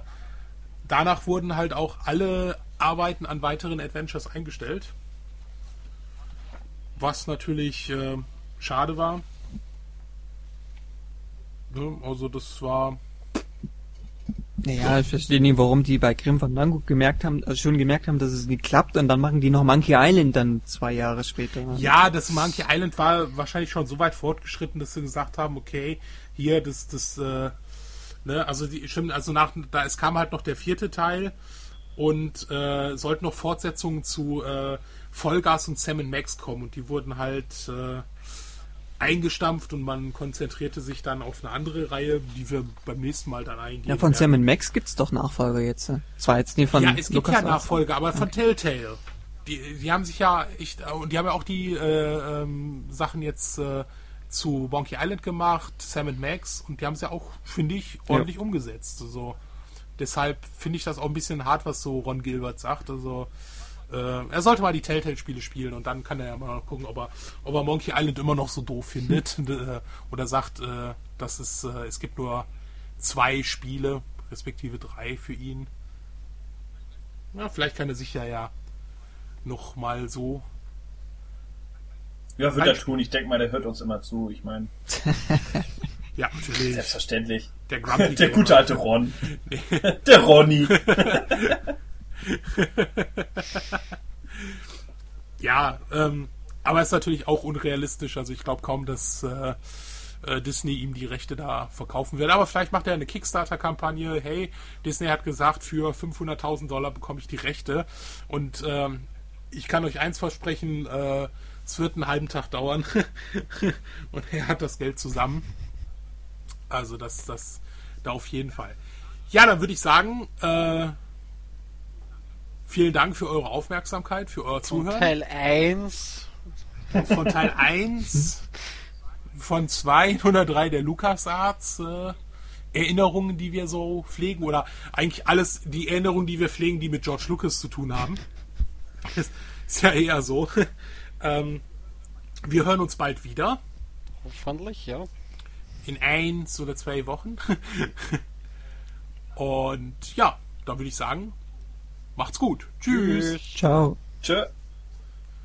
[SPEAKER 2] danach wurden halt auch alle Arbeiten an weiteren Adventures eingestellt. Was natürlich äh, schade war. Ne, Also das war
[SPEAKER 3] Naja, ich verstehe nicht, warum die bei Grim Fandango gemerkt haben, also schon gemerkt haben, dass es nicht klappt und dann machen die noch Monkey Island dann zwei Jahre später.
[SPEAKER 2] Ja, das Monkey Island war wahrscheinlich schon so weit fortgeschritten, dass sie gesagt haben, okay, hier, das, das, äh, ne, also die, stimmt, also nach, da, es kam halt noch der vierte Teil und äh, sollten noch Fortsetzungen zu äh, Vollgas und Sam Max kommen und die wurden halt äh, eingestampft und man konzentrierte sich dann auf eine andere Reihe, die wir beim nächsten Mal dann eingehen.
[SPEAKER 3] Ja, von
[SPEAKER 2] werden.
[SPEAKER 3] Sam Max gibt's doch Nachfolger jetzt. ne? Zwar jetzt nie von
[SPEAKER 2] Ja, es gibt ja. Nachfolger, aber von Telltale. Die, die haben sich ja echt, und die haben ja auch die äh, ähm, Sachen jetzt äh, zu Monkey Island gemacht, Sam Max, und die haben es ja auch, finde ich, ordentlich umgesetzt. Also, deshalb finde ich das auch ein bisschen hart, was so Ron Gilbert sagt. Also, äh, er sollte mal die Telltale-Spiele spielen und dann kann er ja mal gucken, ob er, ob er Monkey Island immer noch so doof findet äh, oder sagt, äh, dass es, äh, es gibt nur zwei Spiele, respektive drei für ihn. Ja, vielleicht kann er sich ja ja noch mal so.
[SPEAKER 1] Ja, wird er tun. Ich denke mal, der hört uns immer zu. Ich meine,
[SPEAKER 2] Ja, natürlich.
[SPEAKER 1] selbstverständlich.
[SPEAKER 2] Der Grumpy
[SPEAKER 1] Der gute alte Ron. Der Ronny.
[SPEAKER 2] Ja, ähm, aber ist natürlich auch unrealistisch. Also ich glaube kaum, dass äh, äh, Disney ihm die Rechte da verkaufen wird. Aber vielleicht macht er eine Kickstarter-Kampagne. Hey, Disney hat gesagt, für 500.000 Dollar bekomme ich die Rechte. Und ähm, ich kann euch eins versprechen, äh, es wird einen halben Tag dauern. Und er hat das Geld zusammen. Also das, das, da auf jeden Fall. Ja, dann würde ich sagen, äh, vielen Dank für eure Aufmerksamkeit, für euer
[SPEAKER 4] Von
[SPEAKER 2] Zuhören.
[SPEAKER 4] Teil 1.
[SPEAKER 2] von Teil 1, von 2 oder 3 der LucasArts äh, Erinnerungen, die wir so pflegen, oder eigentlich alles die Erinnerungen, die wir pflegen, die mit George Lucas zu tun haben. Das ist ja eher so. ähm, wir hören uns bald wieder.
[SPEAKER 4] Hoffentlich, ja.
[SPEAKER 2] In eins oder zwei Wochen. Und ja, dann würde ich sagen, macht's gut. Tschüss.
[SPEAKER 3] Ciao.
[SPEAKER 1] Tschö.